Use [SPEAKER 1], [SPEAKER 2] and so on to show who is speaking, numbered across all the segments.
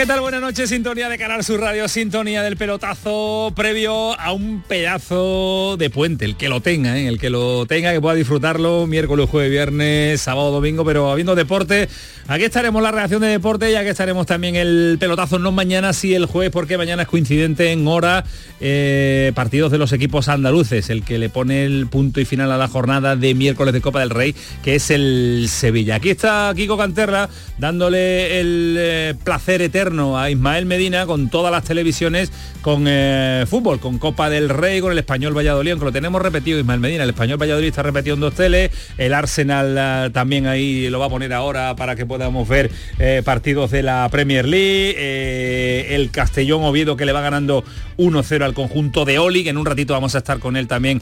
[SPEAKER 1] ¿Qué tal? Buenas noches, sintonía de Canal Sur Radio, sintonía del pelotazo previo a un pedazo de puente, el que lo tenga, ¿eh? el que lo tenga, que pueda disfrutarlo miércoles, jueves, viernes, sábado, domingo, pero habiendo deporte, aquí estaremos la reacción de deporte y aquí estaremos también el pelotazo, no mañana, sí el jueves, porque mañana es coincidente en hora eh, partidos de los equipos andaluces, el que le pone el punto y final a la jornada de miércoles de Copa del Rey, que es el Sevilla. Aquí está Kiko Canterra dándole el eh, placer eterno a Ismael Medina con todas las televisiones con eh, fútbol, con Copa del Rey, con el Español Valladolid, aunque lo tenemos repetido Ismael Medina, el Español Valladolid está repetido en dos teles, el Arsenal eh, también ahí lo va a poner ahora para que podamos ver eh, partidos de la Premier League, el Castellón Oviedo que le va ganando 1-0 al conjunto de Oli, que en un ratito vamos a estar con él también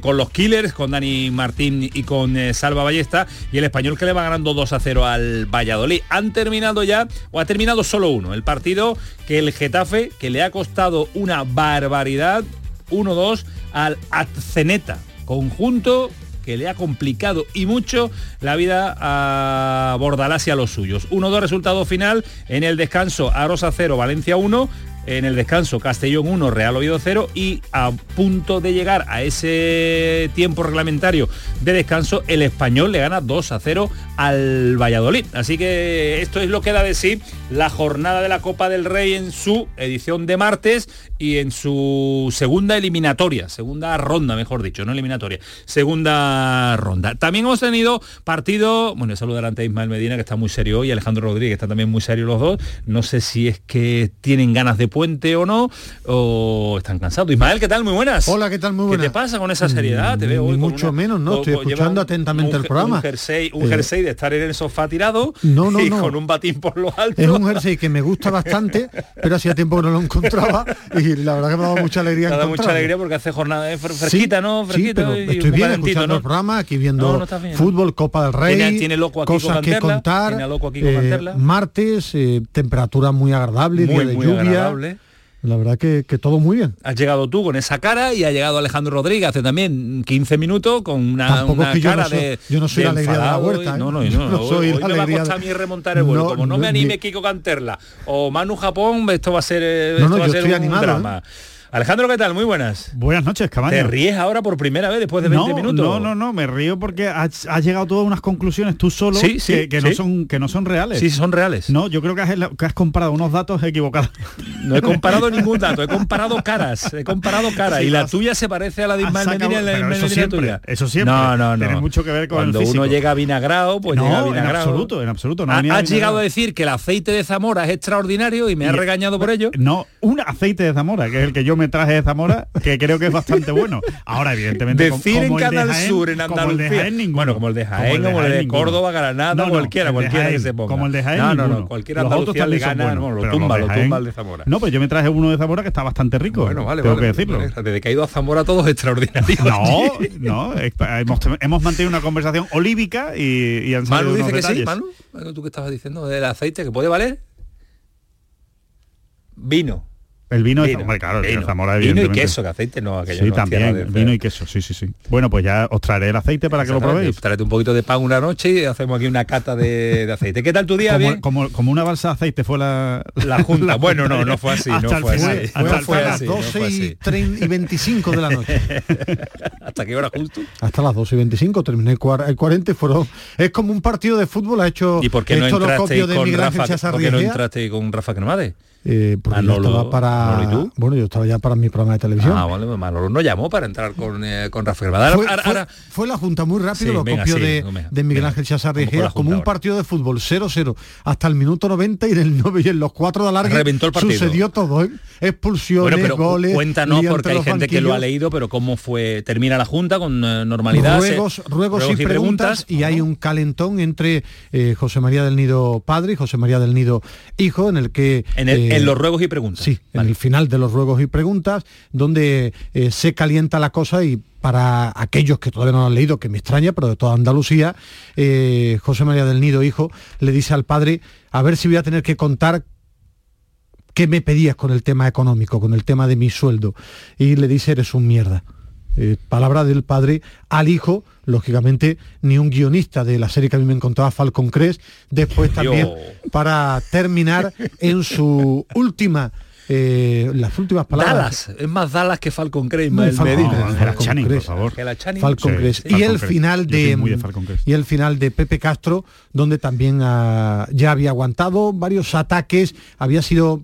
[SPEAKER 1] con los Killers, con Dani Martín y con Salva Ballesta, y el Español que le va ganando 2-0 al Valladolid. Han terminado ya, o ha terminado solo uno. El partido que el Getafe, que le ha costado una barbaridad, 1-2 al Atzeneta, conjunto que le ha complicado y mucho la vida a Bordalás y a los suyos. 1-2 resultado final en el descanso Arosa 0, Valencia 1, en el descanso Castellón 1, Real Oviedo 0 y a punto de llegar a ese tiempo reglamentario de descanso, el español le gana 2 a 0 al Valladolid. Así que esto es lo que da de sí la jornada de la Copa del Rey en su edición de martes y en su segunda eliminatoria, segunda ronda, mejor dicho, no eliminatoria, segunda ronda. También hemos tenido partido, bueno, saludar ante Ismael Medina, que está muy serio hoy, Alejandro Rodríguez, está también muy serio los dos. No sé si es que tienen ganas de puente o no, o están cansados. Ismael, ¿qué tal? Muy buenas.
[SPEAKER 2] Hola, ¿qué tal? Muy buenas.
[SPEAKER 1] ¿Qué te pasa con esa seriedad? Te veo hoy
[SPEAKER 2] Mucho menos, ¿no? Estoy escuchando atentamente el programa.
[SPEAKER 1] Un jersey, un eh, jersey de estar en el sofá tirado
[SPEAKER 2] no, no,
[SPEAKER 1] y
[SPEAKER 2] no.
[SPEAKER 1] con un batín por lo alto.
[SPEAKER 2] Es un jersey que me gusta bastante, pero hacía tiempo que no lo encontraba y la verdad que me ha dado mucha alegría.
[SPEAKER 1] Me ha dado mucha alegría porque hace jornada de fresquita, ¿no? Fresquita
[SPEAKER 2] sí, pero estoy bien escuchando
[SPEAKER 1] ¿no?
[SPEAKER 2] el programa, aquí viendo fútbol, Copa del Rey,
[SPEAKER 1] tiene, tiene loco aquí
[SPEAKER 2] cosas que contar.
[SPEAKER 1] Tiene loco aquí eh,
[SPEAKER 2] martes, eh, temperatura muy agradable,
[SPEAKER 1] muy,
[SPEAKER 2] día de
[SPEAKER 1] muy
[SPEAKER 2] lluvia.
[SPEAKER 1] Agradable.
[SPEAKER 2] La verdad que, que, todo muy bien.
[SPEAKER 1] Has llegado tú con esa cara y ha llegado Alejandro Rodríguez hace también 15 minutos con una, una
[SPEAKER 2] es que
[SPEAKER 1] cara
[SPEAKER 2] yo no soy,
[SPEAKER 1] de
[SPEAKER 2] Yo no soy la alegría de la huerta. ¿eh?
[SPEAKER 1] No, no, no,
[SPEAKER 2] yo no soy
[SPEAKER 1] hoy, hoy me va a costar a mí remontar el vuelo.
[SPEAKER 2] No,
[SPEAKER 1] Como no,
[SPEAKER 2] no,
[SPEAKER 1] me anime
[SPEAKER 2] ni-
[SPEAKER 1] Kiko Canterla o Manu Japón, esto va a ser, eh,
[SPEAKER 2] No,
[SPEAKER 1] esto
[SPEAKER 2] no,
[SPEAKER 1] va a ser un
[SPEAKER 2] animado,
[SPEAKER 1] drama. Alejandro, ¿qué tal? Muy buenas.
[SPEAKER 3] Buenas noches, Camaño.
[SPEAKER 1] ¿Te ríes ahora por primera vez después de 20
[SPEAKER 3] no,
[SPEAKER 1] minutos?
[SPEAKER 3] No, no, no, me río porque has, has llegado a todas unas conclusiones tú solo
[SPEAKER 1] Sí, sí,
[SPEAKER 3] que, que
[SPEAKER 1] sí.
[SPEAKER 3] no son que no son reales.
[SPEAKER 1] Sí, son reales.
[SPEAKER 3] No, yo creo que has, que has comparado unos datos equivocados.
[SPEAKER 1] No he comparado ningún dato, he comparado caras, he comparado caras. Y la
[SPEAKER 3] has-
[SPEAKER 1] tuya se parece a la de
[SPEAKER 3] has
[SPEAKER 1] Ismael Medina y la de Ismael
[SPEAKER 3] eso siempre,
[SPEAKER 1] tuya.
[SPEAKER 3] eso siempre.
[SPEAKER 1] No, no, no.
[SPEAKER 3] Tiene mucho que ver con
[SPEAKER 1] Cuando
[SPEAKER 3] el físico.
[SPEAKER 1] uno llega vinagrado, pues llega
[SPEAKER 3] no, en
[SPEAKER 1] vinagrado.
[SPEAKER 3] absoluto, en absoluto. No
[SPEAKER 1] Ha- has
[SPEAKER 3] vinagrado.
[SPEAKER 1] llegado a decir que el aceite de Zamora es extraordinario y me ha
[SPEAKER 3] Y-
[SPEAKER 1] regañado por ello.
[SPEAKER 3] No, un aceite de Zamora, que es el que yo me traje de Zamora, que creo que es bastante bueno. Ahora, evidentemente,
[SPEAKER 1] Decir en
[SPEAKER 3] como el de
[SPEAKER 1] Canal
[SPEAKER 3] Jaén-
[SPEAKER 1] Sur, en
[SPEAKER 3] como el de
[SPEAKER 1] Andalucía. Bueno, como el de Jaén, como el de,
[SPEAKER 3] Jaén.
[SPEAKER 1] Córdoba, Granada,
[SPEAKER 3] No, no,
[SPEAKER 1] cualquiera, cualquiera que
[SPEAKER 3] Jaén,
[SPEAKER 1] se ponga.
[SPEAKER 3] Como el de Jaén,
[SPEAKER 1] No, no, no,
[SPEAKER 3] ninguno.
[SPEAKER 1] cualquier
[SPEAKER 3] Los
[SPEAKER 1] Andalucía le gana,
[SPEAKER 3] buenos,
[SPEAKER 1] bueno, lo
[SPEAKER 3] pero
[SPEAKER 1] tumba, lo el de Zamora.
[SPEAKER 3] No, pues yo me traje uno de Zamora que está bastante rico.
[SPEAKER 1] Bueno, vale,
[SPEAKER 3] tengo
[SPEAKER 1] vale.
[SPEAKER 3] que decirlo.
[SPEAKER 1] vale. Desde que ha ido a Zamora todo es extraordinario.
[SPEAKER 3] No, no, hemos, hemos mantenido una conversación olívica y, y han salido
[SPEAKER 1] Manu dice que sí,
[SPEAKER 3] detalles.
[SPEAKER 1] Manu. Manu, ¿Tú qué estabas diciendo del aceite? ¿Que puede valer? Vino.
[SPEAKER 3] El vino,
[SPEAKER 1] Vino,
[SPEAKER 3] claro, el vino. Zamora,
[SPEAKER 1] y queso, que aceite no, aquello
[SPEAKER 3] Sí,
[SPEAKER 1] no,
[SPEAKER 3] también, vino y queso, sí, sí, sí. Bueno, pues ya os traeré el aceite para que lo probéis.
[SPEAKER 1] Tráete un poquito de pan una noche y hacemos aquí una cata de, de aceite. ¿Qué tal tu día?
[SPEAKER 3] Como,
[SPEAKER 1] ¿Bien?
[SPEAKER 3] como, como una balsa de aceite fue la,
[SPEAKER 1] La junta. Bueno, no, no fue así, no fue así.
[SPEAKER 2] Fue hasta
[SPEAKER 1] fue
[SPEAKER 2] las
[SPEAKER 1] así, no
[SPEAKER 2] 12
[SPEAKER 1] fue
[SPEAKER 2] y,
[SPEAKER 1] así.
[SPEAKER 2] 30 y 25 de la noche.
[SPEAKER 1] ¿Hasta qué hora justo?
[SPEAKER 2] Hasta las 12 y 25 terminé el, cuar- el 40 y fueron... Es como un partido de fútbol, ha hecho
[SPEAKER 1] ¿Y por qué no entraste con Rafa?
[SPEAKER 2] César
[SPEAKER 1] ¿Por qué no con Rafa Cremades?
[SPEAKER 2] Eh, porque yo estaba para
[SPEAKER 1] Manolo, ¿y tú?
[SPEAKER 2] bueno yo estaba ya para mi programa de televisión
[SPEAKER 1] Ah, vale, pues Manolo no llamó para entrar con, eh, con Rafael Badal.
[SPEAKER 2] fue,
[SPEAKER 1] Ahora-
[SPEAKER 2] fue-
[SPEAKER 1] ahora-
[SPEAKER 2] fue la Junta muy rápido,
[SPEAKER 1] Sí,
[SPEAKER 2] lo
[SPEAKER 1] venga,
[SPEAKER 2] copió
[SPEAKER 1] sí,
[SPEAKER 2] de,
[SPEAKER 1] venga,
[SPEAKER 2] de Miguel. Ángel Chazar como
[SPEAKER 1] Junta
[SPEAKER 2] un
[SPEAKER 1] ahora.
[SPEAKER 2] partido de fútbol 0-0 hasta el minuto 90 y en el 9 y en los 4 de alargue
[SPEAKER 1] Reventó el partido.
[SPEAKER 2] sucedió todo, ¿eh? expulsiones,
[SPEAKER 1] bueno, pero
[SPEAKER 2] goles.
[SPEAKER 1] cuéntanos porque hay gente que lo ha leído, pero cómo fue termina la junta con eh, normalidad. se-
[SPEAKER 2] ruegos, ruegos, y, preguntas, y hay un calentón entre José María del Nido padre y José María del Nido hijo en el que
[SPEAKER 1] en, el- en los ruegos y preguntas.
[SPEAKER 2] Sí, en el final de los ruegos y preguntas, donde eh, se calienta la cosa y para aquellos que todavía no lo han leído, que me extraña, pero de toda Andalucía, eh, José María del Nido, hijo, le dice al padre, a ver si voy a tener que contar qué me pedías con el tema económico, con el tema de mi sueldo. Y le dice, eres un mierda. Eh, palabra del padre al hijo, lógicamente, ni un guionista de la serie que a mí me encontraba Falcon Crest, después también
[SPEAKER 1] Dios.
[SPEAKER 2] para terminar en su última, eh, las últimas palabras.
[SPEAKER 1] Dallas, es más Dallas que Falcon Crest,
[SPEAKER 2] No,
[SPEAKER 1] el
[SPEAKER 2] Falcon
[SPEAKER 1] Medina.
[SPEAKER 2] Crest,
[SPEAKER 3] No,
[SPEAKER 2] Falcon
[SPEAKER 3] Channing, por favor.
[SPEAKER 2] Falcon
[SPEAKER 3] Sí,
[SPEAKER 2] Crest.
[SPEAKER 3] sí.
[SPEAKER 2] y
[SPEAKER 3] Falcon
[SPEAKER 2] el
[SPEAKER 3] Crest.
[SPEAKER 2] final de
[SPEAKER 3] muy de Falcon
[SPEAKER 2] y el final de Pepe Castro donde también ah, ya había aguantado varios ataques había sido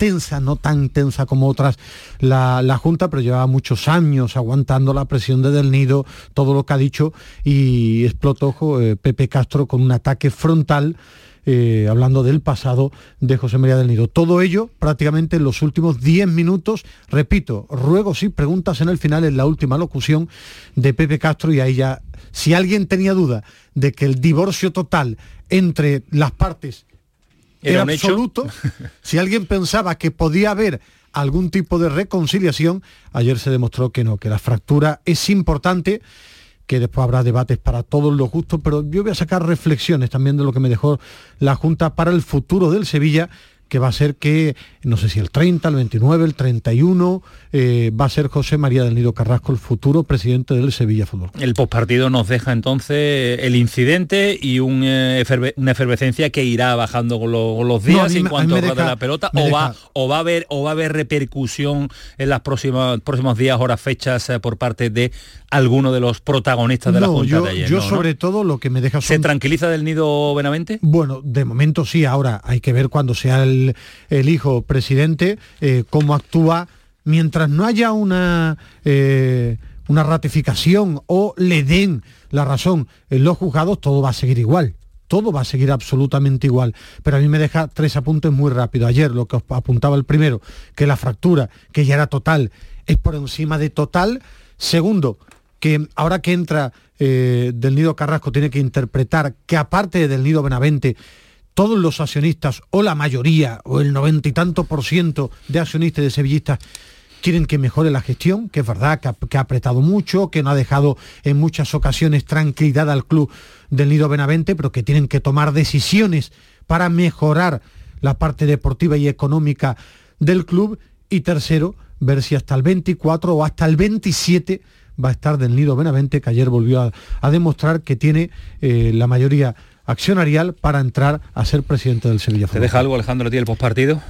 [SPEAKER 2] tensa no tan tensa como otras la, la junta pero llevaba muchos años aguantando la presión de del nido todo lo que ha dicho y explotó eh, Pepe Castro con un ataque frontal eh, hablando del pasado de José María del Nido. Todo ello prácticamente en los últimos 10 minutos, repito, ruegos y preguntas en el final, en la última locución de Pepe Castro y ahí ya, si alguien tenía duda de que el divorcio total entre las partes
[SPEAKER 1] Era
[SPEAKER 2] era,
[SPEAKER 1] un hecho.
[SPEAKER 2] absoluto, si alguien pensaba que podía haber algún tipo de reconciliación, ayer se demostró que no, que la fractura es importante que después habrá debates para todos los gustos, pero yo voy a sacar reflexiones también de lo que me dejó la Junta para el futuro del Sevilla, que va a ser que, no sé si el 30, el 29, el 31, eh, va a ser José María del Nido Carrasco, el futuro presidente del Sevilla Fútbol.
[SPEAKER 1] El postpartido nos deja entonces el incidente y un, eh, eferve- una efervescencia que irá bajando con, lo- con los
[SPEAKER 2] No,
[SPEAKER 1] días
[SPEAKER 2] mí
[SPEAKER 1] en
[SPEAKER 2] me-
[SPEAKER 1] cuanto a de la pelota o va, o va a haber o va a haber repercusión en las próximas próximos días, horas, fechas eh, por parte de alguno de los protagonistas de la
[SPEAKER 2] No,
[SPEAKER 1] Junta
[SPEAKER 2] yo,
[SPEAKER 1] de ayer.
[SPEAKER 2] yo
[SPEAKER 1] ¿no? ¿no?
[SPEAKER 2] sobre todo lo que me deja
[SPEAKER 1] ¿Se tranquiliza del nido Benavente?
[SPEAKER 2] Bueno, de momento sí, ahora hay que ver cuando sea el, el hijo presidente eh, cómo actúa mientras no haya una, eh, una ratificación o le den la razón en los juzgados, todo va a seguir igual. Todo va a seguir absolutamente igual. Pero a mí me deja tres apuntes muy rápido. Ayer lo que os apuntaba el primero, que la fractura, que ya era total, es por encima de total. Segundo, que ahora que entra eh, del Nido Carrasco tiene que interpretar que aparte del Nido Benavente, todos los accionistas o la mayoría o el noventa y tanto por ciento de accionistas y de sevillistas quieren que mejore la gestión, que es verdad que ha, apretado mucho, que no ha dejado en muchas ocasiones tranquilidad al club del Nido Benavente, pero que tienen que tomar decisiones para mejorar la parte deportiva y económica del club. Y tercero, ver si hasta el 24 o hasta el 27 va a estar del Nido Benavente, que ayer volvió a, a demostrar que tiene eh, la mayoría accionarial para entrar a ser presidente del Sevilla.
[SPEAKER 1] ¿Te deja algo, Alejandro, a ti el postpartido?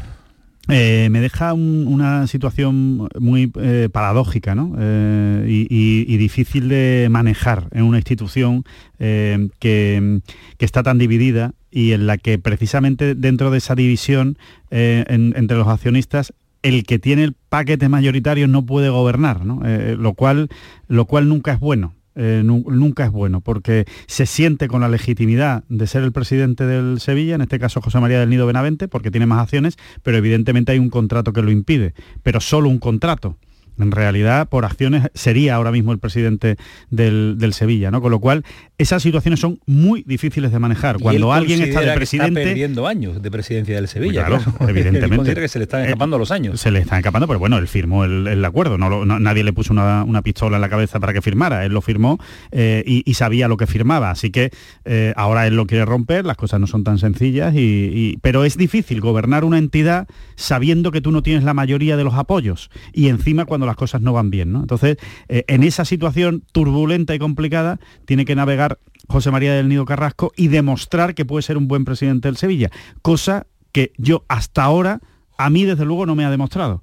[SPEAKER 3] Eh, me deja un- una situación muy eh, paradójica ¿no? Eh, y, y- y difícil de manejar en una institución eh, que, que está tan dividida y en la que precisamente dentro de esa división eh, en- entre los accionistas el que tiene el paquete mayoritario no puede gobernar, ¿no? Eh, lo, cual, lo cual nunca es bueno. Eh, nu- nunca es bueno, porque se siente con la legitimidad de ser el presidente del Sevilla, en este caso José María del Nido Benavente, porque tiene más acciones, pero evidentemente hay un contrato que lo impide, pero solo un contrato. En realidad, por acciones, sería ahora mismo el presidente del, del Sevilla, ¿no? Con lo cual, esas situaciones son muy difíciles de manejar.
[SPEAKER 1] Y
[SPEAKER 3] Cuando
[SPEAKER 1] él
[SPEAKER 3] alguien está de presidente...
[SPEAKER 1] Está perdiendo años de presidencia del Sevilla,
[SPEAKER 3] Claro, evidentemente.
[SPEAKER 1] que se le están
[SPEAKER 3] Eh,
[SPEAKER 1] escapando los años.
[SPEAKER 3] Se le están escapando, pero bueno, él firmó el, el acuerdo, no, lo- no- nadie le puso una, una pistola en la cabeza para que firmara, él lo firmó eh, y, y sabía lo que firmaba, así que eh, ahora él lo quiere romper, las cosas no son tan sencillas, y, y- pero es difícil gobernar una entidad sabiendo que tú no tienes la mayoría de los apoyos y encima cuando las cosas no van bien, ¿no? Entonces, eh, en esa situación turbulenta y complicada, tiene que navegar José María del Nido Carrasco y demostrar que puede ser un buen presidente del Sevilla, cosa que yo hasta ahora, a mí desde luego no me ha demostrado.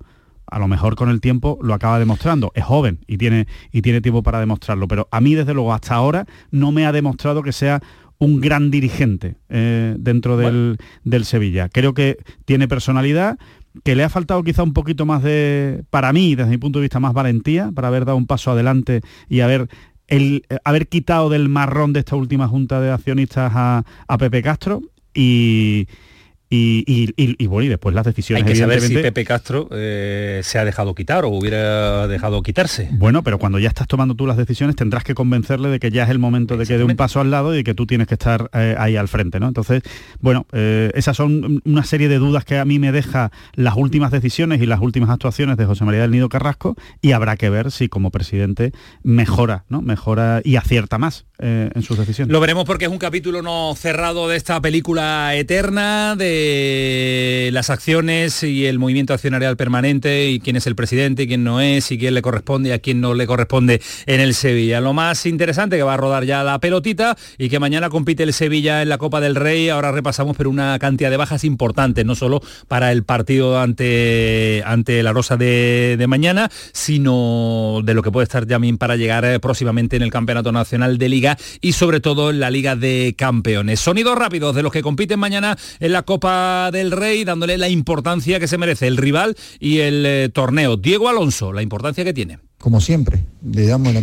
[SPEAKER 3] A lo mejor con el tiempo lo acaba demostrando. Es joven y tiene, y tiene tiempo para demostrarlo, pero a mí desde luego hasta ahora no me ha demostrado que sea un gran dirigente eh, dentro del, del Sevilla. Creo que tiene personalidad, que le ha faltado quizá un poquito más de, para mí, desde mi punto de vista, más valentía, para haber dado un paso adelante y haber el haber quitado del marrón de esta última junta de accionistas a, a Pepe Castro. Y, y, y, y, bueno, y después las decisiones.
[SPEAKER 1] Hay que saber si Pepe Castro eh, se ha dejado quitar o hubiera dejado quitarse.
[SPEAKER 3] Bueno, pero cuando ya estás tomando tú las decisiones tendrás que convencerle de que ya es el momento de que dé un paso al lado y de que tú tienes que estar eh, ahí al frente, ¿no? Entonces, bueno, eh, esas son una serie de dudas que a mí me deja las últimas decisiones y las últimas actuaciones de José María del Nido Carrasco y habrá que ver si como presidente mejora, ¿no? Mejora y acierta más eh, en sus decisiones.
[SPEAKER 1] Lo veremos porque es un capítulo no cerrado de esta película eterna de las acciones y el movimiento accionarial permanente y quién es el presidente y quién no es y quién le corresponde y a quién no le corresponde en el Sevilla. Lo más interesante que va a rodar ya la pelotita y que mañana compite el Sevilla en la Copa del Rey. Ahora repasamos pero una cantidad de bajas importantes, no solo para el partido ante, ante la Rosa de, mañana, sino de lo que puede estar también para llegar eh, próximamente en el Campeonato Nacional de Liga y sobre todo en la Liga de Campeones. Sonidos rápidos de los que compiten mañana en la Copa del Rey, dándole la importancia que se merece el rival y el eh, torneo. Diego Alonso, la importancia que tiene.
[SPEAKER 4] Como siempre, le damos la,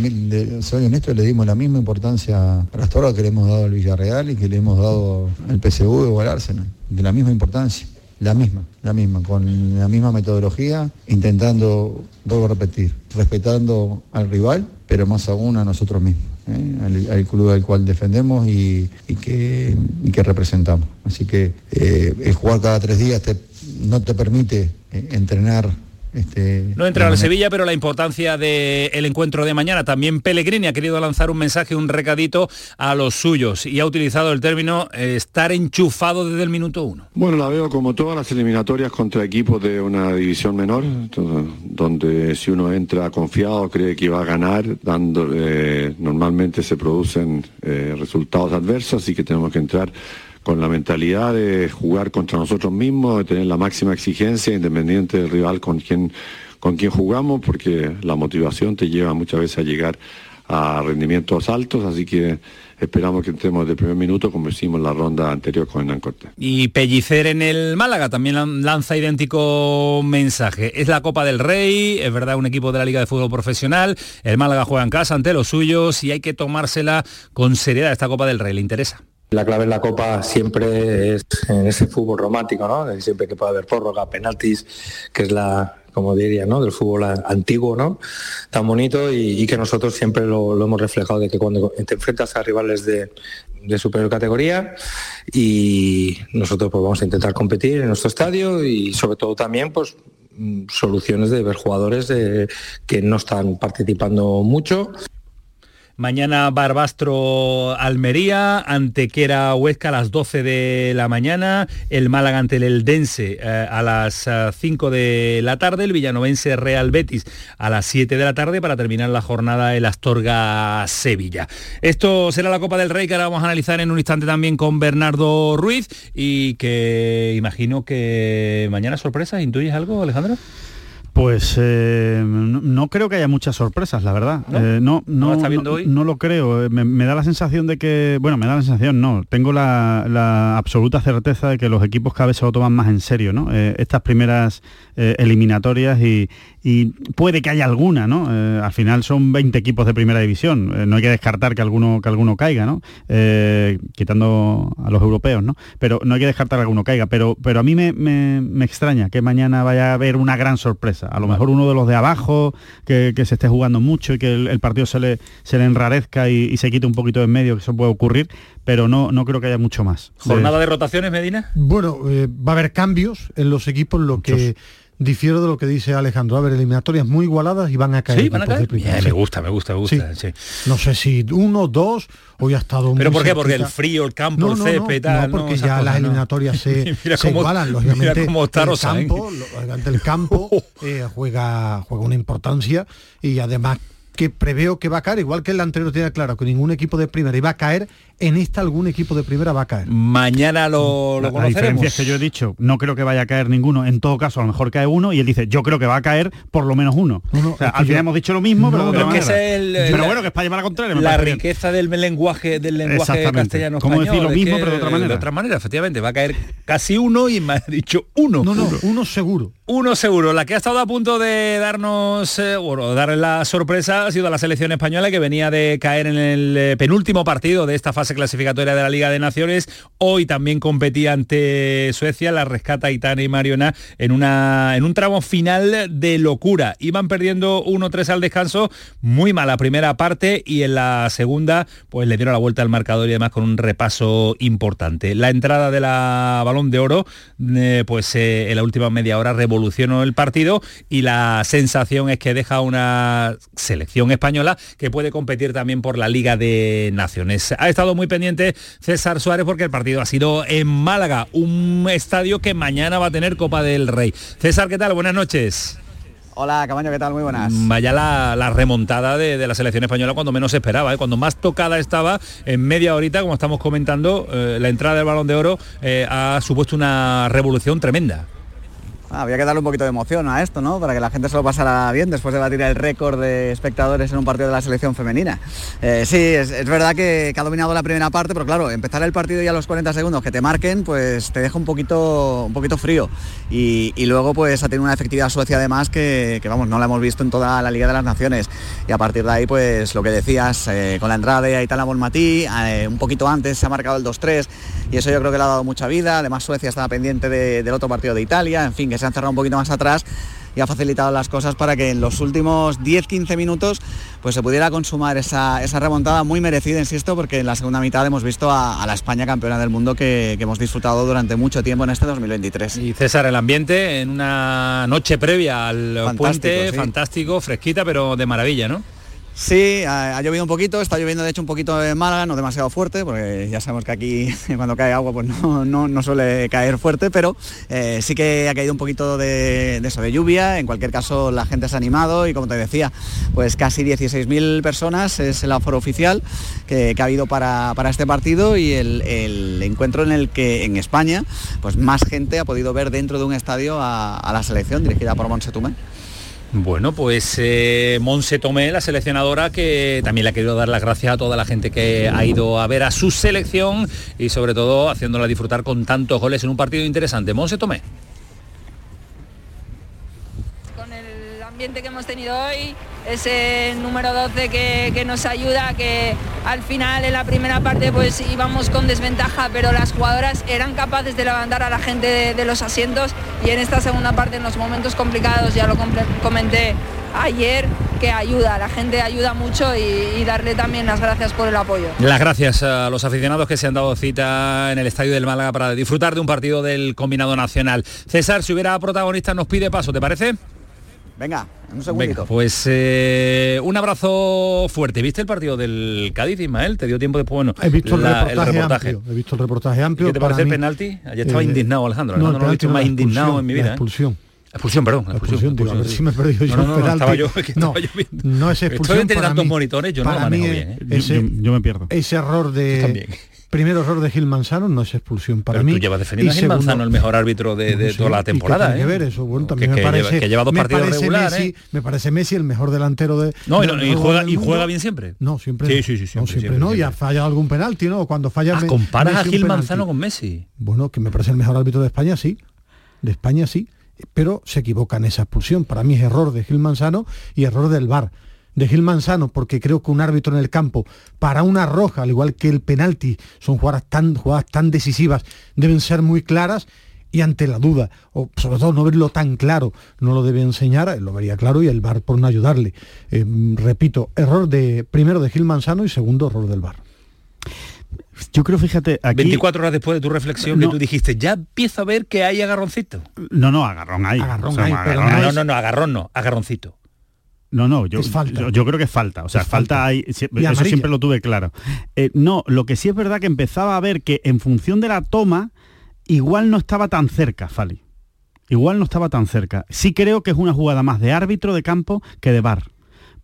[SPEAKER 4] soy honesto, le dimos la misma importancia para hasta ahora que le hemos dado al Villarreal y que le hemos dado al PSV o al Arsenal, de la misma importancia. La misma, la misma, con la misma metodología, intentando, vuelvo a repetir, respetando al rival, pero más aún a nosotros mismos. ¿Eh? al, club al cual defendemos y, que, representamos. Así que eh, jugar cada tres días no te permite eh, entrenar este,
[SPEAKER 1] no entra al Sevilla, pero la importancia del encuentro de mañana. También Pellegrini ha querido lanzar un mensaje, un recadito a los suyos y ha utilizado el término estar enchufado desde el minuto uno.
[SPEAKER 5] Bueno, la veo como todas las eliminatorias contra equipos de una división menor, donde si uno entra confiado, cree que va a ganar, dando, eh, normalmente se producen eh, resultados adversos, y que tenemos que entrar con la mentalidad de jugar contra nosotros mismos, de tener la máxima exigencia, independiente del rival con quien, con quien jugamos, porque la motivación te lleva muchas veces a llegar a rendimientos altos, así que esperamos que entremos de primer minuto como hicimos la ronda anterior con Hernán Cortés.
[SPEAKER 1] Y Pellicer en el Málaga también lanza idéntico mensaje. Es la Copa del Rey, es verdad un equipo de la Liga de Fútbol Profesional, el Málaga juega en casa ante los suyos y hay que tomársela con seriedad esta Copa del Rey, ¿le interesa?
[SPEAKER 6] La clave en la Copa siempre es en ese fútbol romántico, ¿no? Siempre que puede haber prórroga, penaltis, que es la, como diría, ¿no? Del fútbol antiguo, ¿no? Tan bonito y, que nosotros siempre lo, hemos reflejado de que cuando te enfrentas a rivales de, superior categoría y nosotros pues vamos a intentar competir en nuestro estadio y sobre todo también pues mm, soluciones de ver jugadores que no están participando mucho.
[SPEAKER 1] Mañana Barbastro Almería, Antequera Huesca a las 12 de la mañana, el Málaga ante el Eldense eh, a las 5 eh, de la tarde, el Villanovense Real Betis a las 7 de la tarde para terminar la jornada el Astorga Sevilla. Esto será la Copa del Rey que ahora vamos a analizar en un instante también con Bernardo Ruiz y que imagino que mañana sorpresas, ¿intuyes algo Alejandro?
[SPEAKER 3] Pues eh, no, creo que haya muchas sorpresas, la verdad. ¿No? Eh, no, no, lo creo. Eh, me, da la sensación de que, bueno, me da la sensación, no. Tengo la, absoluta certeza de que los equipos cada vez se lo toman más en serio, ¿no? estas primeras eliminatorias y, y, puede que haya alguna, ¿no? al final son 20 equipos de primera división. no hay que descartar que alguno, que alguno caiga, ¿no? quitando a los europeos, ¿no? Pero no hay que descartar que alguno caiga. Pero, pero a mí me, me extraña que mañana vaya a haber una gran sorpresa. A lo mejor uno de los de abajo, que, se esté jugando mucho y que el, partido se le, se le enrarezca y, se quite un poquito de en medio, que eso puede ocurrir, pero no, no creo que haya mucho más.
[SPEAKER 1] ¿Jornada de, rotaciones, Medina?
[SPEAKER 2] Bueno, eh, va a haber cambios en los equipos, lo que difiero de lo que dice Alejandro. A ver, eliminatorias muy igualadas y van a caer.
[SPEAKER 1] Sí, van a caer. me gusta, me gusta, me gusta.
[SPEAKER 2] No sé si uno, dos, hoy ha estado
[SPEAKER 1] ¿Pero por qué? Porque el frío, el campo, el césped,
[SPEAKER 2] tal. No, porque ya las eliminatorias se, igualan, lógicamente.
[SPEAKER 1] Mira cómo está
[SPEAKER 2] el campo, el campo eh, juega, juega una importancia y además que preveo que va a caer, igual que el anterior tenía claro que ningún equipo de primera iba a caer, en esta algún equipo de primera va a caer.
[SPEAKER 1] Mañana lo, lo
[SPEAKER 3] la, diferencia es que yo he dicho, no creo que vaya a caer ninguno, en todo caso a lo mejor cae uno y él dice, yo creo que va a caer por lo menos uno. o sea, al final hemos dicho lo mismo, pero,
[SPEAKER 1] que es
[SPEAKER 3] pero bueno, que es para llevar a contraria.
[SPEAKER 1] La riqueza del lenguaje del lenguaje castellano
[SPEAKER 3] Como decir lo mismo, pero de otra manera.
[SPEAKER 1] De otra manera, efectivamente, va a caer casi uno y me ha dicho uno.
[SPEAKER 2] No, no, uno seguro.
[SPEAKER 1] Uno seguro. La que ha estado a punto de darnos, eh, bueno, darle la sorpresa ha sido la selección española que venía de caer en el eh, penúltimo partido de esta fase clasificatoria de la Liga de Naciones. Hoy también competía ante Suecia, la rescata Itana y Mariona en, una, en un tramo final de locura. Iban perdiendo 1-3 al descanso, muy mala primera parte y en la segunda pues le dieron la vuelta al marcador y además con un repaso importante. La entrada de la balón de oro, eh, pues en la última media hora evolucionó el partido y la sensación es que deja una selección española que puede competir también por la Liga de Naciones. Ha estado muy pendiente César Suárez porque el partido ha sido en Málaga, un estadio que mañana va a tener Copa del Rey. César, ¿qué tal? Buenas noches.
[SPEAKER 7] Hola, Camaño, ¿qué tal? Muy buenas.
[SPEAKER 1] Vaya la, remontada de, la selección española cuando menos se esperaba, ¿eh? cuando más tocada estaba en media horita, como estamos comentando, eh, la entrada del balón de oro eh, ha supuesto una revolución tremenda.
[SPEAKER 7] Ah, había que darle un poquito de emoción a esto, ¿no? Para que la gente se lo pasara bien después de batir el récord de espectadores en un partido de la selección femenina. Eh, sí, es, verdad que, ha dominado la primera parte, pero claro, empezar el partido y a los 40 segundos que te marquen, pues te deja un poquito, un poquito frío. Y, luego pues ha tenido una efectividad Suecia además que, vamos, no la hemos visto en toda la Liga de las Naciones. Y a partir de ahí, pues lo que decías, eh, con la entrada de Aitana Bonmatí, eh, un poquito antes se ha marcado el 2-3 y eso yo creo que le ha dado mucha vida. Además Suecia estaba pendiente del otro partido de Italia, en fin, que se han cerrado un poquito más atrás y ha facilitado las cosas para que en los últimos 10-15 minutos pues se pudiera consumar esa, remontada muy merecida, insisto, porque en la segunda mitad hemos visto a, la España campeona del mundo que, hemos disfrutado durante mucho tiempo en este 2023.
[SPEAKER 1] Y César, el ambiente en una noche previa al puente, fantástico, fresquita, pero de maravilla, ¿no?
[SPEAKER 7] Sí, ha, llovido un poquito, está lloviendo de hecho un poquito en Málaga, no demasiado fuerte, porque ya sabemos que aquí cuando cae agua pues no, suele caer fuerte, pero eh, sí que ha caído un poquito de, eso, de lluvia, en cualquier caso la gente se ha animado y como te decía, pues casi 16.000 personas es el aforo oficial que, ha habido para, este partido y el, encuentro en el que en España pues más gente ha podido ver dentro de un estadio a, la selección dirigida por Monse Tumé.
[SPEAKER 1] Bueno, pues eh, Monse Tomé, la seleccionadora, que también le ha querido dar las gracias a toda la gente que ha ido a ver a su selección y sobre todo haciéndola disfrutar con tantos goles en un partido interesante. Monse Tomé.
[SPEAKER 8] Con el ambiente que hemos tenido hoy, ese número 12 que, nos ayuda, que al final en la primera parte pues íbamos con desventaja, pero las jugadoras eran capaces de levantar a la gente de, los asientos y en esta segunda parte, en los momentos complicados, ya lo comenté ayer, que ayuda, la gente ayuda mucho y, y, darle también las gracias por el apoyo.
[SPEAKER 1] Las gracias a los aficionados que se han dado cita en el Estadio del Málaga para disfrutar de un partido del combinado nacional. César, si hubiera protagonista nos pide paso, ¿te parece?
[SPEAKER 7] Venga, un segundito.
[SPEAKER 1] pues eh, un abrazo fuerte. ¿Viste el partido del Cádiz, Ismael? ¿Te dio tiempo después? Bueno,
[SPEAKER 2] he visto el, reportaje Amplio, he visto el reportaje amplio.
[SPEAKER 1] ¿Qué te parece el penalti? Ayer estaba eh, indignado Alejandro. No, no lo he visto más indignado en mi vida.
[SPEAKER 2] La ¿eh? expulsión.
[SPEAKER 1] Expulsión, perdón. La expulsión,
[SPEAKER 2] a ver si me he perdido yo no, no, no, estaba yo, no, no es expulsión.
[SPEAKER 1] Estoy entre tantos monitores, yo no lo manejo bien. ¿eh?
[SPEAKER 2] yo, me pierdo. Ese error de Primer error de Gil Manzano, no es expulsión para mí.
[SPEAKER 1] Tú llevas defendiendo a Gil Manzano el mejor árbitro de, toda la temporada.
[SPEAKER 2] ¿eh? que ver eso? Bueno, también me parece.
[SPEAKER 1] que lleva dos partidos regulares.
[SPEAKER 2] ¿eh? Me parece Messi el mejor delantero de.
[SPEAKER 1] No, y, juega, y juega bien siempre.
[SPEAKER 2] No, siempre. Sí, sí, sí. Siempre, no, siempre, no, y ha fallado algún penalti, ¿no? Cuando falla.
[SPEAKER 1] Ah, comparas a Gil Manzano con Messi.
[SPEAKER 2] Bueno, que me parece el mejor árbitro de España, sí. De España sí. Pero se equivoca en esa expulsión. Para mí es error de Gil Manzano y error del VAR de Gil Manzano, porque creo que un árbitro en el campo para una roja, al igual que el penalti, son jugadas tan, jugadas tan decisivas, deben ser muy claras y ante la duda, o sobre todo no verlo tan claro, no lo debe enseñar, lo vería claro y el VAR por no ayudarle. Eh, repito, error de primero de Gil Manzano y segundo error del VAR.
[SPEAKER 1] Yo creo, fíjate, aquí... 24 horas después de tu reflexión que tú dijiste, ya empiezo a ver que hay agarroncito.
[SPEAKER 3] No, no, agarrón hay.
[SPEAKER 2] Agarrón hay,
[SPEAKER 1] no, no, no, agarrón no, agarroncito.
[SPEAKER 3] No, no, yo, yo, creo que es falta. O sea, falta, hay. Eso siempre lo tuve claro. Eh, no, lo que sí es verdad que empezaba a ver que en función de la toma, igual no estaba tan cerca, Fali. Igual no estaba tan cerca. Sí creo que es una jugada más de árbitro de campo que de bar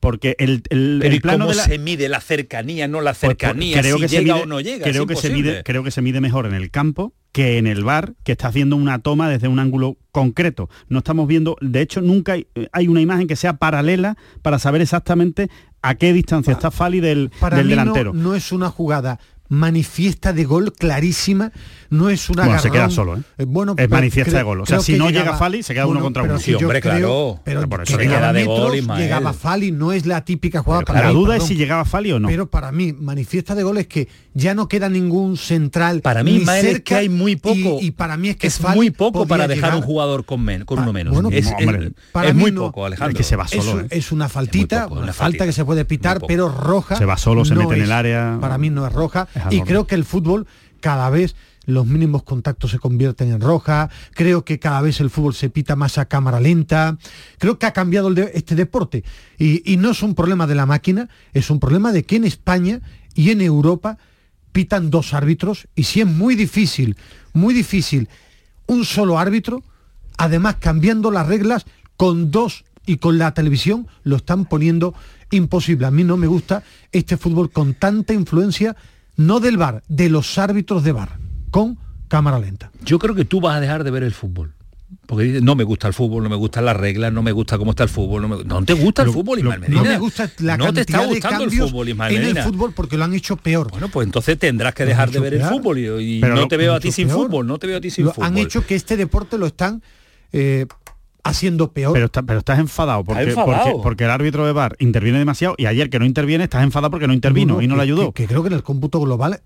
[SPEAKER 3] porque el, el,
[SPEAKER 1] plano de la... se mide la cercanía, no la pues, pues, cercanía, creo que llega se mide, o no llega?
[SPEAKER 3] Creo que, se mide, creo que se mide mejor en el campo que en el bar, que está haciendo una toma desde un ángulo concreto. No estamos viendo, de hecho, nunca hay, una imagen que sea paralela para saber exactamente a qué distancia está Fali del,
[SPEAKER 2] para
[SPEAKER 3] delantero.
[SPEAKER 2] No, no es una jugada manifiesta de gol clarísima, no es una
[SPEAKER 3] Bueno, se queda solo, ¿eh?
[SPEAKER 2] bueno,
[SPEAKER 3] Es
[SPEAKER 2] pero
[SPEAKER 3] manifiesta
[SPEAKER 2] creo-
[SPEAKER 3] de gol. O sea,
[SPEAKER 2] creo
[SPEAKER 3] si
[SPEAKER 2] que
[SPEAKER 3] no
[SPEAKER 2] llegaba-
[SPEAKER 3] llega Fali, se queda uno contra
[SPEAKER 2] pero
[SPEAKER 3] uno.
[SPEAKER 2] si
[SPEAKER 1] Sí,
[SPEAKER 2] yo
[SPEAKER 1] hombre,
[SPEAKER 2] creo-
[SPEAKER 1] claro.
[SPEAKER 2] Pero
[SPEAKER 1] Pero por eso
[SPEAKER 2] que llegaba
[SPEAKER 1] queda de
[SPEAKER 2] metros,
[SPEAKER 1] gol, Ismael.
[SPEAKER 2] llegaba Fali, no es la típica jugada para
[SPEAKER 3] la
[SPEAKER 2] mí,
[SPEAKER 3] duda es
[SPEAKER 2] perdón.
[SPEAKER 3] si llegaba Fali o no.
[SPEAKER 2] Pero para mí, manifiesta de gol es que ya no queda ningún central.
[SPEAKER 1] Para mí,
[SPEAKER 2] ni
[SPEAKER 1] Ismael, es
[SPEAKER 2] cerca,
[SPEAKER 1] que hay muy poco.
[SPEAKER 2] Y, y para mí es que
[SPEAKER 1] es
[SPEAKER 2] Fali
[SPEAKER 1] muy poco
[SPEAKER 2] podía
[SPEAKER 1] para dejar
[SPEAKER 2] llegar-
[SPEAKER 1] un jugador con, men- con
[SPEAKER 2] Pa-
[SPEAKER 1] uno menos.
[SPEAKER 2] bueno,
[SPEAKER 1] es,
[SPEAKER 2] no,
[SPEAKER 1] es-
[SPEAKER 3] hombre,
[SPEAKER 2] para
[SPEAKER 1] es
[SPEAKER 2] mí
[SPEAKER 1] muy
[SPEAKER 2] no.
[SPEAKER 1] poco, Alejandro.
[SPEAKER 3] Es que se va solo, ¿eh?
[SPEAKER 2] es una faltita, una, falta
[SPEAKER 1] faltita.
[SPEAKER 2] que se puede pitar, pero roja.
[SPEAKER 3] Se va solo, se
[SPEAKER 2] no
[SPEAKER 3] mete en
[SPEAKER 2] es.
[SPEAKER 3] el área.
[SPEAKER 2] Para mí no es roja. Y creo que el fútbol cada vez los mínimos contactos se convierten en roja. Creo que cada vez el fútbol se pita más a cámara lenta. Creo que ha cambiado el de- este deporte. Y, y no es un problema de la máquina, es un problema de que en España y en Europa pitan dos árbitros. Y si es muy difícil, muy difícil, un solo árbitro, además cambiando las reglas con dos y con la televisión lo están poniendo imposible. A mí no me gusta este fútbol con tanta influencia, no del bar, de los árbitros de bar, con cámara lenta.
[SPEAKER 1] Yo creo que tú vas a dejar de ver el fútbol. Porque dices, no me gusta el fútbol, no me gustan las reglas, no me gusta cómo está el fútbol. No, me- no te gusta el fútbol, Ismael Medina.
[SPEAKER 2] No me gusta la
[SPEAKER 1] No te está
[SPEAKER 2] de
[SPEAKER 1] gustando el fútbol, Ismael
[SPEAKER 2] en el
[SPEAKER 1] Medina.
[SPEAKER 2] fútbol porque lo han hecho peor.
[SPEAKER 1] Bueno, pues entonces tendrás que dejar de ver el fútbol y, no
[SPEAKER 3] lo-
[SPEAKER 1] te veo a ti sin
[SPEAKER 2] peor.
[SPEAKER 1] fútbol, no te veo a ti sin
[SPEAKER 2] Lo
[SPEAKER 1] fútbol.
[SPEAKER 2] han hecho que este deporte lo están eh, haciendo peor.
[SPEAKER 3] Pero, está- pero estás enfadado porque,
[SPEAKER 1] enfadado.
[SPEAKER 3] porque porque el árbitro de bar interviene demasiado y ayer que no interviene estás enfadado porque no intervino
[SPEAKER 2] No,
[SPEAKER 3] y no
[SPEAKER 2] que-
[SPEAKER 3] le ayudó.
[SPEAKER 2] Que, que creo que en el cómputo global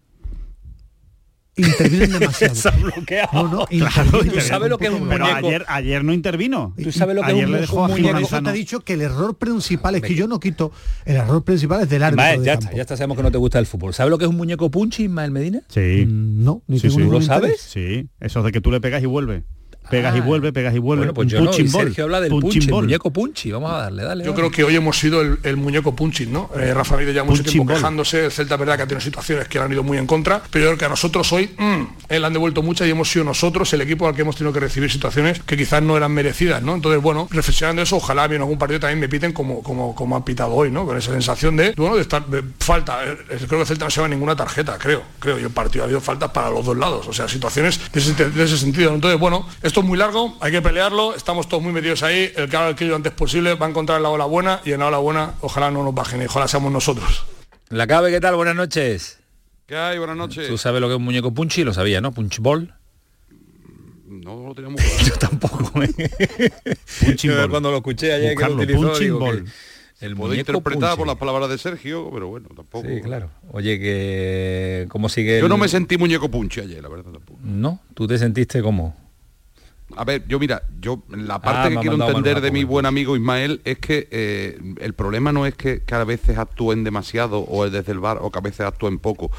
[SPEAKER 2] intervienen demasiado.
[SPEAKER 1] Se ha bloqueado.
[SPEAKER 2] No, no,
[SPEAKER 3] Claro,
[SPEAKER 1] ¿Tú sabes lo que es un
[SPEAKER 3] pero
[SPEAKER 1] muñeco?
[SPEAKER 3] ayer, ayer no intervino.
[SPEAKER 1] ¿Tú sabes lo que es
[SPEAKER 3] ayer
[SPEAKER 1] un-
[SPEAKER 3] le
[SPEAKER 1] un
[SPEAKER 3] dejó a
[SPEAKER 1] muñeco?
[SPEAKER 2] Te he dicho que el error principal es que yo no quito el error principal es del árbitro
[SPEAKER 1] Ismael,
[SPEAKER 2] de
[SPEAKER 1] ya
[SPEAKER 2] campo.
[SPEAKER 1] está, ya está, sabemos que no te gusta el fútbol. ¿Sabes lo que es un muñeco punchi, Ismael Medina?
[SPEAKER 3] Sí.
[SPEAKER 2] Mm, No, ni
[SPEAKER 3] Sí,
[SPEAKER 1] ¿Lo sabes?
[SPEAKER 3] Sí, eso de que tú le pegas y vuelve. Pegas y
[SPEAKER 1] Ah.
[SPEAKER 3] vuelve, pegas y vuelve.
[SPEAKER 1] Bueno, pues yo no. Y. Sergio habla del
[SPEAKER 3] Punching
[SPEAKER 1] punchi, muñeco punchi. Vamos a darle, dale.
[SPEAKER 9] Yo
[SPEAKER 1] dale.
[SPEAKER 9] creo que hoy hemos sido el, el muñeco punching, ¿no? Eh, Rafa Benítez ya mucho
[SPEAKER 3] Punching
[SPEAKER 9] tiempo
[SPEAKER 3] ball.
[SPEAKER 9] quejándose, el Celta es verdad que ha tenido situaciones que le han ido muy en contra, pero yo creo que a nosotros hoy mm, eh, le han devuelto muchas y hemos sido nosotros el equipo al que hemos tenido que recibir situaciones que quizás no eran merecidas, ¿no? Entonces, bueno, reflexionando eso, ojalá a mí en algún partido también me piten como, como, como han pitado hoy, ¿no? Con esa sensación de, bueno, de estar, de falta. Eh, Creo que el Celta no se lleva ninguna tarjeta, creo, creo. Y el partido ha habido faltas para los dos lados, o sea, situaciones de ese, de ese sentido. Entonces, bueno, esto es muy largo, hay que pelearlo, estamos todos muy metidos ahí, el que haga el que yo antes posible va a encontrar la ola buena y en la ola buena ojalá no nos bajen y ojalá seamos nosotros.
[SPEAKER 1] La cabe, ¿qué tal? Buenas noches.
[SPEAKER 10] ¿Qué hay? Buenas noches.
[SPEAKER 1] Tú sabes lo que es un muñeco punchi, lo sabía, ¿no? Punch ball.
[SPEAKER 10] No lo teníamos claro.
[SPEAKER 1] Yo tampoco. ¿eh?
[SPEAKER 3] Punching
[SPEAKER 1] Yo. Cuando lo escuché ayer
[SPEAKER 3] Buscarlo,
[SPEAKER 1] que lo utilizó,
[SPEAKER 3] punching
[SPEAKER 1] digo que
[SPEAKER 3] ball.
[SPEAKER 1] el
[SPEAKER 10] Puedo
[SPEAKER 1] muñeco
[SPEAKER 10] interpretar por las palabras de Sergio, pero bueno, tampoco.
[SPEAKER 1] Sí, claro. Oye, que cómo sigue
[SPEAKER 10] Yo
[SPEAKER 1] el-
[SPEAKER 10] no me sentí muñeco punchi ayer, la verdad tampoco.
[SPEAKER 1] No, tú te sentiste como
[SPEAKER 10] A ver, yo mira, yo la
[SPEAKER 1] Ah,
[SPEAKER 10] parte que quiero entender de mi buen amigo Ismael es que eh, el problema no es que, que a veces actúen demasiado o desde el bar o que a veces actúen poco,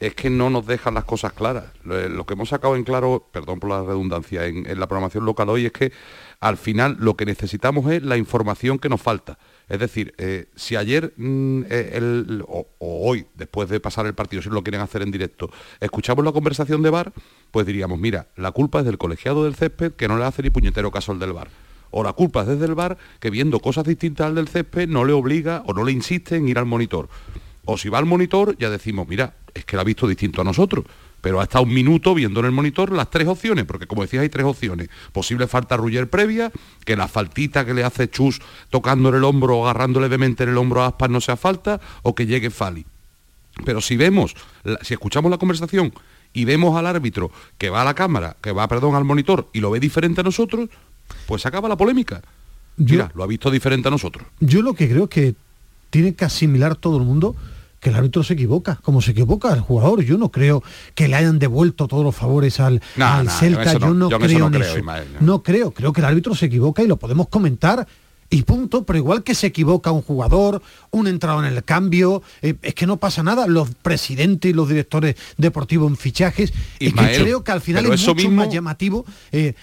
[SPEAKER 10] es que no nos dejan las cosas claras. Lo, lo que hemos sacado en claro, perdón por la redundancia, en, en la programación local hoy es que al final lo que necesitamos es la información que nos falta. Es decir, eh, si ayer mm, eh, el- o, o hoy, después de pasar el partido, si lo quieren hacer en directo, escuchamos la conversación de bar, pues diríamos, mira, la culpa es del colegiado del césped que no le hace ni puñetero caso al del bar. O la culpa es desde el bar que viendo cosas distintas al del césped no le obliga o no le insiste en ir al monitor. O si va al monitor, ya decimos, mira, es que la ha visto distinto a nosotros. Pero ha estado un minuto viendo en el monitor las tres opciones, porque como decías hay tres opciones. Posible falta Ruller previa, que la faltita que le hace Chus tocándole el hombro o agarrando levemente en el hombro a Aspas no sea falta, o que llegue Fali. Pero si vemos, si escuchamos la conversación y vemos al árbitro que va a la cámara, que va, perdón, al monitor y lo ve diferente a nosotros, pues se acaba la polémica.
[SPEAKER 2] Yo-
[SPEAKER 10] Mira, lo ha visto diferente a nosotros.
[SPEAKER 2] Yo lo que creo es que tiene que asimilar todo el mundo que el árbitro se equivoca, como se equivoca el jugador. Yo no creo que le hayan devuelto todos los favores al,
[SPEAKER 10] No,
[SPEAKER 2] al
[SPEAKER 10] no,
[SPEAKER 2] Celta.
[SPEAKER 10] no,
[SPEAKER 2] yo no
[SPEAKER 10] yo en eso
[SPEAKER 2] creo en eso.
[SPEAKER 10] Ismael, no
[SPEAKER 2] creo, creo que el árbitro se equivoca y lo podemos comentar. Y punto, pero igual que se equivoca un jugador, un entrado en el cambio, eh, es que no pasa nada. Los presidentes y los directores deportivos en fichajes, es que creo que al final es mucho
[SPEAKER 10] mismo-
[SPEAKER 2] más llamativo eh,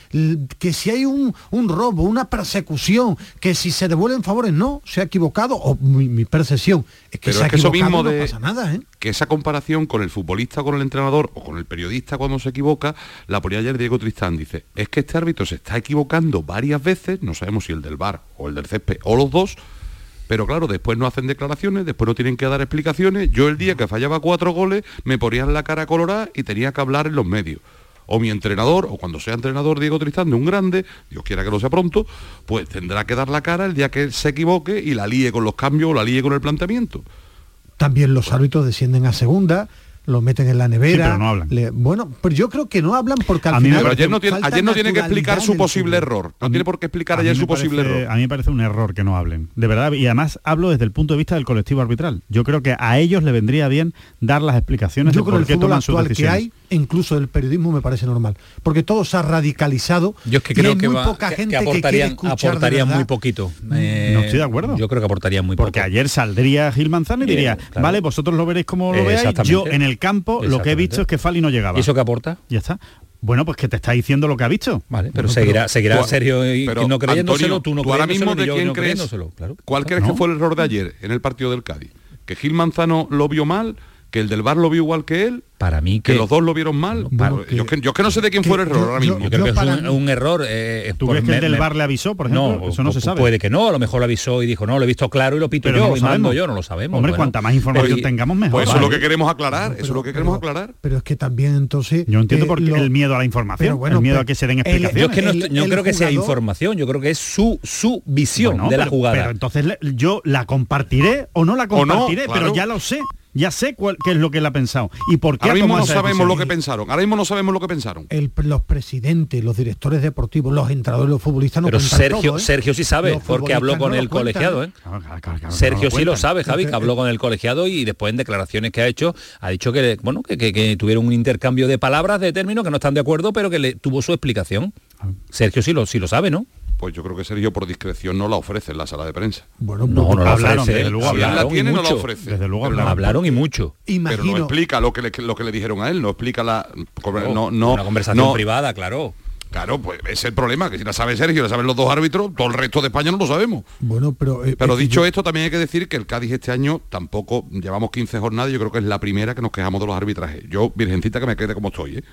[SPEAKER 2] que si hay un, un robo, una persecución, que si se devuelven favores, no, se ha equivocado, o mi, mi percepción es que
[SPEAKER 10] Pero
[SPEAKER 2] se ha
[SPEAKER 10] es que eso
[SPEAKER 2] equivocado
[SPEAKER 10] mismo
[SPEAKER 2] no pasa nada, ¿eh?
[SPEAKER 10] Que esa comparación con el futbolista, con el entrenador o con el periodista cuando se equivoca, la ponía ayer Diego Tristán. Dice, es que este árbitro se está equivocando varias veces, no sabemos si el del bar o el del césped o los dos, pero claro, después no hacen declaraciones, después no tienen que dar explicaciones. Yo el día que fallaba cuatro goles me ponían la cara colorada y tenía que hablar en los medios. O mi entrenador, o cuando sea entrenador Diego Tristán de un grande, Dios quiera que lo sea pronto, pues tendrá que dar la cara el día que se equivoque y la líe con los cambios o la líe con el planteamiento.
[SPEAKER 2] También los árbitros descienden a segunda, lo meten en la nevera.
[SPEAKER 3] pero no hablan.
[SPEAKER 2] le- bueno, pero yo creo que no hablan porque al
[SPEAKER 3] A mí me
[SPEAKER 2] final
[SPEAKER 10] Pero ayer no tiene, ayer no tiene que explicar su posible error. No tiene por qué explicar ayer su posible
[SPEAKER 3] parece-
[SPEAKER 10] error.
[SPEAKER 3] A mí me parece un error que no hablen, de verdad. Y además hablo desde el punto de vista del colectivo arbitral. Yo creo que a ellos le vendría bien dar las explicaciones
[SPEAKER 2] Yo
[SPEAKER 3] de
[SPEAKER 2] creo
[SPEAKER 3] por
[SPEAKER 2] el
[SPEAKER 3] qué
[SPEAKER 2] fútbol
[SPEAKER 3] toman sus
[SPEAKER 2] actual que
[SPEAKER 3] decisiones.
[SPEAKER 2] hay, incluso el periodismo me parece normal, porque todo se ha radicalizado.
[SPEAKER 1] Yo es que
[SPEAKER 2] y
[SPEAKER 1] creo
[SPEAKER 2] hay
[SPEAKER 1] que,
[SPEAKER 2] muy
[SPEAKER 1] va-
[SPEAKER 2] poca
[SPEAKER 1] que-
[SPEAKER 2] gente
[SPEAKER 1] que
[SPEAKER 2] que
[SPEAKER 1] aportarían,
[SPEAKER 2] verdad.
[SPEAKER 1] muy poquito. Eh,
[SPEAKER 3] No estoy de acuerdo.
[SPEAKER 1] Yo creo que aportarían muy poco.
[SPEAKER 3] Porque ayer saldría Gil Manzano y
[SPEAKER 1] Bien,
[SPEAKER 3] diría,
[SPEAKER 1] claro.
[SPEAKER 3] vale, vosotros lo veréis como lo
[SPEAKER 1] Eh,
[SPEAKER 3] veáis, yo en el campo lo que he visto es que Fali no llegaba.
[SPEAKER 1] ¿Y eso qué aporta?
[SPEAKER 3] Ya está. Bueno, pues que te está diciendo lo que ha visto.
[SPEAKER 1] Vale, pero seguirá, seguirá Sergio y
[SPEAKER 10] pero,
[SPEAKER 1] no creyéndoselo,
[SPEAKER 10] Antonio,
[SPEAKER 1] tú no
[SPEAKER 10] ahora mismo de quién
[SPEAKER 1] no
[SPEAKER 10] crees,
[SPEAKER 1] creyéndoselo, claro.
[SPEAKER 10] ¿Cuál crees
[SPEAKER 3] ¿No?
[SPEAKER 10] que fue el error de ayer en el partido del Cádiz? ¿Que Gil Manzano lo vio mal? ¿Que el del Bar lo vio igual que él?
[SPEAKER 1] Para mí
[SPEAKER 10] ¿Que
[SPEAKER 1] que...
[SPEAKER 10] los dos lo vieron mal?
[SPEAKER 2] Bueno,
[SPEAKER 10] Pues,
[SPEAKER 2] que-
[SPEAKER 10] yo, es que, yo que no sé de quién
[SPEAKER 2] que
[SPEAKER 10] fue el error
[SPEAKER 2] yo-
[SPEAKER 10] ahora
[SPEAKER 2] yo-
[SPEAKER 10] mismo.
[SPEAKER 1] Yo creo que es un,
[SPEAKER 2] mí-
[SPEAKER 1] un error. eh,
[SPEAKER 3] ¿Tú
[SPEAKER 1] por-
[SPEAKER 3] crees que el del bar le avisó, por ejemplo?
[SPEAKER 1] No,
[SPEAKER 3] eso no se sabe.
[SPEAKER 1] Puede que no, a lo mejor lo avisó y dijo, no, lo he visto claro y lo pito
[SPEAKER 3] Pero
[SPEAKER 1] yo
[SPEAKER 3] no lo
[SPEAKER 1] y mando
[SPEAKER 3] sabemos.
[SPEAKER 1] yo, no lo sabemos.
[SPEAKER 3] Hombre,
[SPEAKER 1] Bueno,
[SPEAKER 3] cuanta más información
[SPEAKER 1] pues-
[SPEAKER 3] tengamos, mejor.
[SPEAKER 10] Pues eso es lo que queremos aclarar, eso es lo que queremos
[SPEAKER 2] pero-
[SPEAKER 10] aclarar.
[SPEAKER 2] Pero es que también entonces...
[SPEAKER 3] Yo entiendo
[SPEAKER 2] eh,
[SPEAKER 3] por qué el miedo a la información,
[SPEAKER 2] pero bueno,
[SPEAKER 3] el miedo a que se den
[SPEAKER 1] Yo es
[SPEAKER 3] explicaciones.
[SPEAKER 1] que no,
[SPEAKER 2] el
[SPEAKER 1] creo que sea información, yo creo que es su, su visión de la
[SPEAKER 3] pero-
[SPEAKER 1] jugada.
[SPEAKER 3] Pero entonces yo la compartiré o no la compartiré, pero ya lo sé. Ya sé cuál, qué es lo que él ha pensado. Y por qué
[SPEAKER 10] Ahora mismo no sabemos lo que pensaron. Ahora mismo no sabemos lo que pensaron.
[SPEAKER 2] el- los presidentes, los directores deportivos, los entrenadores, los futbolistas no
[SPEAKER 1] pero Sergio,
[SPEAKER 2] todo, ¿eh?
[SPEAKER 1] Sergio sí sabe,
[SPEAKER 2] Los
[SPEAKER 1] porque habló con
[SPEAKER 2] no
[SPEAKER 1] el colegiado, ¿eh?
[SPEAKER 3] Claro, claro, claro, claro,
[SPEAKER 1] Sergio
[SPEAKER 3] no
[SPEAKER 1] sí lo sabe, Javi, que habló con el colegiado y después en declaraciones que ha hecho, ha dicho que bueno, que, que- que tuvieron un intercambio de palabras, de términos, que no están de acuerdo, pero que le tuvo su explicación.
[SPEAKER 3] Ah.
[SPEAKER 1] Sergio sí lo, sí lo sabe, ¿no?
[SPEAKER 10] Pues yo creo que Sergio por discreción no la ofrece en la sala de prensa.
[SPEAKER 2] Bueno,
[SPEAKER 1] No,
[SPEAKER 2] pues,
[SPEAKER 1] no la
[SPEAKER 3] hablaron,
[SPEAKER 1] ofrece.
[SPEAKER 3] desde luego
[SPEAKER 10] Si él la
[SPEAKER 1] hablaron y
[SPEAKER 10] tiene, no la ofrece.
[SPEAKER 3] Desde luego hablaron.
[SPEAKER 1] Hablaron y mucho.
[SPEAKER 10] pero no
[SPEAKER 2] imagino...
[SPEAKER 10] explica lo que le, lo que le dijeron a él, no explica la no no
[SPEAKER 1] Una conversación
[SPEAKER 10] no-
[SPEAKER 1] privada, claro.
[SPEAKER 10] Claro, pues ese es el problema, que si la sabe Sergio, la saben los dos árbitros, todo el resto de España no lo sabemos.
[SPEAKER 2] Bueno, pero... eh,
[SPEAKER 10] Pero
[SPEAKER 2] que
[SPEAKER 10] dicho
[SPEAKER 2] yo-
[SPEAKER 10] esto, también hay que decir que el Cádiz este año tampoco llevamos 15 jornadas, y yo creo que es la primera que nos quejamos de los arbitrajes. Yo, virgencita, que me quede como estoy, ¿eh?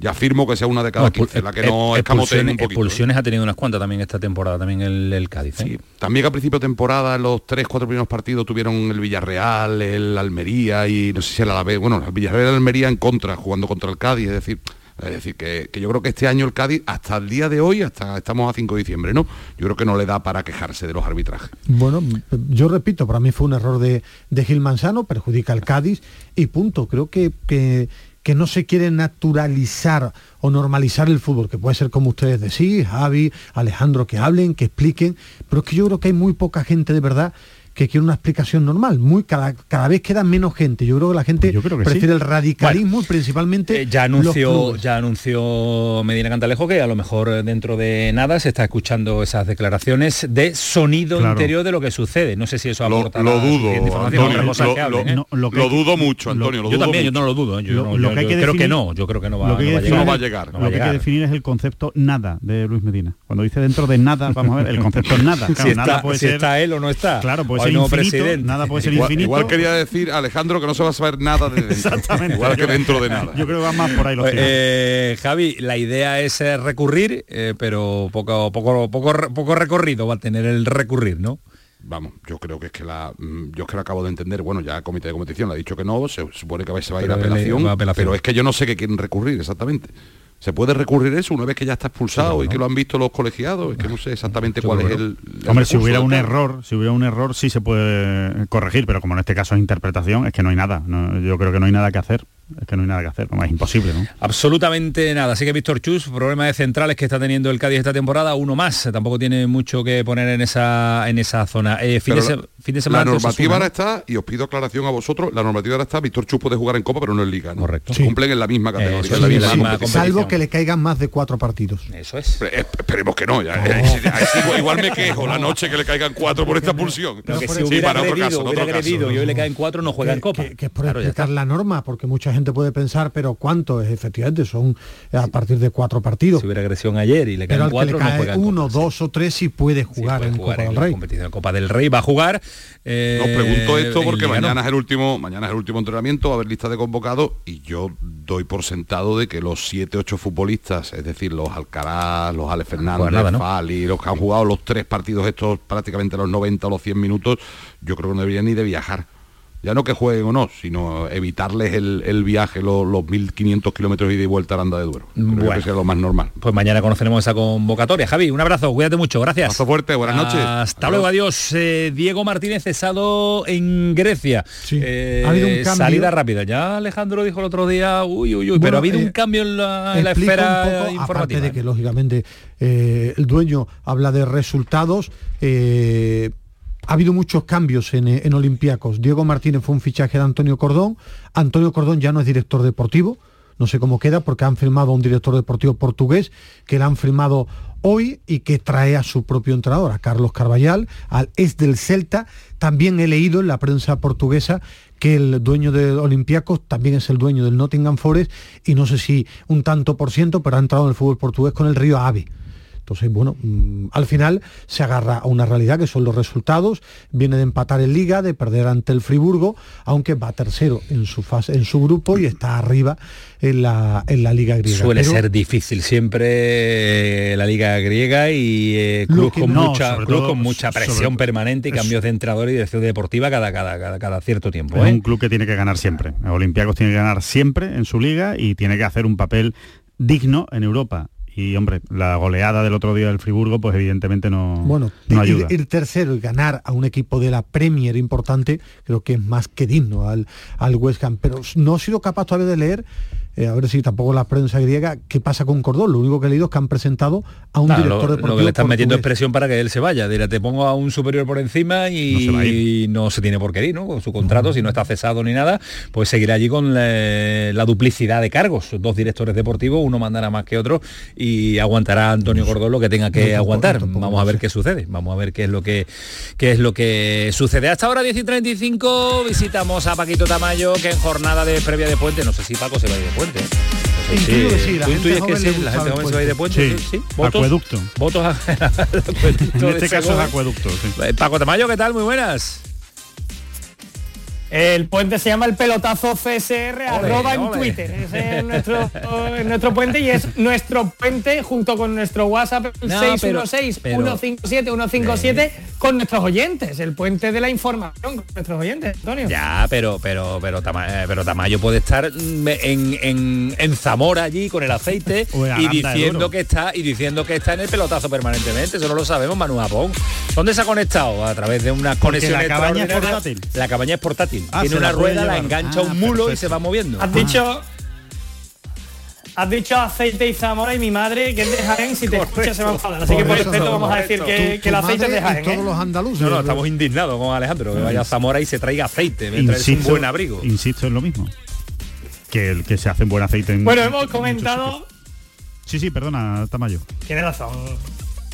[SPEAKER 10] Ya afirmo que sea una de cada
[SPEAKER 1] No,
[SPEAKER 10] 15, la que no
[SPEAKER 1] expulsiones-
[SPEAKER 10] escamoteen un poquito. ¿eh?
[SPEAKER 1] Expulsiones ha tenido unas cuantas también esta temporada, también el, el Cádiz. ¿eh?
[SPEAKER 10] Sí, también que a principio de temporada los tres, cuatro primeros partidos tuvieron el Villarreal, el Almería y no sé si el Alavés, bueno, el Villarreal y el Almería en contra, jugando contra el Cádiz, es decir, es decir que, que yo creo que este año el Cádiz, hasta el día de hoy, hasta estamos a 5 de diciembre, ¿no? Yo creo que no le da para quejarse de los arbitrajes.
[SPEAKER 2] Bueno, yo repito, para mí fue un error de, de Gil Manzano, perjudica al Cádiz y punto. Creo que, que, que no se quiere naturalizar o normalizar el fútbol, que puede ser como ustedes decís, Javi, Alejandro, que hablen, que expliquen, pero es que yo creo que hay muy poca gente de verdad que quiere una explicación normal. Muy cada, cada vez queda menos gente. Yo creo que la gente
[SPEAKER 3] Pues yo creo que
[SPEAKER 2] prefiere
[SPEAKER 3] sí.
[SPEAKER 2] el radicalismo principalmente
[SPEAKER 1] Eh, ya anunció ya anunció Medina Cantalejo que a lo mejor eh, dentro de nada se está escuchando esas declaraciones de sonido
[SPEAKER 3] Claro.
[SPEAKER 1] interior de lo que sucede. No sé si eso
[SPEAKER 10] Lo,
[SPEAKER 1] aporta
[SPEAKER 10] lo
[SPEAKER 1] la
[SPEAKER 10] dudo, Antonio, lo, lo-
[SPEAKER 1] ¿eh?
[SPEAKER 3] Lo
[SPEAKER 10] lo dudo mucho,
[SPEAKER 3] lo-
[SPEAKER 10] Antonio, lo
[SPEAKER 1] yo también, yo no lo dudo. Yo,
[SPEAKER 3] Lo-
[SPEAKER 1] no-
[SPEAKER 3] lo
[SPEAKER 1] yo-
[SPEAKER 3] que hay
[SPEAKER 1] yo
[SPEAKER 3] que
[SPEAKER 1] creo que no, yo creo que no va,
[SPEAKER 3] lo que hay
[SPEAKER 1] no va a llegar.
[SPEAKER 10] No va a llegar.
[SPEAKER 1] No va a
[SPEAKER 3] lo que hay que definir es el concepto nada de Luis Medina. Cuando dice dentro de nada, vamos a ver, el concepto es nada. Claro,
[SPEAKER 1] si
[SPEAKER 3] nada
[SPEAKER 1] está,
[SPEAKER 3] puede
[SPEAKER 1] si
[SPEAKER 3] ser.
[SPEAKER 1] está él o no está.
[SPEAKER 3] Claro, puede ser
[SPEAKER 1] el nuevo
[SPEAKER 3] infinito,
[SPEAKER 1] presidente.
[SPEAKER 3] nada puede ser
[SPEAKER 10] Igual,
[SPEAKER 3] infinito.
[SPEAKER 10] igual quería decir Alejandro que no se va a saber nada de dentro.
[SPEAKER 3] Exactamente.
[SPEAKER 10] Igual que dentro de nada.
[SPEAKER 3] Yo creo que va más por ahí los
[SPEAKER 1] Pues, eh, Javi, la idea es eh, recurrir, eh, pero poco, poco, poco, poco recorrido va a tener el recurrir, ¿no?
[SPEAKER 10] Vamos, yo creo que es que la mm, yo es que lo acabo de entender, bueno, ya el comité de competición le ha dicho que no, se supone que se va a ir a apelación,
[SPEAKER 1] apelación.
[SPEAKER 10] pero es que yo no sé qué quieren recurrir exactamente. ¿Se puede recurrir eso una vez que ya está expulsado y que lo han visto los colegiados? Es que no sé exactamente cuál es el, el
[SPEAKER 3] Hombre, si hubiera un error, si hubiera un error sí se puede corregir, pero como en este caso es interpretación, es que no hay nada. no- yo creo que no hay nada que hacer. Es que no hay nada que hacer, no, es imposible, ¿no?
[SPEAKER 1] Absolutamente nada. Así que Víctor Chus, problema de centrales que está teniendo el Cádiz esta temporada, uno más. Tampoco tiene mucho que poner en esa en esa zona. Eh, fin, de,
[SPEAKER 10] Pero
[SPEAKER 1] se- fin de semana.
[SPEAKER 10] La normativa ahora está, y os pido aclaración a vosotros, la normativa ahora está, Víctor Chus puede jugar en Copa, pero no en Liga. ¿no?
[SPEAKER 1] Correcto.
[SPEAKER 10] Se Cumplen en la misma categoría,
[SPEAKER 1] Eso
[SPEAKER 10] en la
[SPEAKER 1] sí,
[SPEAKER 10] misma
[SPEAKER 1] misma
[SPEAKER 10] competición.
[SPEAKER 2] Salvo que le caigan más de cuatro partidos.
[SPEAKER 1] Eso es.
[SPEAKER 10] Eh, Esperemos que no, ya, ahí sí- ahí sí, igual me quejo la noche que le caigan cuatro por esta expulsión.
[SPEAKER 1] Pero que si hubiera
[SPEAKER 10] para otro
[SPEAKER 1] agredido,
[SPEAKER 10] caso, en
[SPEAKER 1] hubiera
[SPEAKER 10] otro caso.
[SPEAKER 1] agredido y hoy le caen cuatro, no juega en
[SPEAKER 2] que,
[SPEAKER 1] Copa.
[SPEAKER 2] que- que es por
[SPEAKER 1] Claro,
[SPEAKER 2] explicar la norma, porque mucha gente puede pensar, pero ¿cuánto es? Efectivamente, son a partir de cuatro partidos.
[SPEAKER 1] Si hubiera agresión ayer y le
[SPEAKER 2] pero
[SPEAKER 1] caen
[SPEAKER 2] al que le
[SPEAKER 1] cuatro, no
[SPEAKER 2] cae
[SPEAKER 1] juega
[SPEAKER 2] uno,
[SPEAKER 1] Copa. Sí.
[SPEAKER 2] dos o tres sí puede
[SPEAKER 1] Sí,
[SPEAKER 2] jugar
[SPEAKER 1] puede
[SPEAKER 2] en
[SPEAKER 1] jugar
[SPEAKER 2] Copa
[SPEAKER 1] en
[SPEAKER 2] del
[SPEAKER 1] la
[SPEAKER 2] Rey.
[SPEAKER 1] competición de Copa del Rey. Va a jugar. eh,
[SPEAKER 10] Os pregunto esto
[SPEAKER 1] en
[SPEAKER 10] porque
[SPEAKER 1] ¿no?
[SPEAKER 10] mañana es el último, mañana es el último entrenamiento, va a haber lista de convocados y yo doy por sentado de que los siete, ocho futbolistas, es decir, los Alcaraz, los Ale Fernández,
[SPEAKER 1] nada, ¿no?
[SPEAKER 10] Fali, los que han jugado los tres partidos estos prácticamente los 90 o los 100 minutos, yo creo que no deberían ni de viajar. Ya no que jueguen o no, sino evitarles el, el viaje, los, los 1.500 kilómetros ida y vuelta a Aranda de Duero. Creo
[SPEAKER 1] Bueno.
[SPEAKER 10] que sea lo más normal.
[SPEAKER 1] Pues mañana conoceremos esa convocatoria. Javi, un abrazo, cuídate mucho, gracias.
[SPEAKER 10] Abrazo fuerte, buenas noches.
[SPEAKER 1] Hasta
[SPEAKER 10] Adiós.
[SPEAKER 1] luego, adiós. Eh, Diego Martínez cesado en Grecia. Eh,
[SPEAKER 2] ha habido un cambio.
[SPEAKER 1] Salida rápida. Ya Alejandro dijo el otro día, uy, uy, uy,
[SPEAKER 2] Bueno,
[SPEAKER 1] pero ha habido
[SPEAKER 2] eh,
[SPEAKER 1] un cambio en la, en la esfera
[SPEAKER 2] un poco, aparte
[SPEAKER 1] informativa.
[SPEAKER 2] de que lógicamente eh, el dueño habla de resultados eh, ha habido muchos cambios en, eh, en Olympiacos Diego Martínez fue un fichaje de Antonio Cordón Antonio Cordón ya no es director deportivo no sé cómo queda porque han firmado a un director deportivo portugués que le han firmado hoy y que trae a su propio entrenador, a Carlos Carballal, al ex del Celta. También he leído en la prensa portuguesa que el dueño de Olympiacos también es el dueño del Nottingham Forest y no sé si un tanto por ciento, pero ha entrado en el fútbol portugués con el Río Ave. Entonces, bueno, mm, al final se agarra a una realidad que son los resultados, viene de empatar en liga, de perder ante el Friburgo, aunque va tercero en su fase, en su grupo y está arriba en la, en la liga griega.
[SPEAKER 1] Suele
[SPEAKER 2] Pero-
[SPEAKER 1] ser difícil siempre eh, la liga griega y eh, club, con,
[SPEAKER 2] no,
[SPEAKER 1] mucha,
[SPEAKER 3] sobre
[SPEAKER 1] club
[SPEAKER 3] todo-
[SPEAKER 1] con mucha
[SPEAKER 3] sobre-
[SPEAKER 1] presión permanente y cambios de entrenador y dirección deportiva cada, cada, cada, cada cierto tiempo.
[SPEAKER 3] Es
[SPEAKER 1] ¿eh?
[SPEAKER 3] un club que tiene que ganar siempre. Olympiacos tiene que ganar siempre en su liga y tiene que hacer un papel digno en Europa. Y hombre, la goleada del otro día del Friburgo, pues evidentemente no,
[SPEAKER 2] Bueno,
[SPEAKER 3] no
[SPEAKER 2] ir, tercero y ganar a un equipo de la Premier importante, creo que es más que digno al, al West Ham. Pero no he sido capaz todavía de leer, eh, a ver si tampoco la prensa griega, qué pasa con Cordón. Lo único que he leído es que han presentado a un director deportivo
[SPEAKER 1] lo que le están metiendo es presión para que él se vaya. Dirá, te pongo a un superior por encima y
[SPEAKER 3] No se va a
[SPEAKER 1] y no se tiene por qué ir, ¿no? Con su contrato, si no está cesado ni nada, pues seguirá allí con la, la duplicidad de cargos. Dos directores deportivos, uno mandará más que otro y aguantará a Antonio Cordón lo que tenga que aguantar. Vamos a ver qué sucede. Vamos a ver qué es lo que qué es lo que sucede. Hasta ahora 10 y 35 visitamos a Paquito Tamayo, que en jornada de previa de puente, no sé si Paco se va a ir de puente.
[SPEAKER 2] Sí, la
[SPEAKER 1] ¿Tú
[SPEAKER 2] gente
[SPEAKER 1] intuyes
[SPEAKER 2] joven
[SPEAKER 1] que
[SPEAKER 2] le
[SPEAKER 1] sí? La gente joven se va a ir de puente.
[SPEAKER 3] Sí.
[SPEAKER 1] ¿Sí? ¿Votos?
[SPEAKER 3] Acueducto.
[SPEAKER 1] Votos a- al acueducto
[SPEAKER 3] En este caso es acueducto.
[SPEAKER 1] Eh, Paco Tamayo, ¿qué tal? Muy buenas.
[SPEAKER 11] El puente se llama el pelotazo CSR, arroba en
[SPEAKER 1] ole.
[SPEAKER 11] Twitter. Ese es nuestro, es nuestro puente y es nuestro puente junto con nuestro WhatsApp
[SPEAKER 1] No, pero-
[SPEAKER 11] 616-157-157 con nuestros oyentes. El puente de la información con nuestros oyentes, Antonio.
[SPEAKER 1] Ya, pero pero pero, Tama- eh, pero Tamayo puede estar mm, en, en, en Zamora allí con el aceite y diciendo que está y diciendo que está en el pelotazo permanentemente. Eso no lo sabemos, Manu Japón. ¿Dónde se ha conectado? A través de unas conexiones
[SPEAKER 3] la cabaña es portátil.
[SPEAKER 1] La cabaña es portátil.
[SPEAKER 3] Ah,
[SPEAKER 1] Tiene una rueda, la engancha a
[SPEAKER 3] Ah,
[SPEAKER 1] un mulo y se va moviendo.
[SPEAKER 11] Has dicho... Has dicho aceite y Zamora y mi madre, que es de Jaén, si te escucha se va a enfadar. Así que por
[SPEAKER 2] Correcto,
[SPEAKER 11] respeto vamos a decir que,
[SPEAKER 2] Tu-
[SPEAKER 11] que
[SPEAKER 2] tu
[SPEAKER 11] el aceite es de Jaén.
[SPEAKER 2] todos
[SPEAKER 11] ¿eh?
[SPEAKER 2] los andaluces.
[SPEAKER 1] No, no, estamos indignados con Alejandro, que vaya a Zamora y se traiga aceite, me traes un buen abrigo.
[SPEAKER 3] insisto en lo mismo. Que, el, que se hace buen aceite en
[SPEAKER 11] Bueno,
[SPEAKER 3] en
[SPEAKER 11] hemos comentado.
[SPEAKER 3] Sí, sí, perdona, Tamayo.
[SPEAKER 11] Tienes razón.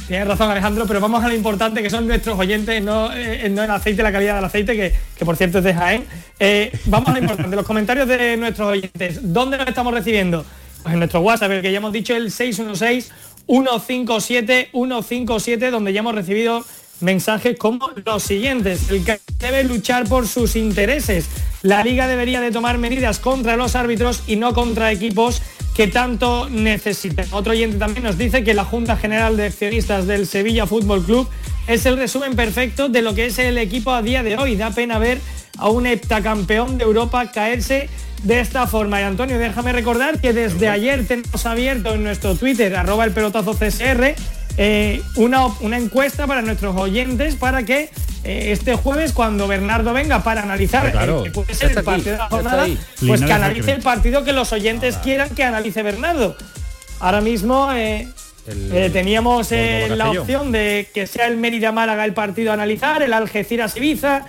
[SPEAKER 11] Tienes razón Alejandro, pero vamos a lo importante que son nuestros oyentes, no, eh, no el aceite, la calidad del aceite, que, que por cierto es de Jaén. Eh, vamos a lo importante, los comentarios de nuestros oyentes. ¿Dónde los estamos recibiendo? Pues en nuestro WhatsApp, el que ya hemos dicho, el 616-157-157, donde ya hemos recibido mensajes como los siguientes. El que debe luchar por sus intereses. La liga debería de tomar medidas contra los árbitros y no contra equipos que tanto necesitan. Otro oyente también nos dice que la Junta General de Accionistas del Sevilla Fútbol Club es el resumen perfecto de lo que es el equipo a día de hoy. Da pena ver a un heptacampeón de Europa caerse de esta forma. Y Antonio, déjame recordar que desde ayer tenemos abierto en nuestro Twitter, arroba el pelotazo CSR, eh, una, una encuesta para nuestros oyentes para que eh, este jueves, cuando Bernardo venga para analizar
[SPEAKER 1] Claro,
[SPEAKER 11] el que puede ser el
[SPEAKER 1] aquí,
[SPEAKER 11] partido de la jornada, pues que analice el partido que los oyentes quieran que analice Bernardo. Ahora mismo eh,
[SPEAKER 1] El-
[SPEAKER 11] eh, teníamos eh, la opción de que sea el Mérida Málaga el partido a analizar, el Algeciras Ibiza,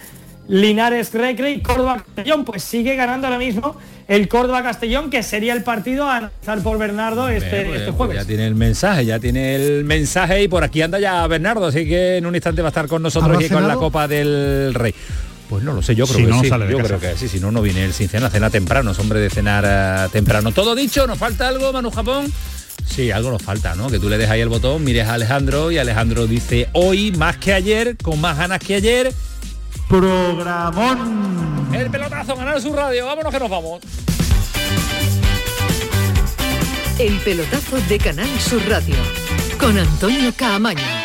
[SPEAKER 11] Linares Recre y Córdoba Castellón. Pues sigue ganando ahora mismo el Córdoba Castellón, que sería el partido a analizar por Bernardo este,
[SPEAKER 1] Bien, pues,
[SPEAKER 11] este
[SPEAKER 1] pues
[SPEAKER 11] jueves.
[SPEAKER 1] ya tiene el mensaje, ya tiene el mensaje y por aquí anda ya Bernardo, así que en un instante va a estar con nosotros
[SPEAKER 2] ¿Habrá
[SPEAKER 1] aquí con la? Copa del Rey. Pues no lo sé, yo creo
[SPEAKER 3] Si
[SPEAKER 1] que
[SPEAKER 3] no,
[SPEAKER 1] sí.
[SPEAKER 3] sale de
[SPEAKER 1] yo
[SPEAKER 3] casa.
[SPEAKER 1] creo que sí, si no, no viene él sin cena, cena temprano, es hombre de cenar eh, temprano. Todo dicho, ¿nos falta algo, Manu Japón? Sí, algo nos falta, ¿no? Que tú le des ahí el botón, mires a Alejandro y Alejandro dice hoy más que ayer, con más ganas que ayer,
[SPEAKER 2] Programón.
[SPEAKER 1] el pelotazo, ganar su radio, vámonos que nos vamos.
[SPEAKER 12] El pelotazo de Canal Sur Radio con Antonio Caamaño.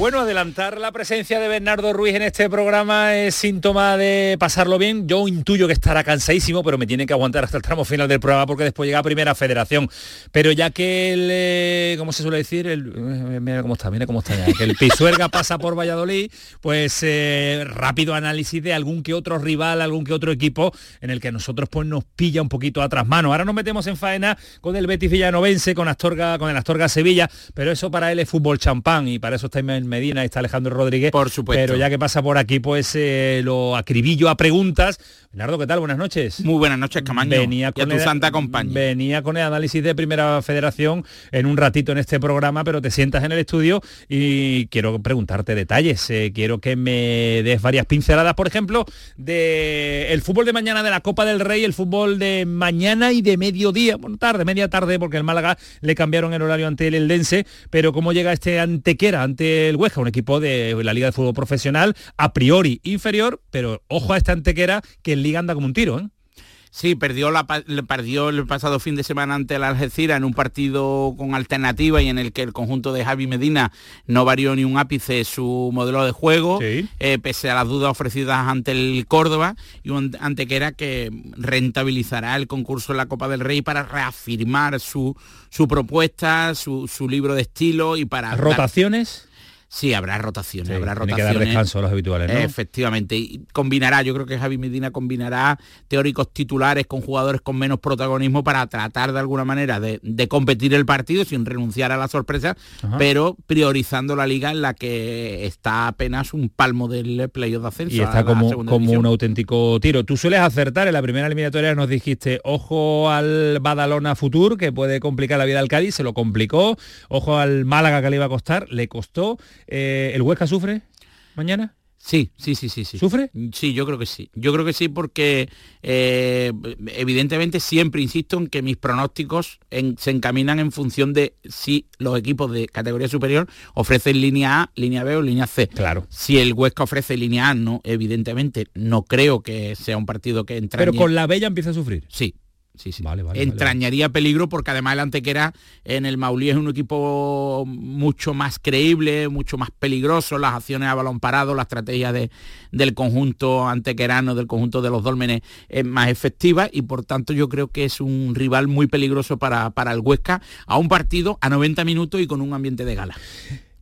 [SPEAKER 1] Bueno, adelantar la presencia de Bernardo Ruiz en este programa es síntoma de pasarlo bien. Yo intuyo que estará cansadísimo, pero me tiene que aguantar hasta el tramo final del programa porque después llega a Primera Federación. Pero ya que el, eh, ¿cómo se suele decir? El, eh, mira cómo está, mira cómo está ya. El Pisuerga pasa por Valladolid, pues eh, rápido análisis de algún que otro rival, algún que otro equipo en el que a nosotros pues nos pilla un poquito atrás mano. Ahora nos metemos en faena con el Betis Villanovense, con Astorga, con el Astorga Sevilla, pero eso para él es fútbol champán y para eso está en Medina está Alejandro Rodríguez. Por
[SPEAKER 13] supuesto.
[SPEAKER 1] Pero ya que pasa por aquí, pues eh, lo acribillo a preguntas. Bernardo, ¿qué tal? Buenas noches.
[SPEAKER 13] Muy buenas noches, Camaño.
[SPEAKER 1] Venía
[SPEAKER 13] y a
[SPEAKER 1] con
[SPEAKER 13] tu
[SPEAKER 1] el-
[SPEAKER 13] santa compañía.
[SPEAKER 1] Venía con el análisis de Primera Federación en un ratito en este programa, pero te sientas en el estudio y quiero preguntarte detalles. Eh, quiero que me des varias pinceladas, por ejemplo, de el fútbol de mañana de la Copa del Rey, el fútbol de mañana y de mediodía, bueno, tarde, media tarde, porque el Málaga le cambiaron el horario ante el Eldense, pero cómo llega este Antequera ante el Huesca, un equipo de la Liga de Fútbol Profesional, a priori inferior, pero ojo a este Antequera que en Liga anda como un tiro, ¿eh?
[SPEAKER 13] Sí, perdió, la, perdió el pasado fin de semana ante el Algeciras en un partido con alternativa y en el que el conjunto de Javi Medina no varió ni un ápice su modelo de juego, eh, pese a las dudas ofrecidas ante el Córdoba y un Antequera que rentabilizará el concurso en la Copa del Rey para reafirmar su, su propuesta, su, su libro de estilo y para... dar-
[SPEAKER 1] ¿Rotaciones?
[SPEAKER 13] Sí, habrá rotaciones, habrá
[SPEAKER 1] tiene que
[SPEAKER 13] rotaciones.
[SPEAKER 1] dar descanso a los habituales, ¿no?
[SPEAKER 13] Efectivamente, y combinará, yo creo que Javi Medina combinará teóricos titulares con jugadores con menos protagonismo para tratar de alguna manera de, de competir el partido sin renunciar a la sorpresa,
[SPEAKER 1] Ajá.
[SPEAKER 13] pero priorizando la liga en la que está apenas un palmo del playoff de ascenso.
[SPEAKER 1] y está como, como
[SPEAKER 13] división.
[SPEAKER 1] un auténtico tiro. Tú sueles acertar, en la primera eliminatoria nos dijiste, ojo al Badalona Futur, que puede complicar la vida al Cádiz, se lo complicó, ojo al Málaga que le iba a costar, le costó. Eh, ¿El Huesca sufre mañana?
[SPEAKER 13] Sí, sí, sí, sí, sí.
[SPEAKER 1] ¿Sufre?
[SPEAKER 13] Sí, yo creo que sí. Yo creo que sí porque eh, evidentemente siempre insisto en que mis pronósticos en- se encaminan en función de si los equipos de categoría superior ofrecen línea A, línea B o línea C.
[SPEAKER 1] Claro.
[SPEAKER 13] Si el Huesca ofrece línea A, no, evidentemente no creo que sea un partido que entrañe.
[SPEAKER 1] Pero con la Bella empieza a sufrir.
[SPEAKER 13] Sí. Sí, sí.
[SPEAKER 1] Vale, vale,
[SPEAKER 13] entrañaría peligro porque además el Antequera en el Maulí es un equipo mucho más creíble, mucho más peligroso, las acciones a balón parado, la estrategia de, del conjunto antequerano, del conjunto de los dólmenes es más efectiva y por tanto yo creo que es un rival muy peligroso para, para el Huesca a un partido a 90 minutos y con un ambiente de gala.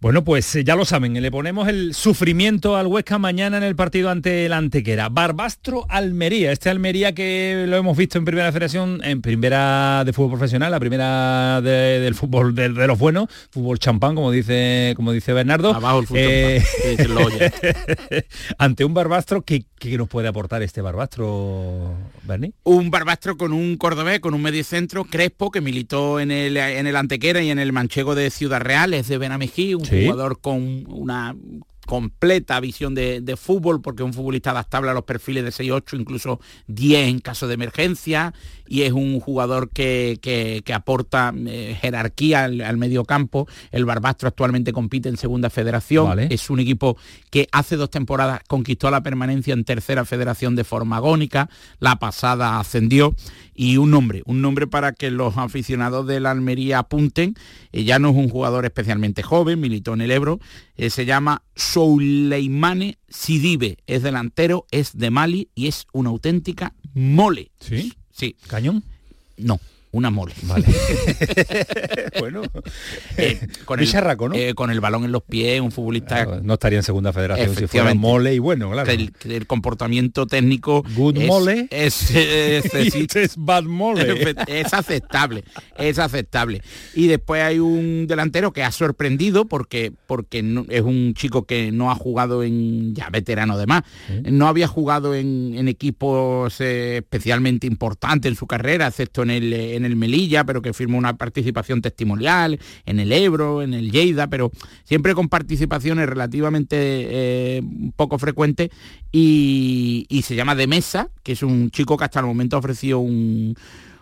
[SPEAKER 1] Bueno, pues eh, ya lo saben, le ponemos el sufrimiento al Huesca mañana en el partido ante el Antequera. Barbastro Almería, este Almería que lo hemos visto en primera federación, en primera de fútbol profesional, la primera de- del fútbol de, de los buenos, fútbol champán, como dice, como dice Bernardo.
[SPEAKER 13] Abajo el fútbol
[SPEAKER 1] Eh,
[SPEAKER 13] champán,
[SPEAKER 1] ante un Barbastro, ¿qué, qué nos puede aportar este Barbastro,
[SPEAKER 13] Un Barbastro con un cordobés, con un mediocentro, Crespo, que militó en el, en el Antequera y en el Manchego de Ciudad Real, es de Benamejí, un
[SPEAKER 1] Sí.
[SPEAKER 13] jugador con una completa visión de, de fútbol, porque un futbolista adaptable a los perfiles de 6-8, incluso 10 en caso de emergencia, y es un jugador que, que- que aporta eh, jerarquía al, al medio campo. El Barbastro actualmente compite en Segunda Federación,
[SPEAKER 1] Vale.
[SPEAKER 13] es un equipo que hace dos temporadas conquistó la permanencia en Tercera Federación de forma agónica, la pasada ascendió, y un nombre, un nombre para que los aficionados de la Almería apunten, eh, ya no es un jugador especialmente joven, militó en el Ebro, eh, se llama Souleimane Sidibe, es delantero, es de Mali y es una auténtica mole.
[SPEAKER 1] ¿Sí?
[SPEAKER 13] Sí.
[SPEAKER 1] ¿Cañón?
[SPEAKER 13] No, una mole.
[SPEAKER 1] Vale. bueno,
[SPEAKER 13] eh, con, el,
[SPEAKER 1] ¿no?
[SPEAKER 13] eh, con el balón en los pies, un futbolista
[SPEAKER 1] no estaría en segunda federación si fuera mole y bueno, claro.
[SPEAKER 13] el, comportamiento técnico
[SPEAKER 1] Good
[SPEAKER 13] es,
[SPEAKER 1] mole.
[SPEAKER 13] es, es- es-
[SPEAKER 1] Y este es bad mole.
[SPEAKER 13] es aceptable es aceptable y después hay un delantero que ha sorprendido porque porque no- es un chico que no ha jugado en ya veterano además no había jugado en, en equipos eh, especialmente importantes en su carrera excepto en el en el Melilla pero que firmó una participación testimonial en el Ebro en el Lleida pero siempre con participaciones relativamente eh, poco frecuentes y, se llama De Mesa, que es un chico que hasta el momento ha ofrecido un,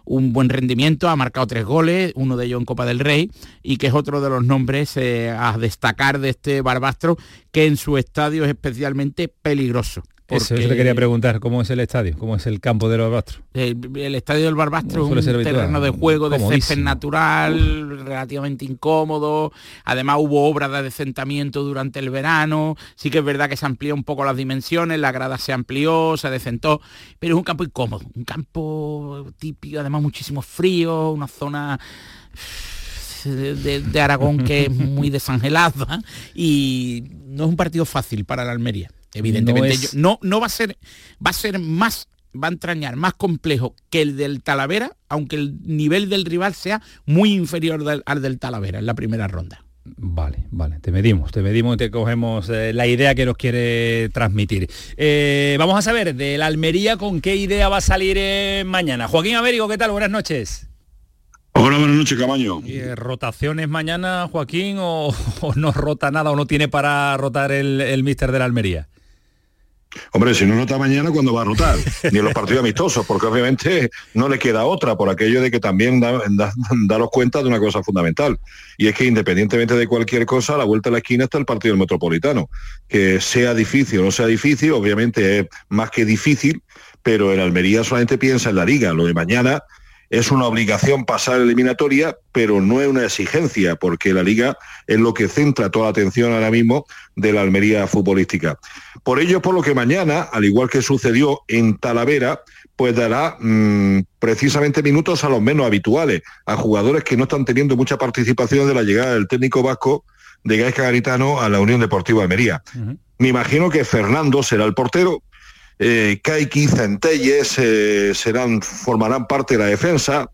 [SPEAKER 13] un buen rendimiento, ha marcado tres goles, uno de ellos en Copa del Rey, y que es otro de los nombres eh, a destacar de este Barbastro, que en su estadio es especialmente peligroso.
[SPEAKER 1] Eso,
[SPEAKER 13] porque
[SPEAKER 1] eso te quería preguntar, ¿cómo es el estadio? ¿Cómo es el campo de los Bastros?
[SPEAKER 13] El, el estadio del Barbastro es un terreno de juego de césped natural, relativamente incómodo. Además hubo obras de adecentamiento durante el verano. Sí que es verdad que se amplió un poco las dimensiones, la grada se amplió, se adecentó, pero es un campo incómodo, un campo típico, además muchísimo frío, una zona de, de Aragón que es muy desangelada y no es un partido fácil para la Almería. Evidentemente,
[SPEAKER 1] No es-
[SPEAKER 13] yo- no, no va a ser, va a ser más, va a entrañar más complejo que el del Talavera, aunque el nivel del rival sea muy inferior del- al del Talavera en la primera ronda.
[SPEAKER 1] Vale, vale, te medimos, te medimos y te cogemos eh, la idea que nos quiere transmitir. Eh, vamos a saber de la Almería con qué idea va a salir eh, mañana. Joaquín Américo, ¿qué tal? Buenas noches.
[SPEAKER 14] Hola, buenas noches, Camaño.
[SPEAKER 1] Eh, ¿Rotaciones mañana, Joaquín, o, o no rota nada o no tiene para rotar el, el míster de la Almería?
[SPEAKER 14] Hombre, si no rota mañana, ¿cuándo va a rotar? Ni en los partidos amistosos, porque obviamente no le queda otra, por aquello de que también da, da- daros cuenta de una cosa fundamental, y es que independientemente de cualquier cosa, a la vuelta de la esquina está el partido del Metropolitano. Que sea difícil o no sea difícil, obviamente es más que difícil, pero el Almería solamente piensa en la liga. Lo de mañana es una obligación pasar eliminatoria, pero no es una exigencia, porque la liga es lo que centra toda la atención ahora mismo de la Almería futbolística. Por ello, por lo que mañana, al igual que sucedió en Talavera, pues dará mm, precisamente minutos a los menos habituales, a jugadores que no están teniendo mucha participación de la llegada del técnico vasco de Gaisca Garitano a la Unión Deportiva Almería. Me imagino que Fernando será el portero, eh, Kaiki, Centelles eh, serán, formarán parte de la defensa.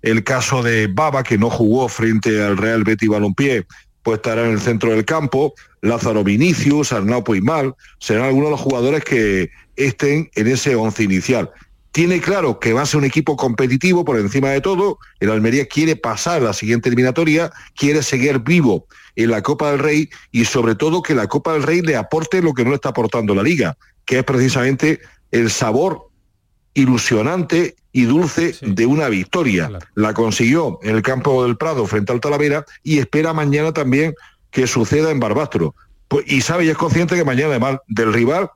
[SPEAKER 14] El caso de Baba, que no jugó frente al Real Betis Balompié, pues estará en el centro del campo. Lázaro Vinicius, Arnau Puigmal, serán algunos de los jugadores que estén en ese once inicial. Tiene claro que va a ser un equipo competitivo por encima de todo. El Almería quiere pasar la siguiente eliminatoria, quiere seguir vivo en la Copa del Rey y sobre todo que la Copa del Rey le aporte lo que no le está aportando la Liga, que es precisamente el sabor ilusionante y dulce de una victoria. La consiguió en el campo del Prado frente al Talavera y espera mañana también que suceda en Barbastro. Pues, y sabe y es consciente que mañana, además del rival,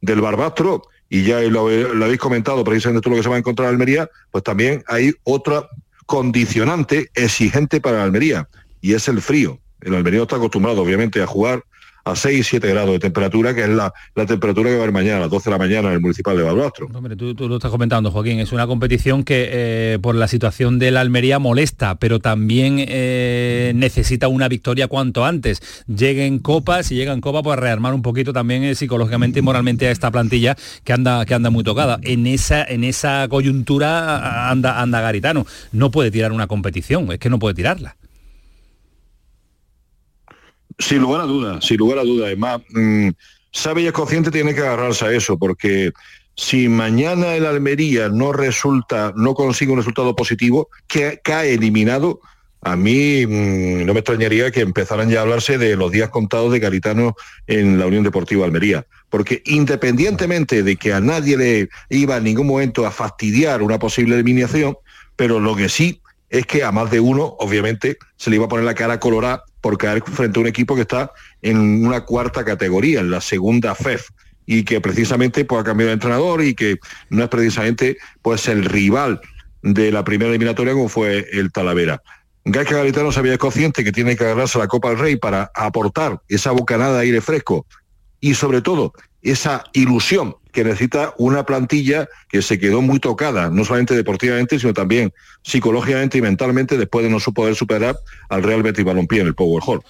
[SPEAKER 14] del Barbastro, y ya lo, lo habéis comentado precisamente todo lo que se va a encontrar en Almería, pues también hay otra condicionante exigente para la Almería, y es el frío. El Almería está acostumbrado, obviamente, a jugar a 6, 7 grados de temperatura, que es la, la temperatura que va a haber mañana a las 12 de la mañana en el municipal de Barbastro.
[SPEAKER 1] Hombre, tú, lo estás comentando, Joaquín, es una competición que eh, por la situación de la Almería molesta, pero también eh, necesita una victoria cuanto antes. Lleguen copas, si llegan copas, pues rearmar un poquito también eh, psicológicamente y moralmente a esta plantilla que anda, que anda muy tocada. En esa, en esa coyuntura anda, anda Garitano. No puede tirar una competición, es que no puede tirarla.
[SPEAKER 14] Sin lugar a dudas, sin lugar a dudas. Además, mm, sabe y es consciente, tiene que agarrarse a eso, porque si mañana el Almería no resulta, no consigue un resultado positivo, que cae eliminado, a mí mm, no me extrañaría que empezaran ya a hablarse de los días contados de Garitano en la Unión Deportiva Almería. Porque independientemente de que a nadie le iba en ningún momento a fastidiar una posible eliminación, pero lo que sí es que a más de uno, obviamente, se le iba a poner la cara colorada por caer frente a un equipo que está en una cuarta categoría, en la segunda FEF, y que precisamente pues, ha cambiado de entrenador y que no es precisamente pues, el rival de la primera eliminatoria como fue el Talavera. Gaisca Garitano sabía es consciente que tiene que agarrarse la Copa del Rey para aportar esa bocanada de aire fresco y sobre todo esa ilusión que necesita una plantilla que se quedó muy tocada, no solamente deportivamente, sino también psicológicamente y mentalmente después de no poder superar al Real Betis Balompié en el Power Hall.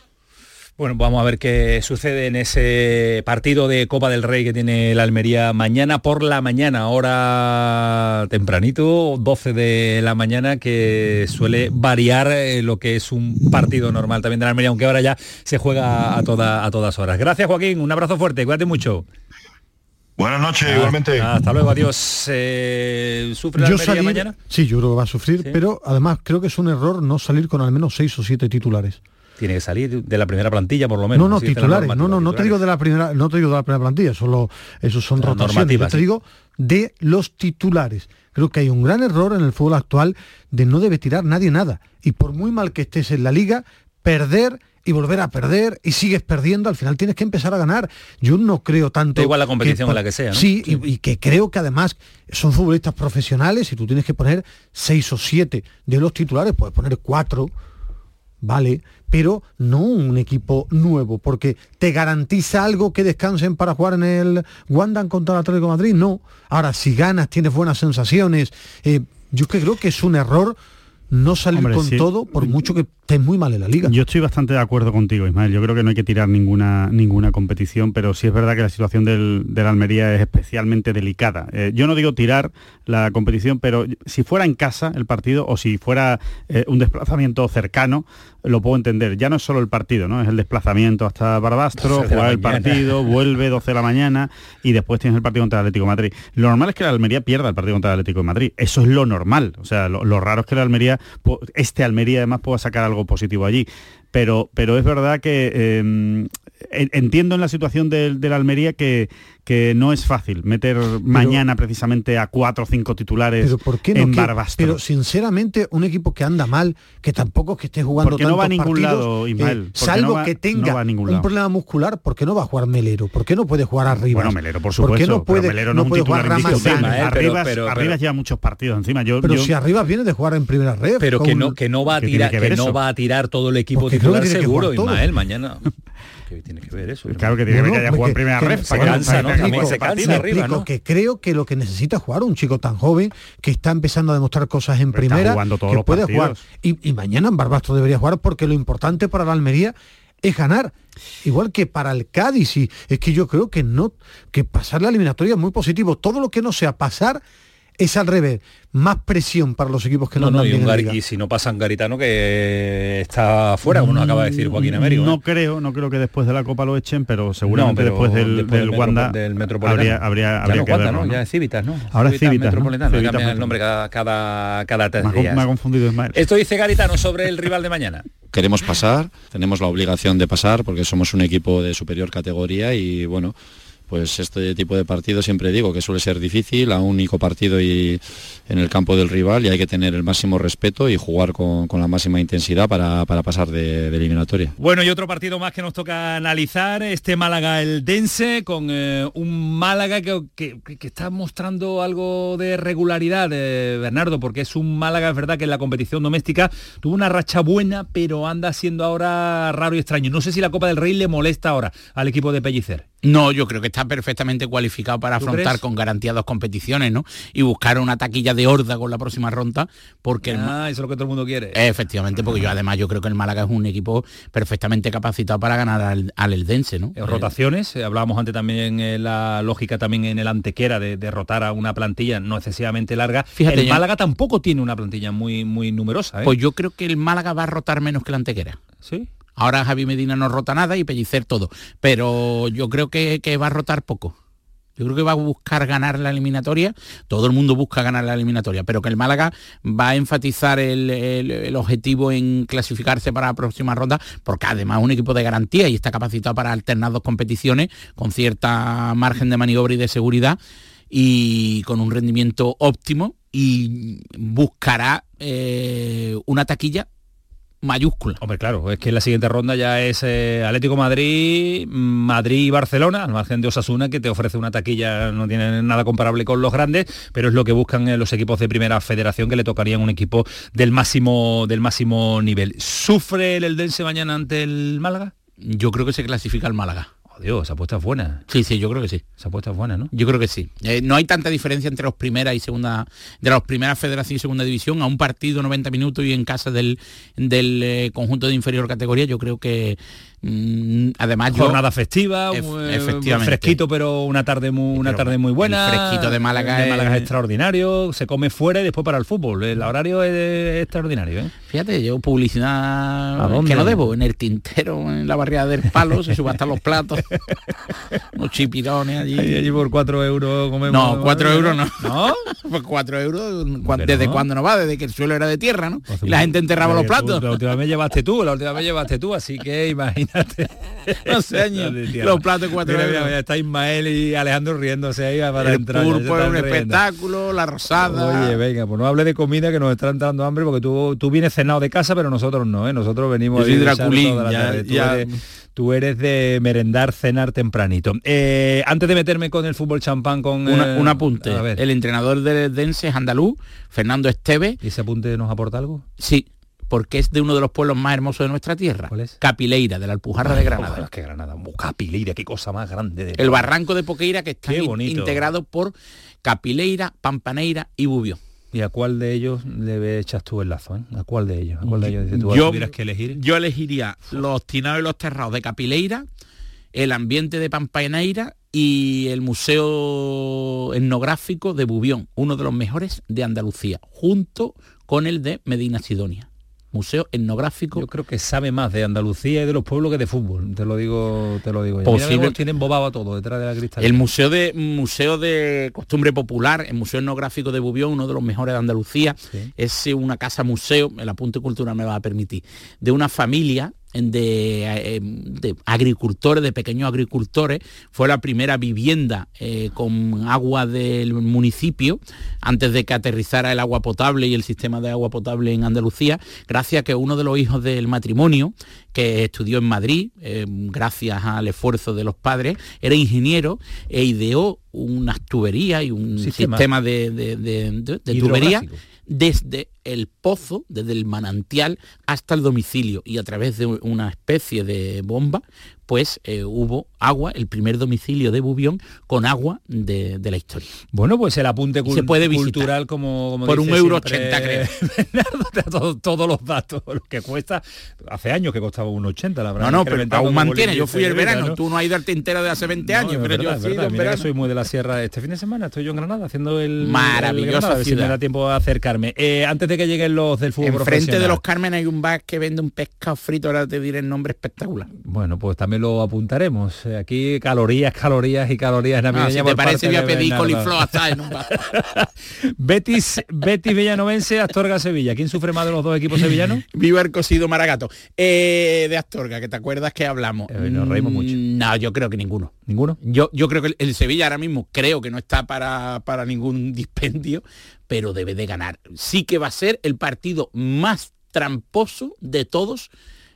[SPEAKER 1] Bueno, vamos a ver qué sucede en ese partido de Copa del Rey que tiene la Almería mañana por la mañana, hora tempranito, 12 de la mañana, que suele variar eh, lo que es un partido normal también de la Almería, aunque ahora ya se juega a, a todas horas. Gracias Joaquín, un abrazo fuerte, cuídate mucho.
[SPEAKER 14] Buenas noches, igualmente.
[SPEAKER 1] Hasta luego, adiós. Eh, ¿Sufre la
[SPEAKER 2] Yo
[SPEAKER 1] Almería
[SPEAKER 2] salir-
[SPEAKER 1] mañana?
[SPEAKER 2] Sí, yo creo que va a sufrir,
[SPEAKER 1] Sí.
[SPEAKER 2] pero además creo que es un error no salir con al menos seis o siete titulares.
[SPEAKER 1] Tiene que salir de la primera plantilla por lo menos.
[SPEAKER 2] No, no, titulares. No, no, no te digo de la primera, no te digo de la primera plantilla, solo esos son
[SPEAKER 1] La
[SPEAKER 2] rotaciones. Yo te
[SPEAKER 1] sí.
[SPEAKER 2] digo de los titulares. Creo que hay un gran error en el fútbol actual de no debe tirar nadie nada. Y por muy mal que estés en la liga, perder y volver a perder y sigues perdiendo, al final tienes que empezar a ganar. Yo no creo tanto...
[SPEAKER 1] Da igual la competición
[SPEAKER 2] que-
[SPEAKER 1] en la que sea, ¿no?
[SPEAKER 2] Sí, y, y que creo que además son futbolistas profesionales y tú tienes que poner seis o siete de los titulares, puedes poner cuatro, vale, pero no un equipo nuevo, porque te garantiza algo que descansen para jugar en el Wanda contra el Atlético de Madrid, no. Ahora, si ganas, tienes buenas sensaciones, eh, yo que creo que es un error no salir
[SPEAKER 3] Hombre,
[SPEAKER 2] con
[SPEAKER 3] sí.
[SPEAKER 2] todo, por mucho que estés muy mal en la liga.
[SPEAKER 3] Yo estoy bastante de acuerdo contigo, Ismael. Yo creo que no hay que tirar ninguna, ninguna competición, pero sí es verdad que la situación del, de la Almería es especialmente delicada. Eh, yo no digo tirar la competición, pero si fuera en casa el partido o si fuera eh, un desplazamiento cercano, lo puedo entender. Ya no es solo el partido, ¿no? Es el desplazamiento hasta Barbastro,
[SPEAKER 1] 12 de la
[SPEAKER 3] jugar el partido, vuelve 12 de la mañana y después tienes el partido contra el Atlético de Madrid. Lo normal es que la Almería pierda el partido contra el Atlético de Madrid. Eso es lo normal. O sea, lo, lo raro es que la Almería, este Almería además pueda sacar algo positivo allí. Pero, pero es verdad que eh, en- entiendo en la situación del, del Almería que, que no es fácil meter mañana precisamente a cuatro o cinco titulares
[SPEAKER 2] Pero ¿por qué no?
[SPEAKER 3] en
[SPEAKER 2] Que-
[SPEAKER 3] Barbastro.
[SPEAKER 2] pero sinceramente, un equipo que anda mal, que tampoco es que esté jugando
[SPEAKER 3] Porque no va a
[SPEAKER 2] tantos
[SPEAKER 3] ningún
[SPEAKER 2] partidos,
[SPEAKER 3] lado,
[SPEAKER 2] eh,
[SPEAKER 3] Ismael,
[SPEAKER 2] salvo
[SPEAKER 3] no va-
[SPEAKER 2] que
[SPEAKER 3] no
[SPEAKER 2] tenga
[SPEAKER 3] va a ningún
[SPEAKER 2] un problema muscular, ¿por qué no va a jugar Melero? ¿Por qué no puede jugar arriba?
[SPEAKER 3] Bueno, Melero, por
[SPEAKER 2] ¿Por qué
[SPEAKER 3] supuesto.
[SPEAKER 2] no puede,
[SPEAKER 3] pero Melero no, es un
[SPEAKER 2] puede
[SPEAKER 3] titular
[SPEAKER 2] jugar?
[SPEAKER 1] Ismael, pero-
[SPEAKER 3] Arribas,
[SPEAKER 1] pero-
[SPEAKER 3] Arribas lleva muchos partidos encima. Yo,
[SPEAKER 2] Pero
[SPEAKER 3] yo-
[SPEAKER 2] si arriba viene de jugar en primera red.
[SPEAKER 1] Pero
[SPEAKER 2] con
[SPEAKER 1] que
[SPEAKER 2] un-
[SPEAKER 1] no, que no va a
[SPEAKER 3] ¿Qué tiene
[SPEAKER 1] tirar,
[SPEAKER 3] que
[SPEAKER 1] no va a tirar todo el equipo
[SPEAKER 2] Porque
[SPEAKER 1] titular seguro. Ismael, mañana. ¿Qué tiene que ver eso?
[SPEAKER 3] Claro que tiene que ver
[SPEAKER 2] No,
[SPEAKER 3] que haya
[SPEAKER 2] no,
[SPEAKER 3] jugado en
[SPEAKER 2] que-
[SPEAKER 3] primera
[SPEAKER 2] que
[SPEAKER 3] red.
[SPEAKER 2] se
[SPEAKER 3] para que-
[SPEAKER 1] cansa,
[SPEAKER 3] para
[SPEAKER 1] ¿no?
[SPEAKER 3] que
[SPEAKER 1] se cansa
[SPEAKER 3] partido.
[SPEAKER 2] Me
[SPEAKER 1] arriba,
[SPEAKER 2] explico
[SPEAKER 1] ¿no?
[SPEAKER 2] que creo que lo que necesita jugar un chico tan joven que está empezando a demostrar cosas en
[SPEAKER 3] Pero
[SPEAKER 2] primera
[SPEAKER 3] jugando todos
[SPEAKER 2] que
[SPEAKER 3] los
[SPEAKER 2] puede
[SPEAKER 3] partidos.
[SPEAKER 2] jugar y, y mañana en Barbastro debería jugar porque lo importante para la Almería es ganar igual que para el Cádiz y es que yo creo que no que pasar la eliminatoria es muy positivo todo lo que no sea pasar es al revés más presión para los equipos que no,
[SPEAKER 1] No, no, y, un
[SPEAKER 2] liga.
[SPEAKER 1] y si no pasan Garitano que está fuera, como nos acaba de decir Joaquín Américo. ¿eh?
[SPEAKER 3] No creo, no creo que después de la Copa lo echen, pero seguramente
[SPEAKER 1] No, pero
[SPEAKER 3] después del,
[SPEAKER 1] después
[SPEAKER 3] del
[SPEAKER 1] metro-
[SPEAKER 3] Wanda
[SPEAKER 1] del Metropolitano.
[SPEAKER 3] habría, habría,
[SPEAKER 1] Ya
[SPEAKER 3] habría
[SPEAKER 1] no
[SPEAKER 3] que
[SPEAKER 1] Wanda,
[SPEAKER 3] verlo,
[SPEAKER 1] ¿no?
[SPEAKER 3] ¿no?
[SPEAKER 1] Ya es Civitas, ¿no?
[SPEAKER 3] Ahora es Civitas, ¿no?
[SPEAKER 1] Metropolitano,
[SPEAKER 3] Civitas
[SPEAKER 1] cambian el nombre cada, cada, cada tres
[SPEAKER 3] Me ha,
[SPEAKER 1] días.
[SPEAKER 3] me ha confundido Ismael.
[SPEAKER 1] Esto dice Garitano sobre el rival de mañana.
[SPEAKER 15] queremos pasar, tenemos la obligación de pasar porque somos un equipo de superior categoría y bueno, pues este tipo de partido siempre digo que suele ser difícil, a un único partido y en el campo del rival y hay que tener el máximo respeto y jugar con, con la máxima intensidad para, para pasar de, de eliminatoria.
[SPEAKER 1] Bueno, y otro partido más que nos toca analizar, este Málaga el Dense, con eh, un Málaga que, que- que está mostrando algo de regularidad, eh, Bernardo, porque es un Málaga, es verdad que en la competición doméstica tuvo una racha buena, pero anda siendo ahora raro y extraño. No sé si la Copa del Rey le molesta ahora al equipo de Pellicer.
[SPEAKER 13] No, yo creo que está perfectamente cualificado para
[SPEAKER 1] ¿Tú
[SPEAKER 13] afrontar
[SPEAKER 1] crees?
[SPEAKER 13] con garantía dos competiciones, ¿no? Y buscar una taquilla de horda con la próxima ronda, porque el
[SPEAKER 1] Ah, eso es lo que todo el mundo quiere.
[SPEAKER 13] Efectivamente, porque yo además yo creo que el Málaga es un equipo perfectamente capacitado para ganar al, al Eldense, ¿no?
[SPEAKER 1] Eh, rotaciones, eh, hablábamos antes también eh, la lógica también en el antequera de derrotar a una plantilla no excesivamente larga.
[SPEAKER 13] Fíjate,
[SPEAKER 1] el
[SPEAKER 13] yo-
[SPEAKER 1] Málaga tampoco tiene una plantilla muy muy numerosa. ¿eh?
[SPEAKER 13] Pues yo creo que el Málaga va a rotar menos que la Antequera.
[SPEAKER 1] ¿Sí?
[SPEAKER 13] Ahora Javi Medina no rota nada y Pellicer todo. Pero yo creo que, va a rotar poco. Yo creo que va a buscar ganar la eliminatoria. Todo el mundo busca ganar la eliminatoria, pero que el Málaga va a enfatizar el objetivo en clasificarse para la próxima ronda, porque además es un equipo de garantía y está capacitado para alternar dos competiciones con cierta margen de maniobra y de seguridad y con un rendimiento óptimo y buscará eh, una taquilla mayúscula.
[SPEAKER 1] Hombre, claro, es que la siguiente ronda ya es eh, Atlético Madrid, Madrid y Barcelona, al margen de Osasuna, que te ofrece una taquilla, no tiene nada comparable con los grandes, pero es lo que buscan eh, los equipos de primera federación que le tocarían un equipo del máximo, del máximo nivel. ¿Sufre el Eldense mañana ante el Málaga?
[SPEAKER 13] Yo creo que se clasifica el Málaga.
[SPEAKER 1] Dios, esa apuesta es buena.
[SPEAKER 13] Sí, sí, yo creo que sí.
[SPEAKER 1] Esa apuesta es buena, ¿no?
[SPEAKER 13] Yo creo que sí. Eh, no hay tanta diferencia entre los primeras y segunda, de las primeras federación y segunda división, a un partido 90 minutos y en casa del, del eh, conjunto de inferior categoría, yo creo que mm, además yo-
[SPEAKER 1] Jornada festiva, un, eh,
[SPEAKER 13] efectivamente.
[SPEAKER 1] fresquito, pero una tarde muy, una tarde muy buena.
[SPEAKER 13] el fresquito de Málaga
[SPEAKER 1] de Málaga es
[SPEAKER 13] es-
[SPEAKER 1] extraordinario, se come fuera y después para el fútbol. El horario es extraordinario, ¿eh?
[SPEAKER 13] Fíjate, yo publicidad
[SPEAKER 1] ¿A dónde?
[SPEAKER 13] que no debo, en el tintero, en la barriada del palo, se subastan los platos, unos chipirones allí.
[SPEAKER 1] Allí, allí por 4 euros comemos.
[SPEAKER 13] No, 4 euros no.
[SPEAKER 1] ¿No?
[SPEAKER 13] Pues 4 euros, ¿cuán-
[SPEAKER 1] Que
[SPEAKER 13] ¿desde
[SPEAKER 1] no.
[SPEAKER 13] cuándo no va? Desde que el suelo era de tierra, ¿no? Y la gente enterraba los
[SPEAKER 1] tú-
[SPEAKER 13] platos.
[SPEAKER 1] La última vez llevaste tú, la última vez llevaste tú, así que imagínate.
[SPEAKER 13] No sé, años,
[SPEAKER 1] De tierra.
[SPEAKER 13] los platos de 4
[SPEAKER 1] Mira, mira,
[SPEAKER 13] euros.
[SPEAKER 1] mira, está Ismael y Alejandro riéndose ahí para
[SPEAKER 13] El
[SPEAKER 1] entrar.
[SPEAKER 13] pulpo es un
[SPEAKER 1] riendo.
[SPEAKER 13] espectáculo, la rosada.
[SPEAKER 1] Oye, venga, pues no hable de comida que nos está entrando hambre porque tú, tú vienes cenado de casa, pero nosotros no, ¿eh? Nosotros venimos
[SPEAKER 13] Yo soy
[SPEAKER 1] de
[SPEAKER 13] Draculín,
[SPEAKER 1] la
[SPEAKER 13] ya-.
[SPEAKER 1] Tú,
[SPEAKER 13] ya-
[SPEAKER 1] eres, tú eres de merendar, cenar tempranito. Eh, antes de meterme con el fútbol champán con...
[SPEAKER 13] Una-
[SPEAKER 1] eh,
[SPEAKER 13] un apunte.
[SPEAKER 1] A ver,
[SPEAKER 13] El entrenador del Dense es andaluz, Fernando Esteve.
[SPEAKER 1] ¿y ese apunte nos aporta algo?
[SPEAKER 13] Sí, porque es de uno de los pueblos más hermosos de nuestra tierra. Capileira, de la Alpujarra de Granada.
[SPEAKER 1] Oh, qué Granada, oh, Capileira, qué cosa más grande. De
[SPEAKER 13] El barranco de Poqueira que está integrado por Capileira, Pampaneira y Bubión.
[SPEAKER 1] ¿Y a cuál de ellos le echas tú el lazo? eh? ¿A cuál de ellos? ¿A cuál de ellos dices tú?
[SPEAKER 13] Yo-
[SPEAKER 1] que elegir?
[SPEAKER 13] Yo elegiría los tinados y los terrados de Capileira, el ambiente de Pampaneira y el museo etnográfico de Bubión, uno de los mejores de Andalucía, junto con el de Medina Sidonia. Museo etnográfico.
[SPEAKER 1] Yo creo que sabe más de Andalucía y de los pueblos que de fútbol. Te lo digo, te lo digo. ya.
[SPEAKER 13] Posible-
[SPEAKER 1] Mira tienen bobado a todo detrás de la cristalera.
[SPEAKER 13] El museo de museo de costumbre popular, el museo etnográfico de Bubión, uno de los mejores de Andalucía, es una casa museo, el apunte cultural me va a permitir, de una familia de, eh, de agricultores, de pequeños agricultores, fue la primera vivienda eh, con agua del municipio antes de que aterrizara el agua potable y el sistema de agua potable en Andalucía, gracias a que uno de los hijos del matrimonio, que estudió en Madrid, eh, gracias al esfuerzo de los padres, era ingeniero e ideó unas tuberías y un
[SPEAKER 1] Sistema.
[SPEAKER 13] sistema, de, de- de- tubería. Desde el pozo, desde el manantial hasta el domicilio y a través de una especie de bomba, pues eh, hubo agua, el primer domicilio de Bubión con agua de, de la historia.
[SPEAKER 1] Bueno, pues el apunte cul-
[SPEAKER 13] se puede
[SPEAKER 1] cultural como, como
[SPEAKER 13] Por
[SPEAKER 1] dice
[SPEAKER 13] un euro ochenta, creo.
[SPEAKER 1] Todos los datos, lo que cuesta. Hace años que costaba un 80, la verdad.
[SPEAKER 13] No, no, pero aún mantiene. Yo fui el verano, tú no has ido al tintero de hace 20 años,
[SPEAKER 1] No,
[SPEAKER 13] pero yo
[SPEAKER 1] verdad,
[SPEAKER 13] sí en
[SPEAKER 1] Mira que soy muy de la sierra. Este fin de semana estoy yo en Granada haciendo el ver si me da tiempo a acercarme. Eh, antes de que lleguen los del fútbol
[SPEAKER 13] Enfrente de los Carmen hay un bar que vende un pescado frito, ahora te diré el nombre espectacular.
[SPEAKER 1] Bueno, pues también lo apuntaremos. Eh, Aquí calorías, calorías y calorías
[SPEAKER 13] Ah,
[SPEAKER 1] navideñas.
[SPEAKER 13] si
[SPEAKER 1] por
[SPEAKER 13] te parece voy a pedir coliflor hasta en un bar.
[SPEAKER 1] Betis, Betis Villanovense, Astorga Sevilla. ¿Quién sufre más de los dos equipos sevillanos?
[SPEAKER 13] Viva el cocido Maragato. Eh, de Astorga, que te acuerdas que hablamos.
[SPEAKER 1] Eh, nos reímos
[SPEAKER 13] Mm,
[SPEAKER 1] mucho.
[SPEAKER 13] No, yo creo que ninguno.
[SPEAKER 1] ¿Ninguno?
[SPEAKER 13] Yo, yo creo que el, el Sevilla ahora mismo creo que no está para, para ningún dispendio, pero debe de ganar. Sí que va a ser el partido más tramposo de todos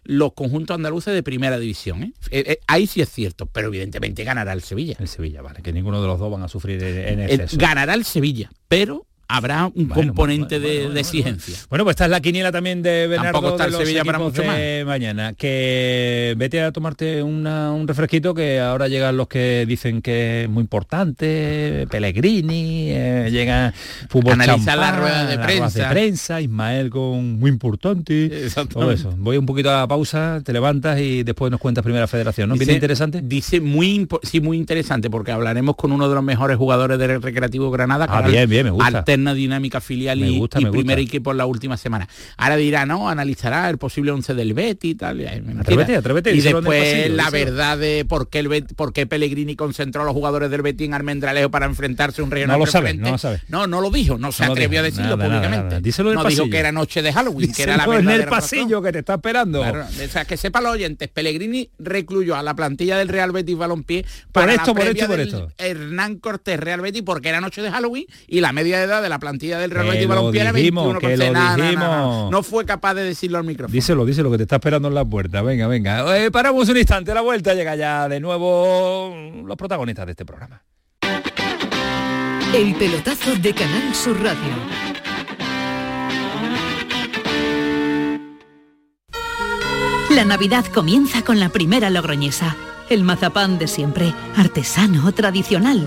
[SPEAKER 13] los conjuntos andaluces de primera división. ¿eh? Eh, eh, ahí sí es cierto, pero evidentemente ganará el Sevilla.
[SPEAKER 1] El Sevilla, vale, que ninguno de los dos van a sufrir en exceso.
[SPEAKER 13] ganará el Sevilla, pero habrá un
[SPEAKER 1] Bueno,
[SPEAKER 13] componente de, de exigencia.
[SPEAKER 1] Bueno, pues esta es la quiniela también de Bernardo
[SPEAKER 13] Tampoco está
[SPEAKER 1] de los
[SPEAKER 13] Sevilla para mucho
[SPEAKER 1] de mañana. Que vete a tomarte una- un refresquito que ahora llegan los que dicen que es muy importante, Pellegrini, eh, llega fútbol
[SPEAKER 13] Analizar la rueda de prensa.
[SPEAKER 1] prensa, Ismael con muy importante, todo eso. Voy un poquito a la pausa, te levantas y después nos cuentas primera federación, ¿no? ¿Viene
[SPEAKER 13] Dice-
[SPEAKER 1] interesante?
[SPEAKER 13] Dice muy sí, muy interesante, porque hablaremos con uno de los mejores jugadores del Recreativo Granada,
[SPEAKER 1] Ah, bien, bien, me gusta.
[SPEAKER 13] Alterna dinámica filial
[SPEAKER 1] Me
[SPEAKER 13] y,
[SPEAKER 1] gusta,
[SPEAKER 13] y
[SPEAKER 1] me gusta.
[SPEAKER 13] primer equipo en la última semana. Ahora dirá, no, analizará el posible once del Betty y tal. y.
[SPEAKER 1] Atrévete, atrévete,
[SPEAKER 13] Y después
[SPEAKER 1] pasillo,
[SPEAKER 13] la verdad de por qué, el Bet- por qué Pellegrini concentró a los jugadores del Betty en Almendralejo para enfrentarse a un regional
[SPEAKER 1] No lo sabe, no lo sabe.
[SPEAKER 13] No, no lo dijo, no se
[SPEAKER 1] No
[SPEAKER 13] atrevió
[SPEAKER 1] dijo,
[SPEAKER 13] a decirlo
[SPEAKER 1] nada, nada,
[SPEAKER 13] públicamente.
[SPEAKER 1] nada. Díselo en el
[SPEAKER 13] no dijo
[SPEAKER 1] pasillo.
[SPEAKER 13] que era noche de Halloween, que era la
[SPEAKER 1] Díselo en el
[SPEAKER 13] razón.
[SPEAKER 1] pasillo que te está esperando.
[SPEAKER 13] Claro, o sea, que sepa los oyentes, Pellegrini recluyó a la plantilla del Real Betis Balompié
[SPEAKER 1] Por
[SPEAKER 13] para
[SPEAKER 1] esto,
[SPEAKER 13] la
[SPEAKER 1] por esto, por esto.
[SPEAKER 13] Hernán Cortés Real Betis porque era noche de Halloween y la media de edad de la plantilla del Real Betis
[SPEAKER 1] lo
[SPEAKER 13] Balompié era
[SPEAKER 1] dijimos,
[SPEAKER 13] 21
[SPEAKER 1] que lo dijimos.
[SPEAKER 13] No fue capaz de decirlo al micrófono.
[SPEAKER 1] Díselo, díselo, que te está esperando en la puerta. Venga, venga. Eh, paramos un instante, a la vuelta llega ya de nuevo los protagonistas de este programa.
[SPEAKER 12] El pelotazo de Canal Sur Radio.
[SPEAKER 16] La Navidad comienza con la primera logroñesa. el mazapán de siempre, artesano, tradicional.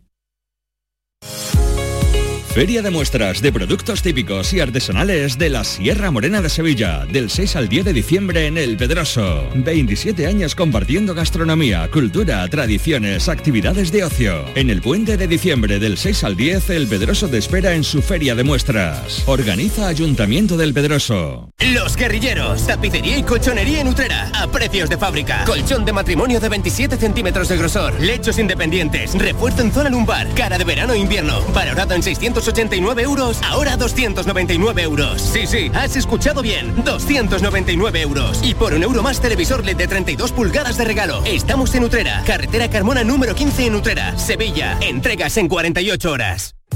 [SPEAKER 17] Feria de muestras de productos típicos y artesanales de la Sierra Morena de Sevilla, del 6 al 10 de diciembre en El Pedroso. 27 años compartiendo gastronomía, cultura, tradiciones, actividades de ocio. En el puente de diciembre del 6 al 10, El Pedroso te espera en su Feria de muestras. Organiza Ayuntamiento del Pedroso.
[SPEAKER 18] Los guerrilleros, tapicería y colchonería en Utrera, a precios de fábrica. Colchón de matrimonio de 27 centímetros de grosor, lechos independientes, refuerzo en zona lumbar, cara de verano e invierno, valorado en 689 euros, ahora 299 euros. Sí, sí, has escuchado bien, 299 euros. Y por un euro más televisor LED de 32 pulgadas de regalo. Estamos en Utrera, carretera Carmona número 15 en Utrera, Sevilla. Entregas en 48 horas.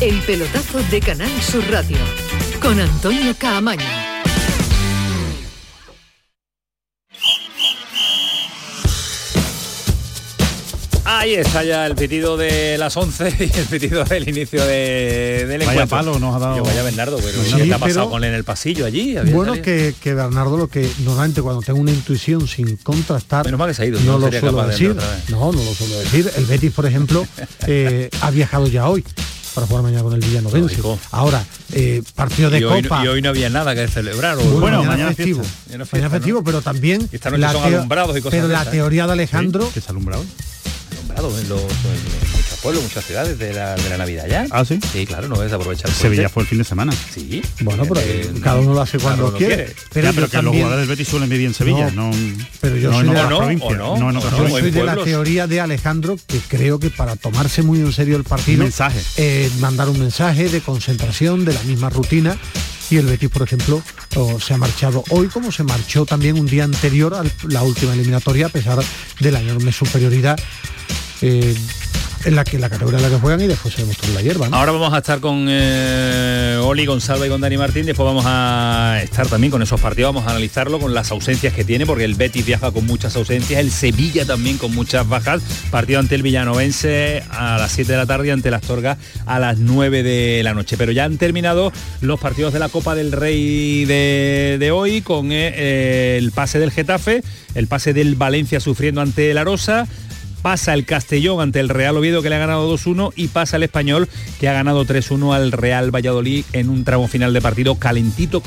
[SPEAKER 12] El pelotazo de Canal Sur Radio con Antonio Caamaño.
[SPEAKER 1] Ahí está ya el pitido de las 11 y el pitido del inicio de, del
[SPEAKER 3] Vaya
[SPEAKER 1] encuentro.
[SPEAKER 3] palo nos ha dado.
[SPEAKER 1] Yo, vaya Bernardo, pero
[SPEAKER 2] Sí,
[SPEAKER 1] ¿qué te ha pasado
[SPEAKER 2] pero-
[SPEAKER 1] con él en el pasillo allí? ¿Había
[SPEAKER 2] Bueno, que, que Bernardo lo que normalmente cuando tengo una intuición sin contrastar,
[SPEAKER 1] Menos mal que se ha ido,
[SPEAKER 2] no
[SPEAKER 1] no
[SPEAKER 2] lo suelo
[SPEAKER 1] de
[SPEAKER 2] decir. No, no lo suelo decir. El Betis, por ejemplo, eh, ha viajado ya hoy para jugar mañana con el Villanovense. Ahora, eh, partido de
[SPEAKER 1] y, hoy,
[SPEAKER 2] Copa.
[SPEAKER 1] y hoy no había nada que celebrar. ¿o?
[SPEAKER 2] Bueno, mañana, festivo.
[SPEAKER 1] Mañana
[SPEAKER 2] Mañana festivo, pero también
[SPEAKER 1] esta noche son
[SPEAKER 2] teo-
[SPEAKER 1] alumbrados y cosas
[SPEAKER 2] pero la
[SPEAKER 1] ¿eh?
[SPEAKER 2] teoría de Alejandro
[SPEAKER 3] ¿Qué es alumbrado?
[SPEAKER 1] Alumbrado en, los, en muchos pueblos, muchas ciudades de la, de la Navidad ya.
[SPEAKER 3] Ah, sí.
[SPEAKER 1] Sí, claro, no es aprovechar. el
[SPEAKER 3] Sevilla fue el fin de semana.
[SPEAKER 1] Sí.
[SPEAKER 2] Bueno, pero
[SPEAKER 1] Eh,
[SPEAKER 2] cada uno lo hace cuando
[SPEAKER 1] uno
[SPEAKER 2] quiere.
[SPEAKER 1] quiere.
[SPEAKER 2] Pero,
[SPEAKER 3] Ya, pero que los
[SPEAKER 2] también-
[SPEAKER 3] jugadores del Betis suelen vivir en Sevilla, no,
[SPEAKER 2] Pero yo
[SPEAKER 3] no
[SPEAKER 2] soy de la-
[SPEAKER 1] no,
[SPEAKER 3] no
[SPEAKER 1] no,
[SPEAKER 2] Yo soy de la teoría de Alejandro que creo que para tomarse muy en serio el partido,
[SPEAKER 3] mensaje.
[SPEAKER 2] eh, mandar un mensaje de concentración de la misma rutina y el Betis, por ejemplo, o se ha marchado hoy como se marchó también un día anterior a la última eliminatoria a pesar de la enorme superioridad eh, en la que la categoría en la que juegan y después se demostró en la hierba.
[SPEAKER 1] Ahora vamos a estar con eh, Oli Gonzalo y con Dani Martín, después vamos a estar también con esos partidos, vamos a analizarlo con las ausencias que tiene, porque el Betis viaja con muchas ausencias, el Sevilla también con muchas bajas, partido ante el Villanovense a las 7 de la tarde, ante la Astorga a las 9 de la noche. Pero ya han terminado los partidos de la Copa del Rey de, de hoy con eh, el pase del Getafe, el pase del Valencia sufriendo ante el Arosa, pasa el Castellón ante el Real Oviedo que le ha ganado 2-1 y pasa el Español que ha ganado 3-1 al Real Valladolid en un tramo final de partido calentito,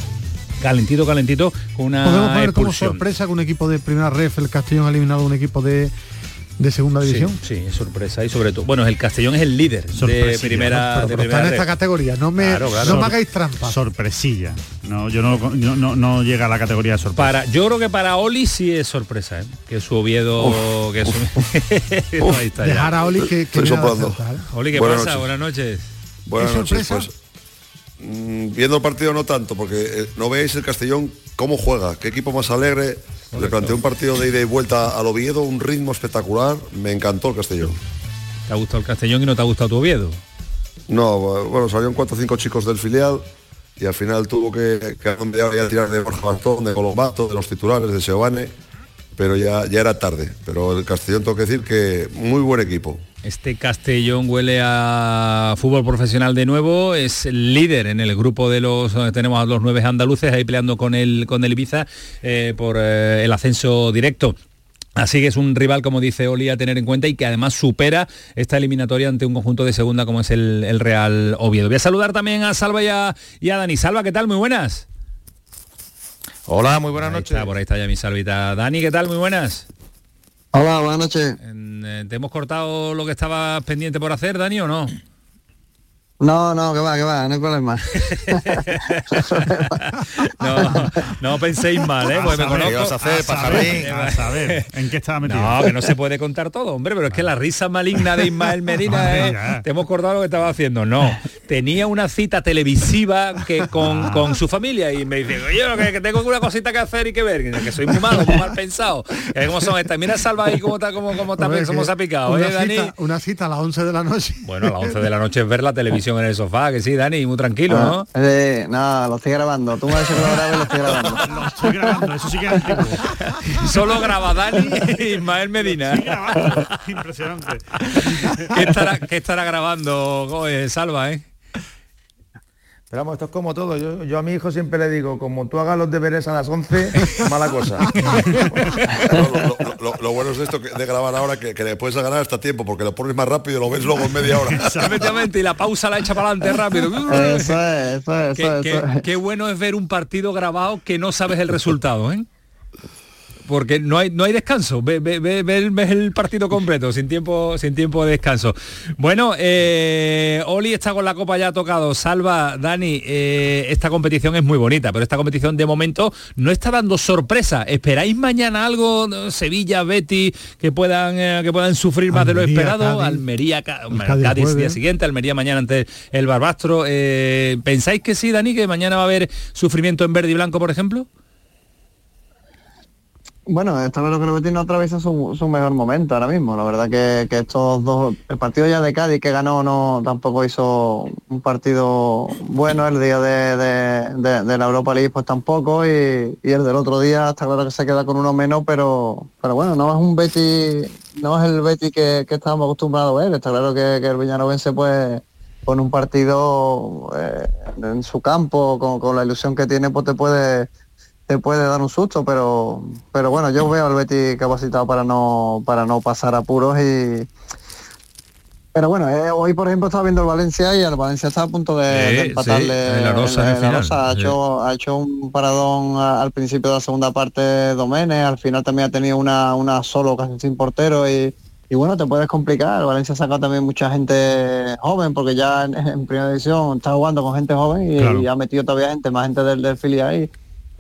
[SPEAKER 1] calentito, calentito, con
[SPEAKER 2] Podemos
[SPEAKER 1] una
[SPEAKER 2] poner como sorpresa que un equipo de primera ref, el Castellón ha eliminado a un equipo de, de segunda
[SPEAKER 1] Sí,
[SPEAKER 2] división.
[SPEAKER 1] sí, es sorpresa y sobre todo, bueno, el Castellón es el líder de primera,
[SPEAKER 2] Pero,
[SPEAKER 1] de
[SPEAKER 2] pero está en esta categoría, no me,
[SPEAKER 1] Claro, claro.
[SPEAKER 2] no me hagáis trampa.
[SPEAKER 3] Sorpresilla. No, yo no, no, no, no llega a la categoría de sorpresa.
[SPEAKER 1] Para, yo creo que para Oli sí es sorpresa, ¿eh? que su Oviedo, que su... No, ahí está ya.
[SPEAKER 2] Dejar a Oli que.
[SPEAKER 1] Oli, ¿qué
[SPEAKER 14] Buenas
[SPEAKER 1] pasa?
[SPEAKER 14] noches.
[SPEAKER 1] Buenas noches.
[SPEAKER 14] Buenas
[SPEAKER 2] ¿Qué
[SPEAKER 14] noches,
[SPEAKER 2] sorpresa?
[SPEAKER 14] pues. mm, viendo el partido no tanto, porque eh, no veis el Castellón cómo juega, qué equipo más alegre. Le planteé un partido de ida y vuelta al Oviedo, un ritmo espectacular. Me encantó el Castellón.
[SPEAKER 1] ¿Te ha gustado el Castellón y no te ha gustado tu Oviedo?
[SPEAKER 14] No, bueno, salieron cuatro o cinco chicos del filial y al final tuvo que, que tirar de Borja Bastón, de Colombato, de los titulares, de Seoane, pero ya, ya era tarde. Pero el Castellón tengo que decir que muy buen equipo.
[SPEAKER 1] Este Castellón huele a fútbol profesional de nuevo, es líder en el grupo de los, tenemos a los nueve andaluces ahí peleando con el, con el Ibiza eh, por eh, el ascenso directo. Así que es un rival, como dice Oli, a tener en cuenta y que además supera esta eliminatoria ante un conjunto de segunda como es el, Real Oviedo. Voy a saludar también a Salva y a, Dani. Salva, ¿qué tal? Muy buenas.
[SPEAKER 19] Hola, muy buenas noches.
[SPEAKER 1] por ahí está ya mi salvita. Dani, ¿qué tal? Muy buenas.
[SPEAKER 20] Hola, buenas noches.
[SPEAKER 1] Eh, ¿Te hemos cortado lo que estaba pendiente por hacer, Dani, o no?
[SPEAKER 20] No, no, que va, que va, no hay problema.
[SPEAKER 1] no, no penséis mal, ¿eh? Porque me conozco. ¿Qué
[SPEAKER 19] vas a hacer, pajarín?
[SPEAKER 3] A ver, ¿en qué estaba metido?
[SPEAKER 1] No, que no se puede contar todo, hombre, pero es que la risa maligna de Ismael Medina, ¿eh? te hemos cortado lo que estaba haciendo. No, tenía una cita televisiva que con, con su familia y me dice, oye, que, tengo una cosita que hacer y que ver, que soy muy malo, muy mal pensado. ¿Cómo son estas? Mira, Salva ahí cómo está, cómo, cómo, está, cómo se ha picado,
[SPEAKER 2] una
[SPEAKER 1] ¿eh, Dani?
[SPEAKER 2] Cita, una cita a las 11 de la noche.
[SPEAKER 1] Bueno, a las 11 de la noche es ver la televisión en el sofá, que sí, Dani, muy tranquilo, ¿no?
[SPEAKER 20] Eh, no, lo estoy grabando. Tú me has lo grabe lo estoy grabando.
[SPEAKER 3] lo estoy grabando, eso sí que es antiguo.
[SPEAKER 1] Solo graba Dani y Ismael Medina.
[SPEAKER 3] Impresionante.
[SPEAKER 1] ¿Qué estará, qué estará grabando Salva, eh?
[SPEAKER 19] Pero vamos, esto es como todo. Yo, a mi hijo siempre le digo, como tú hagas los deberes a las 11, mala cosa.
[SPEAKER 21] lo, bueno es esto de grabar ahora, que, le puedes ganar hasta tiempo, porque lo pones más rápido y lo ves luego en media hora.
[SPEAKER 1] Efectivamente, y la pausa la echa para adelante rápido.
[SPEAKER 20] Eso es, eso es, eso
[SPEAKER 1] qué, qué bueno es ver un partido grabado que no sabes el resultado, ¿eh? Porque no hay, no hay descanso. Ves ve, el partido completo, sin tiempo, sin tiempo de descanso. Bueno, eh, Oli está con la copa ya tocado. Salva, Dani, eh, esta competición es muy bonita, pero esta competición de momento no está dando sorpresa. ¿Esperáis mañana algo, Sevilla, Betty, que puedan, eh, que puedan sufrir más de lo esperado? Almería, Cádiz, día siguiente, Almería mañana ante el Barbastro. ¿Pensáis que sí, Dani, que mañana va a haber sufrimiento en verde y blanco, por ejemplo?
[SPEAKER 20] Bueno, esta vez lo que Betis no atraviesa su, su mejor momento ahora mismo. La verdad que, que, estos dos, el partido ya de Cádiz que ganó no tampoco hizo un partido bueno, el día de, de, la Europa League pues tampoco y, el del otro día está claro que se queda con uno menos, pero pero bueno, no es un Betis, no es el Betis que, que estábamos acostumbrados a ver. Está claro que, que el Villanovense pues con un partido eh, en su campo, con, con la ilusión que tiene, pues te puede te puede dar un susto, pero pero bueno, yo veo al Betty capacitado para no para no pasar apuros y pero bueno, eh, hoy por ejemplo estaba viendo el Valencia y el Valencia está a punto de, empatarle
[SPEAKER 1] la Rosa,
[SPEAKER 20] ha, hecho, ha hecho un paradón al principio de la segunda parte Doménez, al final también ha tenido una, una solo casi sin portero y, y bueno, te puedes complicar. El Valencia ha sacado también mucha gente joven, porque ya en, primera división está jugando con gente joven y, ha metido todavía gente, más gente del, del filial ahí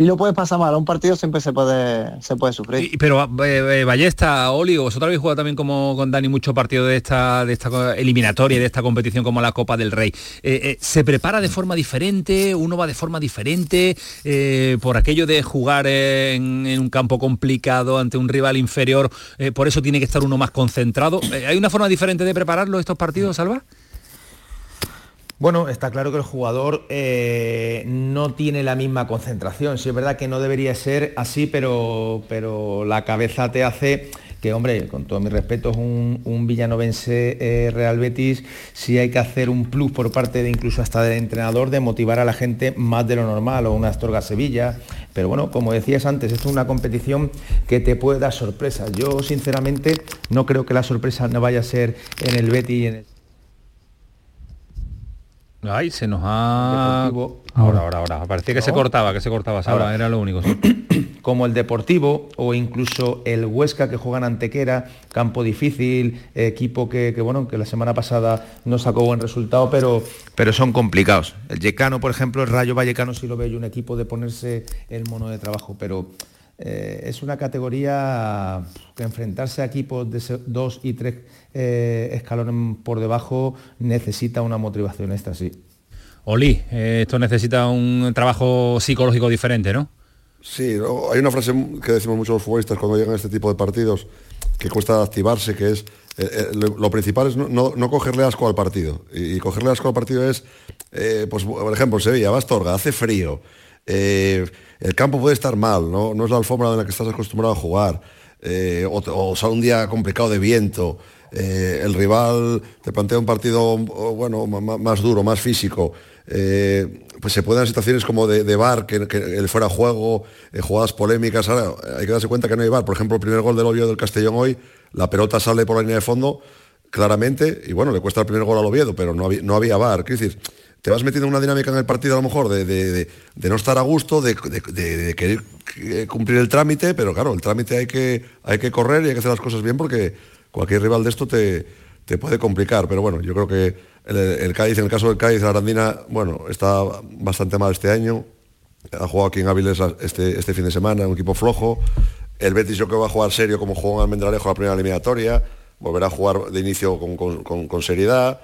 [SPEAKER 20] y lo puedes pasar mal. Un partido siempre se puede se puede sufrir.
[SPEAKER 1] pero eh, eh, Ballesta, Oli, vosotros habéis jugado también como con Dani mucho partido de esta de esta eliminatoria, de esta competición como la Copa del Rey. Eh, ¿Se prepara de forma diferente? ¿Uno va de forma diferente? por aquello de jugar en, en, un campo complicado ante un rival inferior, por eso tiene que estar uno más concentrado. ¿Hay una forma diferente de prepararlo estos partidos, Salva?
[SPEAKER 19] Bueno, está claro que el jugador eh, no tiene la misma concentración. Sí es verdad que no debería ser así, pero, pero la cabeza te hace que, hombre, con todo mi respeto, es un, villanovense eh, Real Betis, sí hay que hacer un plus por parte de incluso hasta del entrenador de motivar a la gente más de lo normal, o una Astorga Sevilla. Pero bueno, como decías antes, esto es una competición que te puede dar sorpresas. Yo, sinceramente, no creo que la sorpresa no vaya a ser en el Betis y en el...
[SPEAKER 1] Ay, se nos ha... Ahora, ahora, ahora. Parecía que se cortaba, que se cortaba. Ahora, era lo único.
[SPEAKER 19] Como el Deportivo o incluso el Huesca que juegan Antequera, campo difícil, equipo que, bueno, que la semana pasada no sacó buen resultado, pero, pero son complicados. El Yecano, por ejemplo, el Rayo Vallecano sí lo veo un equipo de ponerse el mono de trabajo, pero eh, es una categoría que enfrentarse a equipos de dos y tres eh, escalones por debajo necesita una motivación esta sí.
[SPEAKER 1] Oli, eh, esto necesita un trabajo psicológico diferente, ¿no?
[SPEAKER 21] Sí, hay una frase que decimos muchos los futbolistas cuando llegan a este tipo de partidos que cuesta activarse, que es lo, principal es no, cogerle asco al partido. Y, cogerle asco al partido es, pues por ejemplo, Sevilla, Bastorga, hace frío, el campo puede estar mal, ¿no? no es la alfombra en la que estás acostumbrado a jugar, o, o, sea, un día complicado de viento, eh, el rival te plantea un partido bueno, más duro, más físico, eh, pues se pueden dar situaciones como de, bar, que, el fuera juego, eh, jugadas polémicas. Hay que darse cuenta que no hay bar. Por ejemplo, el primer gol del Oviedo del Castellón hoy, la pelota sale por la línea de fondo claramente, y bueno, le cuesta el primer gol al Oviedo, pero no había, no había bar. Quiero decir, te vas metiendo en una dinámica en el partido a lo mejor de, no estar a gusto, de, querer eh, cumplir el trámite, pero claro, el trámite hay que, hay que correr y hay que hacer las cosas bien porque cualquier rival de esto te, te puede complicar. Pero bueno, yo creo que el, Cádiz, en el caso del Cádiz, la Arandina, bueno, está bastante mal este año. Ha jugado aquí en Áviles este, este fin de semana, un equipo flojo. El Betis yo creo que va a jugar serio como jugó en Almendralejo la primera eliminatoria. Volverá a jugar de inicio con seriedad.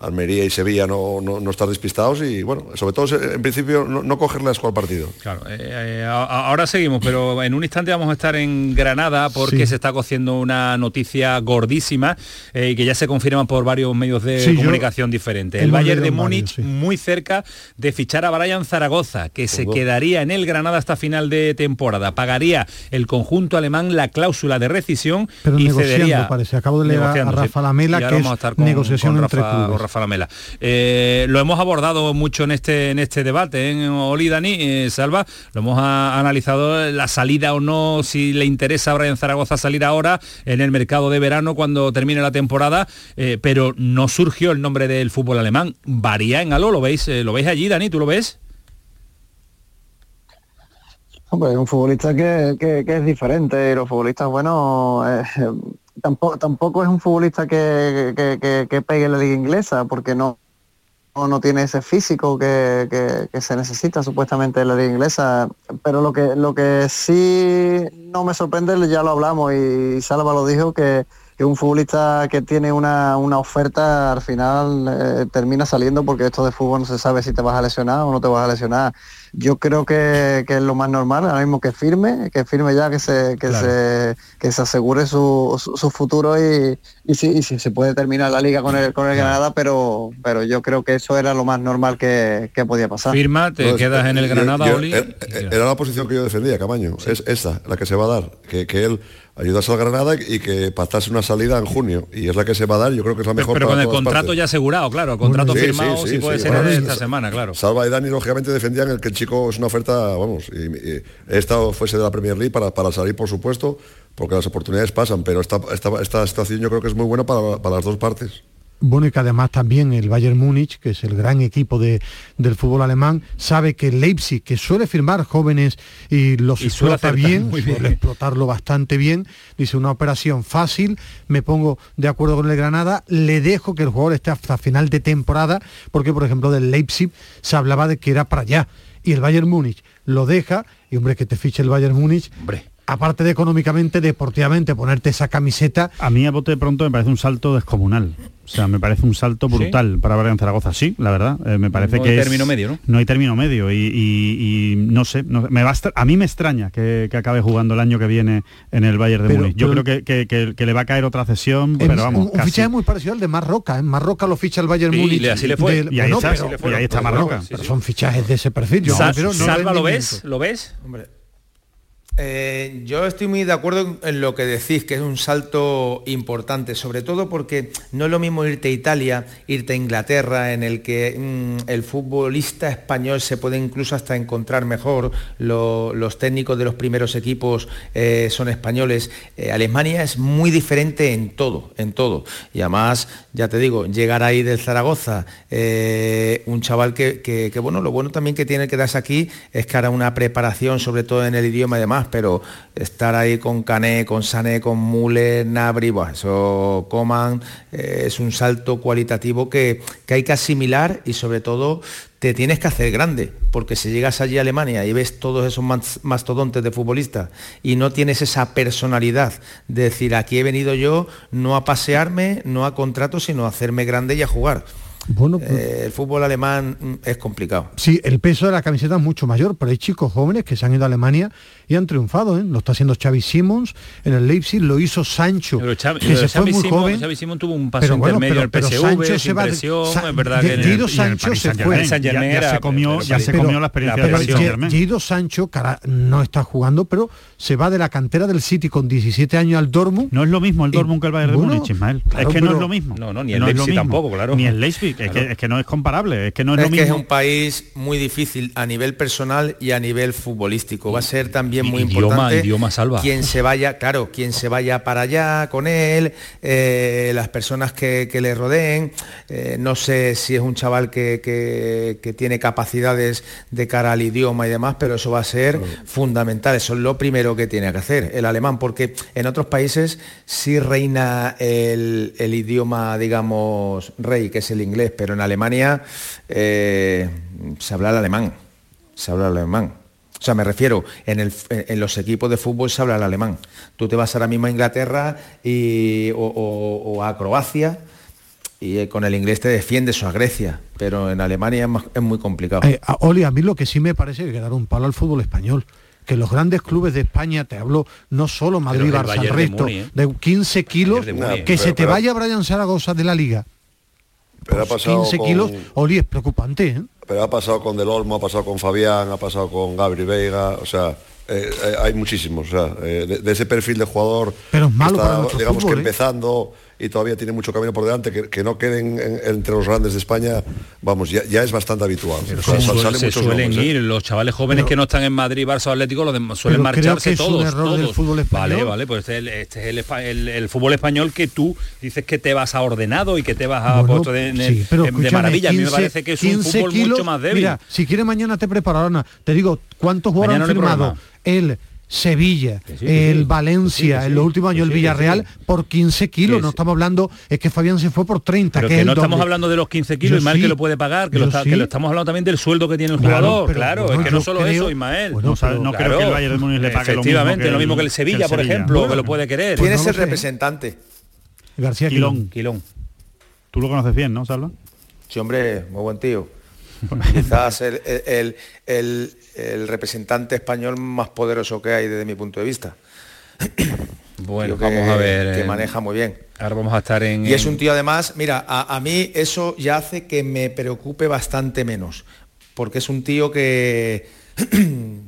[SPEAKER 21] Almería y Sevilla no, no, estar despistados y bueno, sobre todo en principio no, no cogerle asco al partido.
[SPEAKER 1] Claro, eh, eh, ahora seguimos, pero en un instante vamos a estar en Granada porque se está cociendo una noticia gordísima eh, y que ya se confirma por varios medios de comunicación diferentes. El Bayern de Múnich muy cerca de fichar a Brian Zaragoza, que se quedaría en el Granada hasta final de temporada. Pagaría el conjunto alemán la cláusula de rescisión y cedería.
[SPEAKER 2] Parece. Acabo de leer a Rafa Lamela que es negociación entre clubes.
[SPEAKER 1] Falamela. Eh, lo hemos abordado mucho en este, en este debate, en ¿eh? Oli eh, Salva, lo hemos analizado la salida o no, si le interesa a Brian Zaragoza salir ahora en el mercado de verano cuando termine la temporada, pero no surgió el nombre del fútbol alemán. Varía en algo, ¿lo veis? ¿Lo veis allí, Dani? ¿Tú lo ves?
[SPEAKER 20] Hombre, un futbolista que, es diferente los futbolistas, bueno, tampoco, tampoco es un futbolista que, que, pegue en la liga inglesa, porque no, no, tiene ese físico que, se necesita supuestamente en la liga inglesa. Pero lo que, lo que sí no me sorprende, ya lo hablamos y Salva lo dijo, que, un futbolista que tiene una, oferta al final eh, termina saliendo porque esto de fútbol no se sabe si te vas a lesionar o no te vas a lesionar. Yo creo que, es lo más normal, ahora mismo que firme, que firme ya, que se, que se, que se asegure su, su, futuro y, y, si, se puede terminar la liga con el, con el Granada, pero, pero yo creo que eso era lo más normal que, podía pasar.
[SPEAKER 1] Firma, te quedas en el Granada, Oli.
[SPEAKER 21] Eh, eh, era la posición que yo defendía, Camaño, es esa, la que se va a dar, que, que él ayudas al Granada y que pactase una salida en junio. Y es la que se va a dar, yo creo que es la mejor.
[SPEAKER 1] Pero, con el contrato ya asegurado, claro, el contrato firmado sí, puede ser esta semana, claro.
[SPEAKER 21] Salva y Dani lógicamente defendían el que el chico es una oferta, vamos, y, esta fuese de la Premier League para, para salir, por supuesto, porque las oportunidades pasan, pero esta, esta, esta situación yo creo que es muy buena para, para las dos partes.
[SPEAKER 2] Bueno, y que además también el Bayern Múnich, que es el gran equipo de, del fútbol alemán, sabe que Leipzig, que suele firmar jóvenes y los explota bien, suele explotarlo bastante bien, dice una operación fácil, me pongo de acuerdo con el Granada, le dejo que el jugador esté hasta final de temporada, porque por ejemplo del Leipzig se hablaba de que era para allá, y el Bayern Múnich lo deja, y hombre, que te fiche el Bayern Múnich, hombre aparte de económicamente, deportivamente, ponerte esa camiseta.
[SPEAKER 3] A mí a bote de pronto me parece un salto descomunal. O sea, me parece un salto brutal para para en Zaragoza. Sí, la verdad. Eh, me parece
[SPEAKER 1] no
[SPEAKER 3] que
[SPEAKER 1] hay término medio, ¿no?
[SPEAKER 3] No hay término medio. Y, no sé, me va a, mí me extraña que, acabe jugando el año que viene en el Bayern de Múnich. Yo creo que, le va a caer otra cesión, pero vamos.
[SPEAKER 2] Un, fichaje muy parecido al de Marroca. En ¿eh? Marroca lo ficha el Bayern Múnich.
[SPEAKER 1] así le fue.
[SPEAKER 3] y, ahí está, Marroca.
[SPEAKER 2] son fichajes de ese perfil.
[SPEAKER 1] Yo, Salva, ¿lo ves? ¿Lo ves?
[SPEAKER 19] Hombre eh, yo estoy muy de acuerdo en lo que decís, que es un salto importante, sobre todo porque no es lo mismo irte a Italia, irte a Inglaterra, en el que mm, el futbolista español se puede incluso hasta encontrar mejor, los técnicos de los primeros equipos eh, son españoles. Eh, Alemania es muy diferente en todo, en todo. Y además, ya te digo, llegar ahí del Zaragoza, un chaval que, que, bueno, lo bueno también que tiene que darse aquí es que hará una preparación, sobre todo en el idioma y demás, pero estar ahí con Cané, con Sané, con Mule, Nabri, eso Coman, eh, es un salto cualitativo que, hay que asimilar y sobre todo te tienes que hacer grande, porque si llegas allí a Alemania y ves todos esos mastodontes de futbolistas y no tienes esa personalidad de decir, aquí he venido yo no a pasearme, no a contrato, sino a hacerme grande y a jugar
[SPEAKER 2] Bueno, pues-
[SPEAKER 19] Eh, el fútbol alemán mm, es complicado.
[SPEAKER 2] Sí, el peso de la camiseta es mucho mayor, pero hay chicos jóvenes que se han ido a Alemania y han triunfado, ¿eh? Lo está haciendo Xavi Simons en el Leipzig, lo hizo Sancho,
[SPEAKER 1] Pero Xavi-
[SPEAKER 2] que se fue
[SPEAKER 1] Xavi
[SPEAKER 2] muy
[SPEAKER 1] Simón-
[SPEAKER 2] joven.
[SPEAKER 1] Xavi Simón tuvo un paso
[SPEAKER 2] Pero bueno,
[SPEAKER 1] intermedio
[SPEAKER 2] pero-
[SPEAKER 1] en el
[SPEAKER 2] pero
[SPEAKER 1] PSV,
[SPEAKER 2] Sancho se va de-
[SPEAKER 1] presión,
[SPEAKER 2] Sa-
[SPEAKER 1] es verdad
[SPEAKER 2] de-
[SPEAKER 1] que en el-
[SPEAKER 2] Sancho se fue.
[SPEAKER 3] Ya- ya se comió- ya se comió la experiencia Paris Saint-Germain.
[SPEAKER 2] Jadon Sancho, que ahora no está jugando, pero se va de la cantera del City con 17 años al Dortmund.
[SPEAKER 3] No es lo mismo el
[SPEAKER 2] Y-
[SPEAKER 3] Dortmund que el Bayern de
[SPEAKER 2] bueno,
[SPEAKER 3] Múnich, Ismael.
[SPEAKER 2] claro,
[SPEAKER 3] es que no es lo mismo.
[SPEAKER 1] No, no, ni
[SPEAKER 3] Que
[SPEAKER 1] el
[SPEAKER 3] es
[SPEAKER 1] Leipzig
[SPEAKER 3] mismo.
[SPEAKER 1] tampoco, claro.
[SPEAKER 3] Ni el Leipzig, es, que, es que no es comparable, es que no es,
[SPEAKER 19] Es
[SPEAKER 3] lo
[SPEAKER 19] que es
[SPEAKER 3] mismo.
[SPEAKER 19] un país muy difícil a nivel personal y a nivel futbolístico. Va a ser también muy
[SPEAKER 1] idioma-
[SPEAKER 19] importante
[SPEAKER 1] idioma salva.
[SPEAKER 19] quien se vaya, claro, quien se vaya para allá con él, eh, las personas que, que le rodeen. Eh, no sé si es un chaval que, que- que tiene capacidades de cara al idioma y demás, pero eso va a ser fundamental. Eso es lo primero que tiene que hacer el alemán, porque en otros países sí reina el, el idioma, digamos, rey, que es el inglés, pero en Alemania eh, se habla el alemán. Se habla el alemán. O sea, me refiero, en, el- en los equipos de fútbol se habla el alemán. Tú te vas ahora mismo a Inglaterra y- o, o- o a Croacia y eh, con el inglés te defiendes o a Grecia, pero en Alemania es, más- es muy complicado.
[SPEAKER 2] Eh, a- Oli, a mí lo que sí me parece que dar un palo al fútbol español. Que los grandes clubes de España, te hablo no solo Madrid, Barça, el
[SPEAKER 1] de
[SPEAKER 2] resto,
[SPEAKER 1] ¿eh?
[SPEAKER 2] de 15 kilos,
[SPEAKER 1] de
[SPEAKER 2] que
[SPEAKER 21] Pero-
[SPEAKER 2] se te
[SPEAKER 21] pero-
[SPEAKER 2] vaya Brian Zaragoza de la liga.
[SPEAKER 21] Pero ha
[SPEAKER 2] Pues
[SPEAKER 21] pasado
[SPEAKER 2] 15
[SPEAKER 21] con-
[SPEAKER 2] kilos, Oli, es preocupante, ¿eh?
[SPEAKER 21] Pero ha pasado con Del Olmo, ha pasado con Fabián, ha pasado con Gabri Veiga, o sea, eh, eh, hay muchísimos, o sea, de, de ese perfil de jugador
[SPEAKER 2] Pero es malo
[SPEAKER 21] que está, digamos
[SPEAKER 2] fútbol,
[SPEAKER 21] que empezando y todavía tiene mucho camino por delante, que, que no queden en- entre los grandes de España, vamos, ya, ya es bastante habitual.
[SPEAKER 1] Pero
[SPEAKER 21] O sea,
[SPEAKER 1] se,
[SPEAKER 21] salen
[SPEAKER 1] suelen
[SPEAKER 21] nombres, ¿eh?
[SPEAKER 1] ir los chavales jóvenes
[SPEAKER 2] Pero-
[SPEAKER 1] que no están en Madrid, Barça Atlético, los suelen
[SPEAKER 2] creo
[SPEAKER 1] marcharse
[SPEAKER 2] que es un
[SPEAKER 1] todos.
[SPEAKER 2] error del
[SPEAKER 1] todos.
[SPEAKER 2] fútbol español.
[SPEAKER 1] Vale, vale, pues este es el, este es el, espa- el- el fútbol español que tú dices que te vas a ordenado y que te vas a
[SPEAKER 2] Bueno,
[SPEAKER 1] puesto de, en el-
[SPEAKER 2] sí, pero
[SPEAKER 1] en- de
[SPEAKER 2] escúchame,
[SPEAKER 1] maravilla. a mí me
[SPEAKER 2] 15
[SPEAKER 1] parece que es un
[SPEAKER 2] 15
[SPEAKER 1] fútbol
[SPEAKER 2] kilos,
[SPEAKER 1] mucho más débil.
[SPEAKER 2] Mira, si quieres mañana te prepararán. Te digo, ¿cuántos jugadores han
[SPEAKER 1] no
[SPEAKER 2] firmado?
[SPEAKER 1] programa.
[SPEAKER 2] Sevilla,
[SPEAKER 1] sí,
[SPEAKER 2] el Valencia, en los últimos años
[SPEAKER 1] sí,
[SPEAKER 2] el Villarreal
[SPEAKER 1] sí.
[SPEAKER 2] por 15 kilos. No estamos hablando, es que Fabián se fue por 30.
[SPEAKER 1] Pero
[SPEAKER 2] que
[SPEAKER 1] que
[SPEAKER 2] es
[SPEAKER 1] no estamos hablando de los 15 kilos,
[SPEAKER 2] Yo
[SPEAKER 1] Ismael,
[SPEAKER 2] sí,
[SPEAKER 1] que lo puede pagar, que lo,
[SPEAKER 2] yo
[SPEAKER 1] está-
[SPEAKER 2] sí.
[SPEAKER 1] que lo estamos hablando también del sueldo que tiene el
[SPEAKER 2] Claro,
[SPEAKER 1] jugador,
[SPEAKER 2] pero
[SPEAKER 1] claro,
[SPEAKER 2] bueno,
[SPEAKER 1] es que no solo
[SPEAKER 2] creo-
[SPEAKER 1] eso, Ismael.
[SPEAKER 2] bueno,
[SPEAKER 3] No, no creo que el Bayern de Múnich le pague lo mismo
[SPEAKER 1] Efectivamente, lo mismo que el Sevilla, por ejemplo,
[SPEAKER 2] Bueno,
[SPEAKER 1] que lo puede querer.
[SPEAKER 19] ¿Quién
[SPEAKER 2] Pues
[SPEAKER 19] es el representante?
[SPEAKER 2] García
[SPEAKER 3] Quilón.
[SPEAKER 1] Quilón.
[SPEAKER 3] Tú lo conoces bien, ¿no, Salva?
[SPEAKER 19] Sí, hombre, muy buen tío. Quizás el, el- el- el- representante español más poderoso que hay desde mi punto de vista.
[SPEAKER 1] Bueno,
[SPEAKER 19] que-
[SPEAKER 1] vamos a ver.
[SPEAKER 19] Que
[SPEAKER 1] eh,
[SPEAKER 19] maneja muy bien.
[SPEAKER 1] Ahora vamos a estar en...
[SPEAKER 19] Y es un tío además, mira, a, a mí eso ya hace que me preocupe bastante menos, porque es un tío que,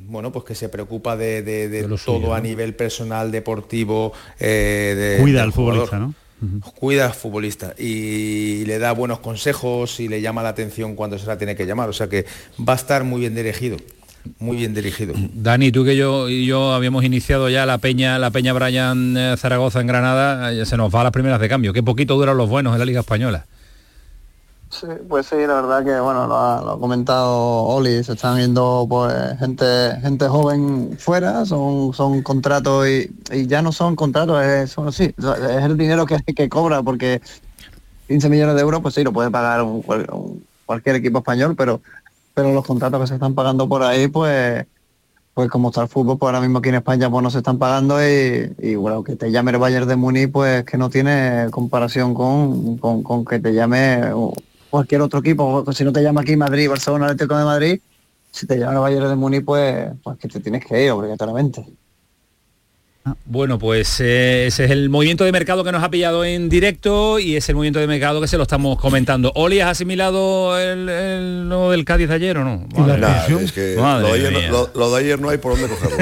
[SPEAKER 19] bueno, pues que se preocupa de, de- de
[SPEAKER 1] De lo
[SPEAKER 19] todo
[SPEAKER 1] suyo,
[SPEAKER 19] a
[SPEAKER 1] ¿no?
[SPEAKER 19] nivel personal, deportivo, eh, de-
[SPEAKER 3] Cuida al futbolista,
[SPEAKER 19] jugador.
[SPEAKER 3] ¿no?
[SPEAKER 19] Cuida al futbolista y le da buenos consejos y le llama la atención cuando se la tiene que llamar. O sea que va a estar muy bien dirigido, muy bien dirigido.
[SPEAKER 1] Dani, tú que yo y yo habíamos iniciado ya la peña, la peña Brian eh, Zaragoza en Granada, eh, se nos va a las primeras de cambio. Qué poquito duran los buenos en la Liga Española.
[SPEAKER 20] Sí, pues sí, la verdad que bueno, lo ha, lo ha comentado Oli, se están yendo pues gente, gente joven fuera, son, son contratos y, y ya no son contratos, es, bueno, sí, es el dinero que, que cobra porque 15 millones de euros pues sí, lo puede pagar un- cualquier equipo español, pero pero los contratos que se están pagando por ahí pues pues como está el fútbol, pues ahora mismo aquí en España pues no se están pagando y, bueno, que te llame el Bayern de Múnich pues que no tiene comparación con, con, con que te llame cualquier otro equipo, si no te llama aquí Madrid, Barcelona, Atlético de Madrid, si te llama el Bayern de Múnich pues, pues que te tienes que ir obligatoriamente.
[SPEAKER 1] Bueno, pues eh, ese es el movimiento de mercado que nos ha pillado en directo y es el movimiento de mercado que se lo estamos comentando. ¿Oli has asimilado el, el lo del Cádiz de ayer o no? Madre
[SPEAKER 21] Nah, es que
[SPEAKER 1] Madre
[SPEAKER 21] lo de, ayer, no- lo- lo de ayer no hay por dónde cogerlo.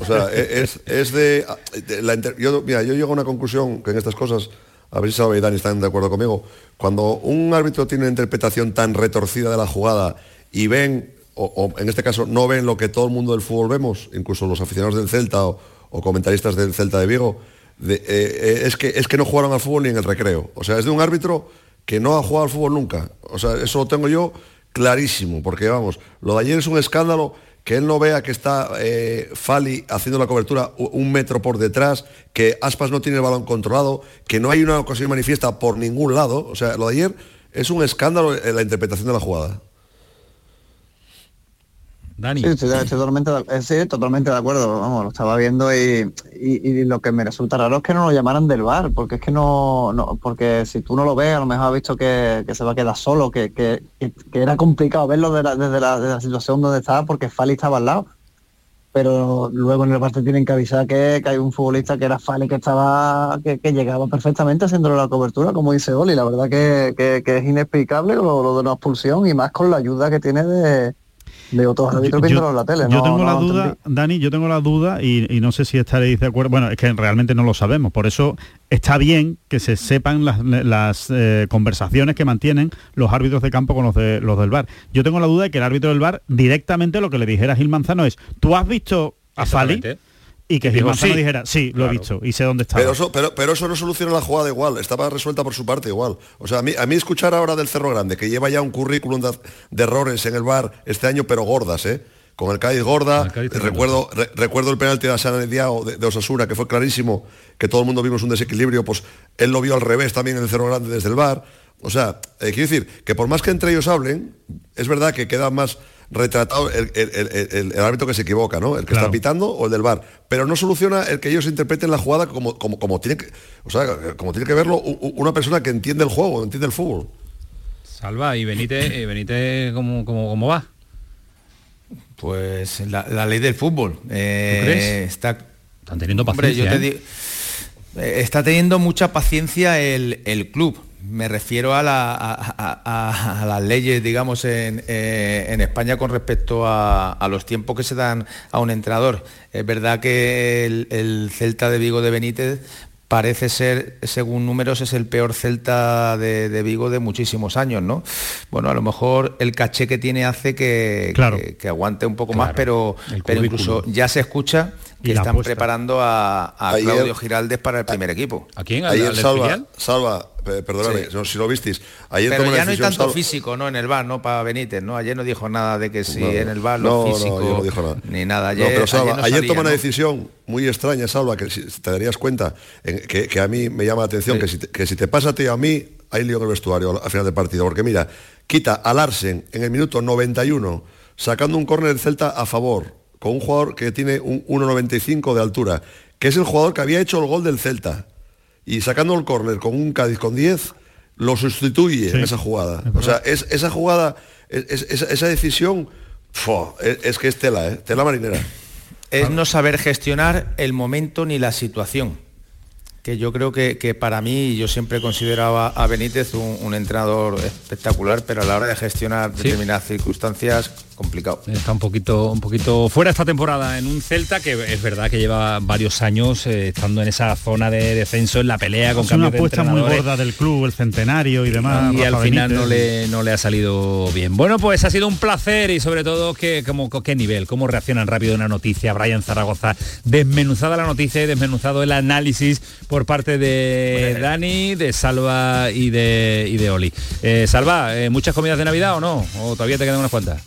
[SPEAKER 21] O sea, e- es, es de, de la inter- yo, mira, yo llego a una conclusión que en estas cosas, a ver si Salva y Dani están de acuerdo conmigo, cuando un árbitro tiene una interpretación tan retorcida de la jugada y ven, o, o en este caso no ven lo que todo el mundo del fútbol vemos, incluso los aficionados del Celta o, o comentaristas del Celta de Vigo, de- eh, eh, es, que, es que no jugaron al fútbol ni en el recreo. O sea, es de un árbitro que no ha jugado al fútbol nunca. O sea, eso lo tengo yo clarísimo, porque vamos, lo de ayer es un escándalo que él no vea que está eh, Fali haciendo la cobertura un metro por detrás, que Aspas no tiene el balón controlado, que no hay una ocasión manifiesta por ningún lado. O sea, lo de ayer es un escándalo en la interpretación de la jugada.
[SPEAKER 20] Sí, estoy, totalmente, de- eh, sí, totalmente de acuerdo. Vamos, lo estaba viendo y, y- lo que me resulta raro es que no lo llamaran del bar, porque es que no, no porque si tú no lo ves, a lo mejor has visto que, que se va a quedar solo, que, que- que- era complicado verlo de la- desde, la, situación donde estaba, porque Fali estaba al lado. Pero luego en el bar te tienen que avisar que, hay un futbolista que era Fali que estaba, que, llegaba perfectamente haciéndole la cobertura, como dice Oli. La verdad que, es inexplicable lo, lo de una expulsión y más con la ayuda que tiene de, de otros árbitros viéndolo en la tele.
[SPEAKER 3] yo
[SPEAKER 20] no-
[SPEAKER 3] tengo
[SPEAKER 20] no
[SPEAKER 3] la duda,
[SPEAKER 20] entendí.
[SPEAKER 3] Dani, yo tengo la duda y, y no sé si estaréis de acuerdo. Bueno, es que realmente no lo sabemos. Por eso está bien que se sepan las, las, eh, conversaciones que mantienen los árbitros de campo con los, de, los del bar. Yo tengo la duda de que el árbitro del bar directamente lo que le dijera a Gil Manzano es, ¿tú has visto a Fali? Y que Gil Manzano
[SPEAKER 1] sí.
[SPEAKER 3] dijera, sí, lo he visto y sé dónde estaba.
[SPEAKER 21] Pero eso, pero, pero eso no soluciona la jugada igual, estaba resuelta por su parte igual. O sea, a mí, a mí escuchar ahora del Cerro Grande, que lleva ya un currículum de, de errores en el bar este año, pero gordas, ¿eh? Con el Cádiz gorda, recuerdo, re- recuerdo el penalti de Asana Diao de, de Osasuna, que fue clarísimo, que todo el mundo vimos un desequilibrio, pues él lo vio al revés también en el Cerro Grande desde el bar. O sea, eh, quiero decir que por más que entre ellos hablen, es verdad que queda más retratado el, el- el- el- el árbitro que se equivoca, ¿no? El que está pitando o el del bar. Pero no soluciona el que ellos interpreten la jugada como, como, como tiene que, o sea, como tiene que verlo una persona que entiende el juego, entiende el fútbol.
[SPEAKER 1] Salva, y Benítez, eh, Benítez ¿cómo, cómo, cómo va?
[SPEAKER 19] Pues la, la ley del fútbol. eh,
[SPEAKER 1] crees?
[SPEAKER 19] Está,
[SPEAKER 1] Están teniendo
[SPEAKER 19] Hombre, yo
[SPEAKER 1] paciencia,
[SPEAKER 19] te digo, eh, está teniendo mucha paciencia el, el club. Me refiero a, la- a- a- a- a las leyes, digamos, en, eh, en España con respecto a, los tiempos que se dan a un entrenador. Es verdad que el, el Celta de Vigo de Benítez parece ser, según números, es el peor Celta de, de Vigo de muchísimos años, ¿no? Bueno, a lo mejor el caché que tiene hace que,
[SPEAKER 3] Claro.
[SPEAKER 19] que, que aguante un poco más, pero, pero incluso ya se escucha que están
[SPEAKER 3] apuesta.
[SPEAKER 19] preparando a, a
[SPEAKER 21] Ayer-
[SPEAKER 19] Claudio Giraldes para el primer equipo.
[SPEAKER 1] ¿A quién?
[SPEAKER 21] Ayer Salva, Salva, pe- perdóname,
[SPEAKER 19] Sí.
[SPEAKER 21] no, si lo visteis, ayer
[SPEAKER 19] Pero ya no hay tanto
[SPEAKER 21] Salva-
[SPEAKER 19] físico, ¿no? En el bar, ¿no? Para Benítez, ¿no? Ayer no dijo nada de que si
[SPEAKER 21] No,
[SPEAKER 19] en el bar
[SPEAKER 21] no,
[SPEAKER 19] lo
[SPEAKER 21] no,
[SPEAKER 19] físico.
[SPEAKER 21] ayer no dijo nada.
[SPEAKER 19] Ni nada.
[SPEAKER 21] No,
[SPEAKER 19] Ayer,
[SPEAKER 21] pero Salva,
[SPEAKER 19] ayer, no
[SPEAKER 21] toma una
[SPEAKER 19] ¿no?
[SPEAKER 21] decisión muy extraña, Salva, que si te darías cuenta, en- que, que a mí me llama la atención, que, si te, que si te pasa a ti y a mí, hay lío en el vestuario al final del partido. Porque mira, quita a Larsen en el minuto 91, sacando un córner del Celta a favor, con un jugador que tiene un 1,95 de altura, que es el jugador que había hecho el gol del Celta. Y sacando el córner con un Cádiz con 10, lo sustituye en esa jugada. O sea, es, esa jugada, es- es- esa, decisión, es, es que es tela, ¿eh? tela marinera.
[SPEAKER 19] Es no saber gestionar el momento ni la situación. Que yo creo que, que para mí, yo siempre consideraba a Benítez un, un entrenador espectacular, pero a la hora de gestionar determinadas circunstancias, complicado.
[SPEAKER 1] Está un poquito, un poquito fuera esta temporada en un Celta que es verdad que lleva varios años eh, estando en esa zona de descenso en la pelea con
[SPEAKER 3] es una
[SPEAKER 1] cambios de
[SPEAKER 3] apuesta muy gorda del club, el centenario y demás.
[SPEAKER 1] y al final
[SPEAKER 3] Benítez.
[SPEAKER 1] no le, no le ha salido bien. Bueno, pues ha sido un placer y sobre todo que, como, qué nivel, cómo reaccionan rápido una noticia. Brian Zaragoza, desmenuzada la noticia y desmenuzado el análisis por parte de Dani, de Salva y de, y de Oli. Eh, Salva, eh, ¿muchas comidas de Navidad o no? ¿O todavía te quedan unas cuantas?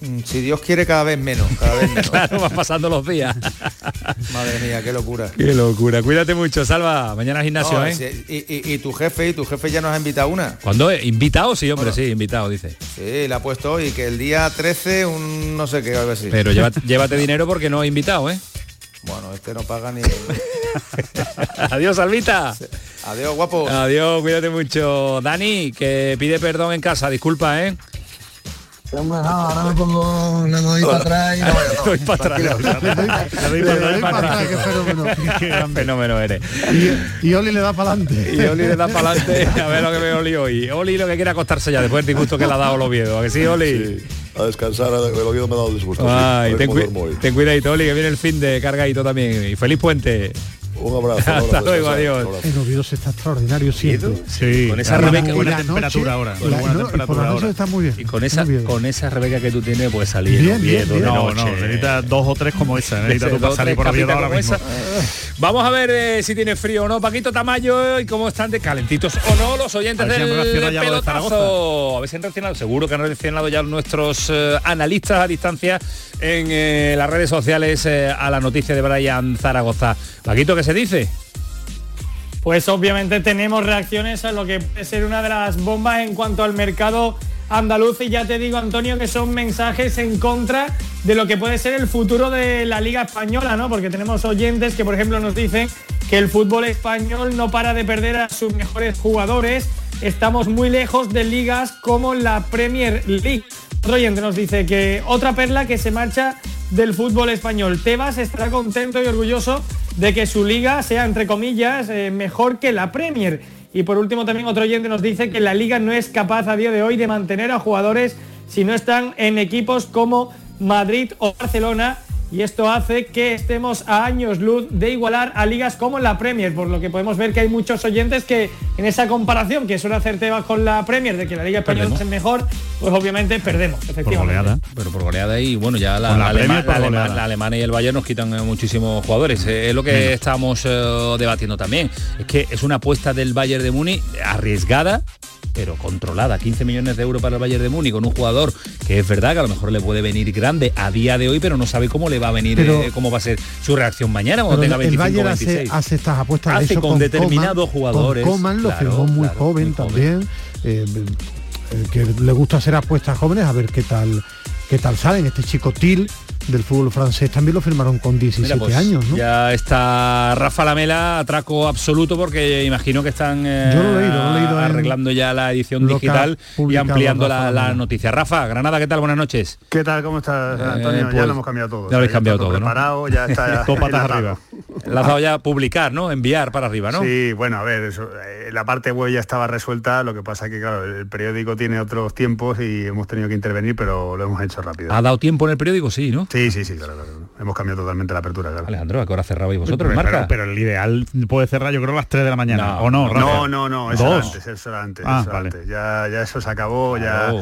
[SPEAKER 19] Mm, Si Dios quiere, cada vez menos. Cada vez menos.
[SPEAKER 1] claro, van pasando los días.
[SPEAKER 19] Madre mía, qué locura.
[SPEAKER 1] Qué locura. Cuídate mucho, Salva. Mañana gimnasio,
[SPEAKER 19] No,
[SPEAKER 1] ¿eh?
[SPEAKER 19] si- y, y- y tu jefe, y tu jefe ya nos ha invitado una.
[SPEAKER 1] ¿Cuándo? ¿Invitado? Sí, hombre, sí, invitado, dice.
[SPEAKER 19] Sí, le ha puesto hoy que el día 13 un no sé qué, algo así.
[SPEAKER 1] Pero llévate, llévate dinero porque no he invitado, ¿eh?
[SPEAKER 19] Bueno, este no paga ni...
[SPEAKER 1] Adiós, Salvita.
[SPEAKER 19] Adiós, guapo.
[SPEAKER 1] Adiós, cuídate mucho. Dani, que pide perdón en casa, disculpa, ¿eh?
[SPEAKER 20] Hombre, no, ahora me pongo, le doy para atrás y no, no,
[SPEAKER 1] Doy para atrás.
[SPEAKER 2] Le doy para atrás, qué fenómeno.
[SPEAKER 1] Qué gran fenómeno eres.
[SPEAKER 2] Y, y Oli le da para adelante.
[SPEAKER 1] Y Oli le da para adelante a ver lo que ve Oli hoy. Oli lo que quiere acostarse ya después del disgusto que le ha dado el Oviedo. ¿A que sí, Oli?
[SPEAKER 21] A descansar, el oído me ha dado disgusto. sí.
[SPEAKER 1] Ay, ten cuidadito, Oli, que viene el fin de cargadito también. Y feliz puente.
[SPEAKER 21] Un abrazo.
[SPEAKER 1] Hasta
[SPEAKER 21] abrazo,
[SPEAKER 1] luego, adiós.
[SPEAKER 2] El Oviedo se está extraordinario siempre.
[SPEAKER 3] Sí,
[SPEAKER 1] Con esa Rebeca, buena
[SPEAKER 3] temperatura ahora,
[SPEAKER 2] la-
[SPEAKER 3] buena temperatura ahora.
[SPEAKER 2] está muy bien.
[SPEAKER 1] Y con esa, con esa Rebeca que tú tienes, puedes salir.
[SPEAKER 2] Bien,
[SPEAKER 1] Oviedo
[SPEAKER 2] bien,
[SPEAKER 3] No, no, necesita dos o tres como esa. Necesita tú para salir por Oviedo ahora mismo.
[SPEAKER 1] esa. Vamos a ver eh, si tiene frío o no, Paquito Tamayo, y cómo están de calentitos o no los oyentes
[SPEAKER 3] si
[SPEAKER 1] del pelotazo. A ver si han reaccionado, seguro que han reaccionado ya nuestros eh, analistas a distancia en eh, las redes sociales eh, a la noticia de Brian Zaragoza. Paquito, ¿qué se dice?
[SPEAKER 11] Pues obviamente tenemos reacciones a lo que puede ser una de las bombas en cuanto al mercado andaluz y ya te digo, Antonio, que son mensajes en contra de lo que puede ser el futuro de la Liga Española, ¿no? Porque tenemos oyentes que, por ejemplo, nos dicen que el fútbol español no para de perder a sus mejores jugadores. Estamos muy lejos de ligas como la Premier League. Otro oyente nos dice que otra perla que se marcha del fútbol español. Tebas estará contento y orgulloso de que su liga sea, entre comillas, eh, mejor que la Premier. Y por último también otro oyente nos dice que la liga no es capaz a día de hoy de mantener a jugadores si no están en equipos como Madrid o Barcelona y esto hace que estemos a años luz de igualar a ligas como la Premier, por lo que podemos ver que hay muchos oyentes que en esa comparación que suele hacer Tebas con la Premier de que la Liga Española es mejor, pues obviamente perdemos, efectivamente.
[SPEAKER 1] Por goleada. Pero por goleada y bueno, ya la,
[SPEAKER 3] Con la
[SPEAKER 1] la
[SPEAKER 3] Premier
[SPEAKER 1] Alema-
[SPEAKER 3] por
[SPEAKER 1] la Alema-
[SPEAKER 3] goleada.
[SPEAKER 1] la Alemania y el Bayern nos quitan eh, muchísimos jugadores. Eh, es lo que estamos eh, debatiendo también. Es que es una apuesta del Bayern de Múnich arriesgada pero controlada, 15 millones de euros para el Bayern de Múnich con un jugador que es verdad que a lo mejor le puede venir grande a día de hoy, pero no sabe cómo le va a venir,
[SPEAKER 2] Pero-
[SPEAKER 1] eh, cómo va a ser su reacción mañana cuando tenga
[SPEAKER 2] el
[SPEAKER 1] 25
[SPEAKER 2] Bayern
[SPEAKER 1] o
[SPEAKER 2] hace,
[SPEAKER 1] 26.
[SPEAKER 2] hace estas apuestas de
[SPEAKER 1] Hace
[SPEAKER 2] hecho,
[SPEAKER 1] con determinados
[SPEAKER 2] Coman,
[SPEAKER 1] jugadores,
[SPEAKER 2] Con Coman lo
[SPEAKER 1] claro,
[SPEAKER 2] firmó muy
[SPEAKER 1] claro,
[SPEAKER 2] joven también. eh, eh, que le gusta hacer apuestas jóvenes a ver qué tal qué tal salen. Este chico Til del fútbol francés también lo firmaron con 17
[SPEAKER 1] Mira, pues,
[SPEAKER 2] años, ¿no?
[SPEAKER 1] Ya está Rafa Lamela, atraco absoluto, porque imagino que están eh,
[SPEAKER 2] Yo lo he leído, lo he leído en
[SPEAKER 1] arreglando ya la edición digital y ampliando
[SPEAKER 2] Rafa
[SPEAKER 1] la, noticia. Rafa, Granada, ¿qué tal? Buenas noches.
[SPEAKER 22] ¿Qué tal? ¿Cómo estás,
[SPEAKER 1] Eh,
[SPEAKER 22] Antonio?
[SPEAKER 1] pues,
[SPEAKER 22] ya lo hemos cambiado todo.
[SPEAKER 1] ya lo habéis cambiado
[SPEAKER 22] está
[SPEAKER 1] todo, ¿no?
[SPEAKER 22] preparado, ya está.
[SPEAKER 1] Todo patas arriba. La has dado ya a publicar, ¿no? Enviar para arriba, ¿no?
[SPEAKER 22] Sí, bueno, a ver, eso, eh, la parte web ya estaba resuelta, lo que pasa que, claro, el periódico tiene otros tiempos y hemos tenido que intervenir, pero lo hemos hecho rápido.
[SPEAKER 1] ¿Ha dado tiempo en el periódico? Sí, ¿no?
[SPEAKER 22] Sí, sí, sí, claro, claro. Hemos cambiado totalmente la apertura, claro.
[SPEAKER 1] Alejandro, ¿a qué hora cerrabais vosotros,
[SPEAKER 3] pero,
[SPEAKER 1] Marca?
[SPEAKER 3] pero el ideal puede cerrar yo creo a las 3 de la mañana.
[SPEAKER 1] No,
[SPEAKER 3] ¿O no? Rafa?
[SPEAKER 22] No, no, no, eso era antes, eso era antes.
[SPEAKER 3] Ah,
[SPEAKER 22] eso era
[SPEAKER 3] vale.
[SPEAKER 22] antes. Ya, ya eso se acabó, ya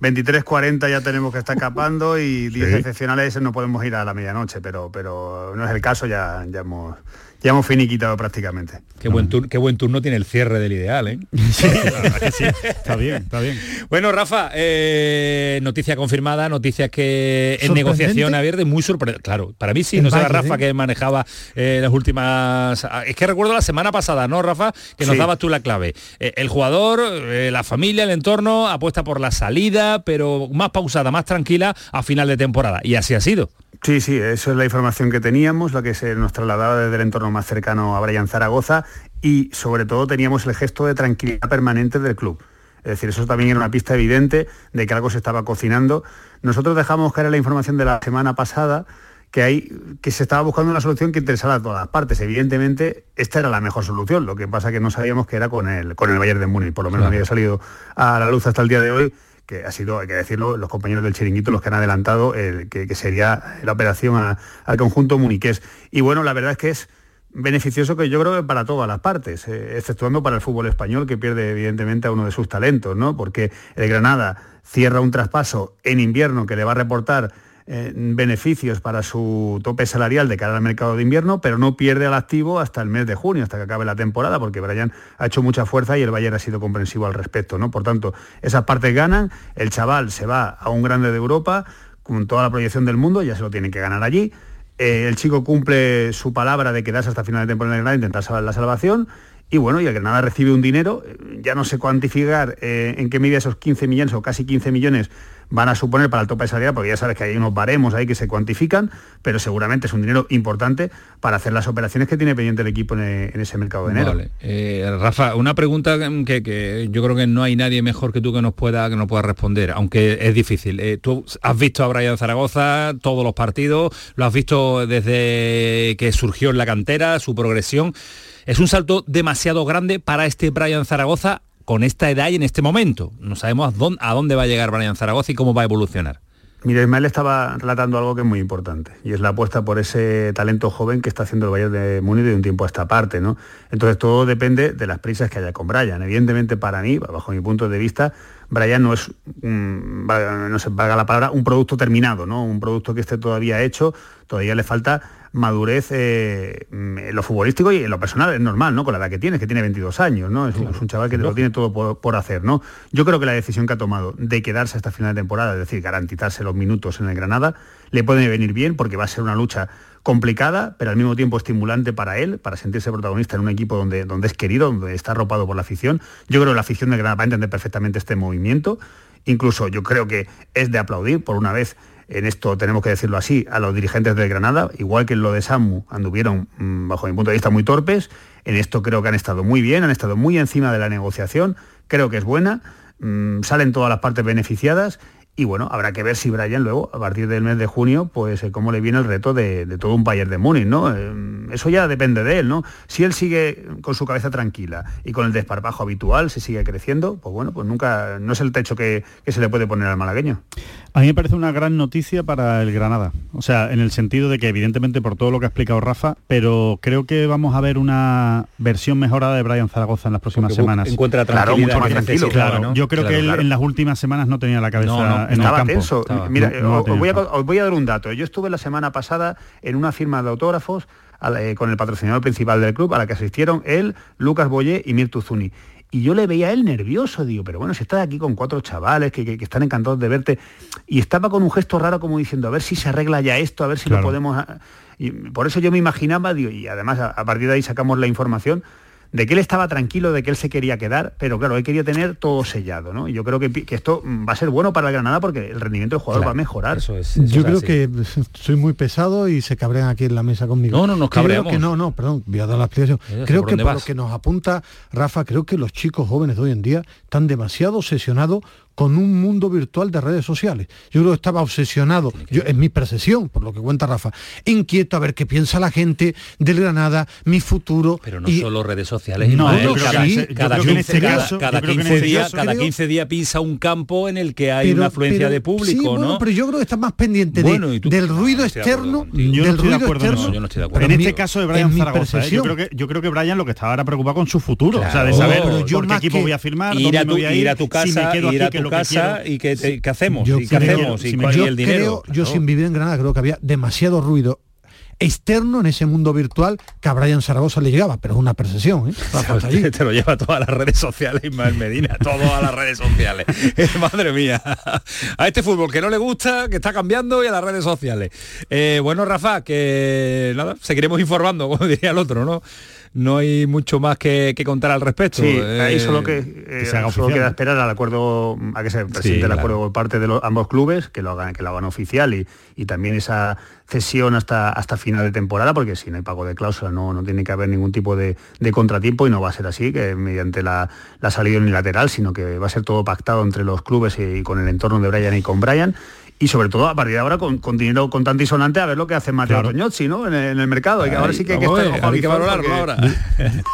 [SPEAKER 22] 23.40 ya tenemos que estar escapando y 10
[SPEAKER 3] Sí.
[SPEAKER 22] excepcionales no podemos ir a la medianoche, pero, pero no es el caso, ya, ya hemos ya hemos finiquitado prácticamente.
[SPEAKER 1] Qué buen, tur- qué buen turno tiene el cierre del ideal, ¿eh?
[SPEAKER 3] Sí, que. Está bien, está bien.
[SPEAKER 1] Bueno, Rafa, eh, noticia confirmada, noticias que en negociación abierta muy sorprendente. Claro, para mí sí,
[SPEAKER 2] El
[SPEAKER 1] no será Rafa que manejaba eh, las últimas... ah, Es que recuerdo la semana pasada, ¿no, Rafa? Que nos dabas tú la clave. Eh, el jugador, la familia, el entorno, apuesta por la salida, pero más pausada, más tranquila a final de temporada. Y así ha sido.
[SPEAKER 22] Sí, sí, eso es la información que teníamos, la que se nos trasladaba desde el entorno más cercano a Brian Zaragoza y sobre todo teníamos el gesto de tranquilidad permanente del club. Es decir, eso también era una pista evidente de que algo se estaba cocinando. Nosotros dejamos caer la información de la semana pasada que, hay, que se estaba buscando una solución que interesara a todas las partes. Evidentemente, esta era la mejor solución. Lo que pasa que no sabíamos que era con el, con el Bayern de Múnich. Por lo menos
[SPEAKER 1] Claro.
[SPEAKER 22] había salido a la luz hasta el día de hoy que ha sido, hay que decirlo, los compañeros del chiringuito los que han adelantado el, que, que sería la operación a- al conjunto muniqués. Y bueno, la verdad es que es beneficioso que yo creo que para todas las partes, eh, exceptuando para el fútbol español que pierde evidentemente a uno de sus talentos, ¿no? Porque el Granada cierra un traspaso en invierno que le va a reportar eh, beneficios para su tope salarial de cara al mercado de invierno, pero no pierde al activo hasta el mes de junio, hasta que acabe la temporada, porque Brian ha hecho mucha fuerza y el Bayern ha sido comprensivo al respecto, ¿no? Por tanto, esas partes ganan, el chaval se va a un grande de Europa con toda la proyección del mundo, ya se lo tienen que ganar allí. Eh, el chico cumple su palabra de quedarse hasta final de temporada en el Granada intentar salvar la salvación. Y bueno, y el Granada recibe un dinero, eh, ya no sé cuantificar eh, en qué medida esos 15 millones o casi 15 millones van a suponer para el tope salida, porque ya sabes que hay unos baremos ahí que se cuantifican, pero seguramente es un dinero importante para hacer las operaciones que tiene pendiente el equipo en, en ese mercado de enero.
[SPEAKER 1] Eh, Rafa, una pregunta que, que yo creo que no hay nadie mejor que tú que nos pueda que pueda responder, aunque es difícil. Eh, tú has visto a Brian Zaragoza todos los partidos, lo has visto desde que surgió en la cantera, su progresión. Es un salto demasiado grande para este Brian Zaragoza con esta edad y en este momento. No sabemos a dónde, va a llegar Brian Zaragoza y cómo va a evolucionar.
[SPEAKER 22] Mira, Ismael estaba relatando algo que es muy importante y es la apuesta por ese talento joven que está haciendo el Bayern de Múnich de un tiempo a esta parte, ¿no? Entonces todo depende de las prisas que haya con Brian. Evidentemente para mí, bajo mi punto de vista, Brian no es, mm, no sé, valga la palabra, un producto terminado, ¿no? Un producto que esté todavía hecho, todavía le falta madurez eh, mm, en lo futbolístico y en lo personal es normal, ¿no? Con la edad que tiene, que tiene 22 años, ¿no? Es, un, es un chaval que lo tiene todo por, por hacer, ¿no? Yo creo que la decisión que ha tomado de quedarse hasta final de temporada, es decir, garantizarse los minutos en el Granada, le puede venir bien porque va a ser una lucha complicada, pero al mismo tiempo estimulante para él, para sentirse protagonista en un equipo donde, donde es querido, donde está arropado por la afición. Yo creo que la afición del Granada va a entender perfectamente este movimiento Incluso yo creo que es de aplaudir, por una vez, en esto tenemos que decirlo así, a los dirigentes del Granada, igual que en lo de Samu anduvieron, mm, bajo mi punto de vista, muy torpes, en esto creo que han estado muy bien, han estado muy encima de la negociación, creo que es buena, mm, salen todas las partes beneficiadas y bueno, habrá que ver si Brian luego, a partir del mes de junio, pues eh, cómo le viene el reto de, de todo un Bayern de Múnich, ¿no? Eh, eso ya depende de él, ¿no? Si él sigue con su cabeza tranquila y con el desparpajo habitual, se sigue creciendo, pues bueno, pues nunca, no es el techo que, que se le puede poner al malagueño.
[SPEAKER 3] A mí me parece una gran noticia para el Granada. O sea, en el sentido de que evidentemente por todo lo que ha explicado Rafa, pero creo que vamos a ver una versión mejorada de Brian Zaragoza en las próximas
[SPEAKER 1] Porque
[SPEAKER 3] semanas.
[SPEAKER 1] encuentra Claro, tranquilidad mucho más tranquilo.
[SPEAKER 3] Claro,
[SPEAKER 1] ¿no?
[SPEAKER 3] Yo creo
[SPEAKER 1] Claro,
[SPEAKER 3] que él
[SPEAKER 1] claro.
[SPEAKER 3] en las últimas semanas no tenía la cabeza
[SPEAKER 22] No, no,
[SPEAKER 3] en el
[SPEAKER 22] estaba
[SPEAKER 3] campo.
[SPEAKER 22] tenso.
[SPEAKER 3] Estaba-
[SPEAKER 22] Mira,
[SPEAKER 3] no-
[SPEAKER 22] os, voy a, os voy a dar un dato. Yo estuve la semana pasada en una firma de autógrafos la- eh, con el patrocinador principal del club a la que asistieron él, Lucas Boyé y Mirtu Zuni. Y yo le veía a él nervioso, digo, pero bueno, si estás aquí con cuatro chavales que, que- que están encantados de verte, y estaba con un gesto raro como diciendo, a ver si se arregla ya esto, a ver si
[SPEAKER 3] Claro.
[SPEAKER 22] lo podemos... Y por eso yo me imaginaba, digo, y además a, a partir de ahí sacamos la información, de que él estaba tranquilo, de que él se quería quedar, pero claro, él quería tener todo sellado, ¿no? Y yo creo que, que esto mm, va a ser bueno para el Granada porque el rendimiento del jugador
[SPEAKER 2] Claro.
[SPEAKER 22] va a mejorar.
[SPEAKER 2] Yo creo que soy muy pesado y se cabrean aquí en la mesa conmigo.
[SPEAKER 1] No, no, nos
[SPEAKER 2] Creo
[SPEAKER 1] cabreamos.
[SPEAKER 2] que no, no, perdón, voy a dar la explicación. Creo
[SPEAKER 1] por
[SPEAKER 2] que
[SPEAKER 1] dónde
[SPEAKER 2] por
[SPEAKER 1] vas.
[SPEAKER 2] lo que nos apunta Rafa, creo que los chicos jóvenes de hoy en día están demasiado obsesionados con un mundo virtual de redes sociales. Yo creo que estaba obsesionado, yo, es mi percepción, por lo que cuenta Rafa, inquieto a ver qué piensa la gente del Granada, mi futuro.
[SPEAKER 1] Pero no
[SPEAKER 2] y-
[SPEAKER 1] solo redes sociales.
[SPEAKER 2] No,
[SPEAKER 1] cada,
[SPEAKER 2] sí,
[SPEAKER 1] cada 15,
[SPEAKER 2] este
[SPEAKER 1] cada-
[SPEAKER 2] caso-
[SPEAKER 1] cada
[SPEAKER 2] yo creo que en
[SPEAKER 1] 15
[SPEAKER 2] este
[SPEAKER 1] días,
[SPEAKER 2] caso
[SPEAKER 1] cada
[SPEAKER 2] creo-
[SPEAKER 1] 15 días pisa un campo en el que hay
[SPEAKER 2] Pero-
[SPEAKER 1] una afluencia
[SPEAKER 2] pero-
[SPEAKER 1] de público,
[SPEAKER 2] sí,
[SPEAKER 1] ¿no?
[SPEAKER 2] bueno, pero yo creo que está más pendiente del ruido
[SPEAKER 1] No
[SPEAKER 2] externo.
[SPEAKER 3] Yo no
[SPEAKER 2] del
[SPEAKER 3] estoy de
[SPEAKER 2] ruido
[SPEAKER 3] acuerdo en
[SPEAKER 2] externo.
[SPEAKER 3] eso.
[SPEAKER 1] yo no estoy de acuerdo.
[SPEAKER 3] En este caso de
[SPEAKER 2] en
[SPEAKER 3] Brian
[SPEAKER 2] mi
[SPEAKER 3] Zaragoza, ¿eh? yo creo que yo creo que Brian lo que está ahora preocupado con su futuro, o sea, de saber
[SPEAKER 2] yo
[SPEAKER 3] por qué equipo voy a firmar,
[SPEAKER 1] ir
[SPEAKER 3] dónde
[SPEAKER 1] a
[SPEAKER 3] me
[SPEAKER 1] tu,
[SPEAKER 3] voy a
[SPEAKER 1] ir a tu
[SPEAKER 3] si me
[SPEAKER 1] casa,
[SPEAKER 3] quedo aquí,
[SPEAKER 1] tu
[SPEAKER 3] que
[SPEAKER 1] casa y que te- hacemos,
[SPEAKER 2] Yo
[SPEAKER 1] y qué
[SPEAKER 2] creo-
[SPEAKER 1] hacemos, y
[SPEAKER 3] si me-
[SPEAKER 1] cuál- y
[SPEAKER 2] yo
[SPEAKER 1] el dinero.
[SPEAKER 2] creo, yo sin vivir en Granada, creo que había demasiado ruido externo en ese mundo virtual que a Brian Zaragoza le llegaba, pero es una percepción, ¿eh?
[SPEAKER 1] Te, te lo lleva a todas las redes sociales, Ismael Medina, todo a las redes sociales. Eh, Madre mía. A este fútbol que no le gusta, que está cambiando y a las redes sociales. Eh, bueno, Rafa, que nada, seguiremos informando, como diría el otro, ¿no? No hay mucho más que, que contar al respecto.
[SPEAKER 22] Sí,
[SPEAKER 1] Eh,
[SPEAKER 22] ahí solo que, eh,
[SPEAKER 3] se haga
[SPEAKER 22] solo
[SPEAKER 3] oficial,
[SPEAKER 22] queda esperar al acuerdo a que se presente
[SPEAKER 1] Sí,
[SPEAKER 22] el acuerdo por parte de los, ambos clubes, que lo hagan, que lo hagan oficial y, y también esa cesión hasta, hasta final de temporada, porque si no hay pago de cláusula no, no tiene que haber ningún tipo de, de contratiempo y no va a ser así, que mediante la, la salida unilateral, sino que va a ser todo pactado entre los clubes y, con el entorno de Brian y con Brian. Y sobre todo a partir de ahora con, con dinero contante y sonante a ver lo que hace Mateo
[SPEAKER 3] Claro.
[SPEAKER 22] Toñozzi, ¿no? En el, en el mercado. Y que ahora
[SPEAKER 1] Ay,
[SPEAKER 22] sí que hay que estar ojo
[SPEAKER 1] hay que valorarlo
[SPEAKER 22] porque-
[SPEAKER 1] ahora.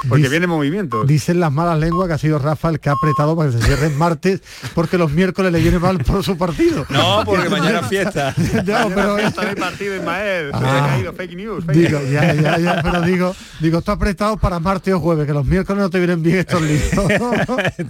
[SPEAKER 22] Porque
[SPEAKER 2] Dice-
[SPEAKER 22] viene movimiento.
[SPEAKER 2] Dicen las malas lenguas que ha sido Rafa el que ha apretado para que se cierre martes porque los miércoles le viene mal por su partido.
[SPEAKER 1] No, porque mañana es fiesta.
[SPEAKER 2] No, pero
[SPEAKER 22] de partido, Ismael.
[SPEAKER 2] Ah.
[SPEAKER 22] Ha caído fake news. fake
[SPEAKER 2] Digo,
[SPEAKER 22] news.
[SPEAKER 2] ya, ya, ya, pero digo, digo, está apretado para martes o jueves, que los miércoles no te vienen bien estos líos.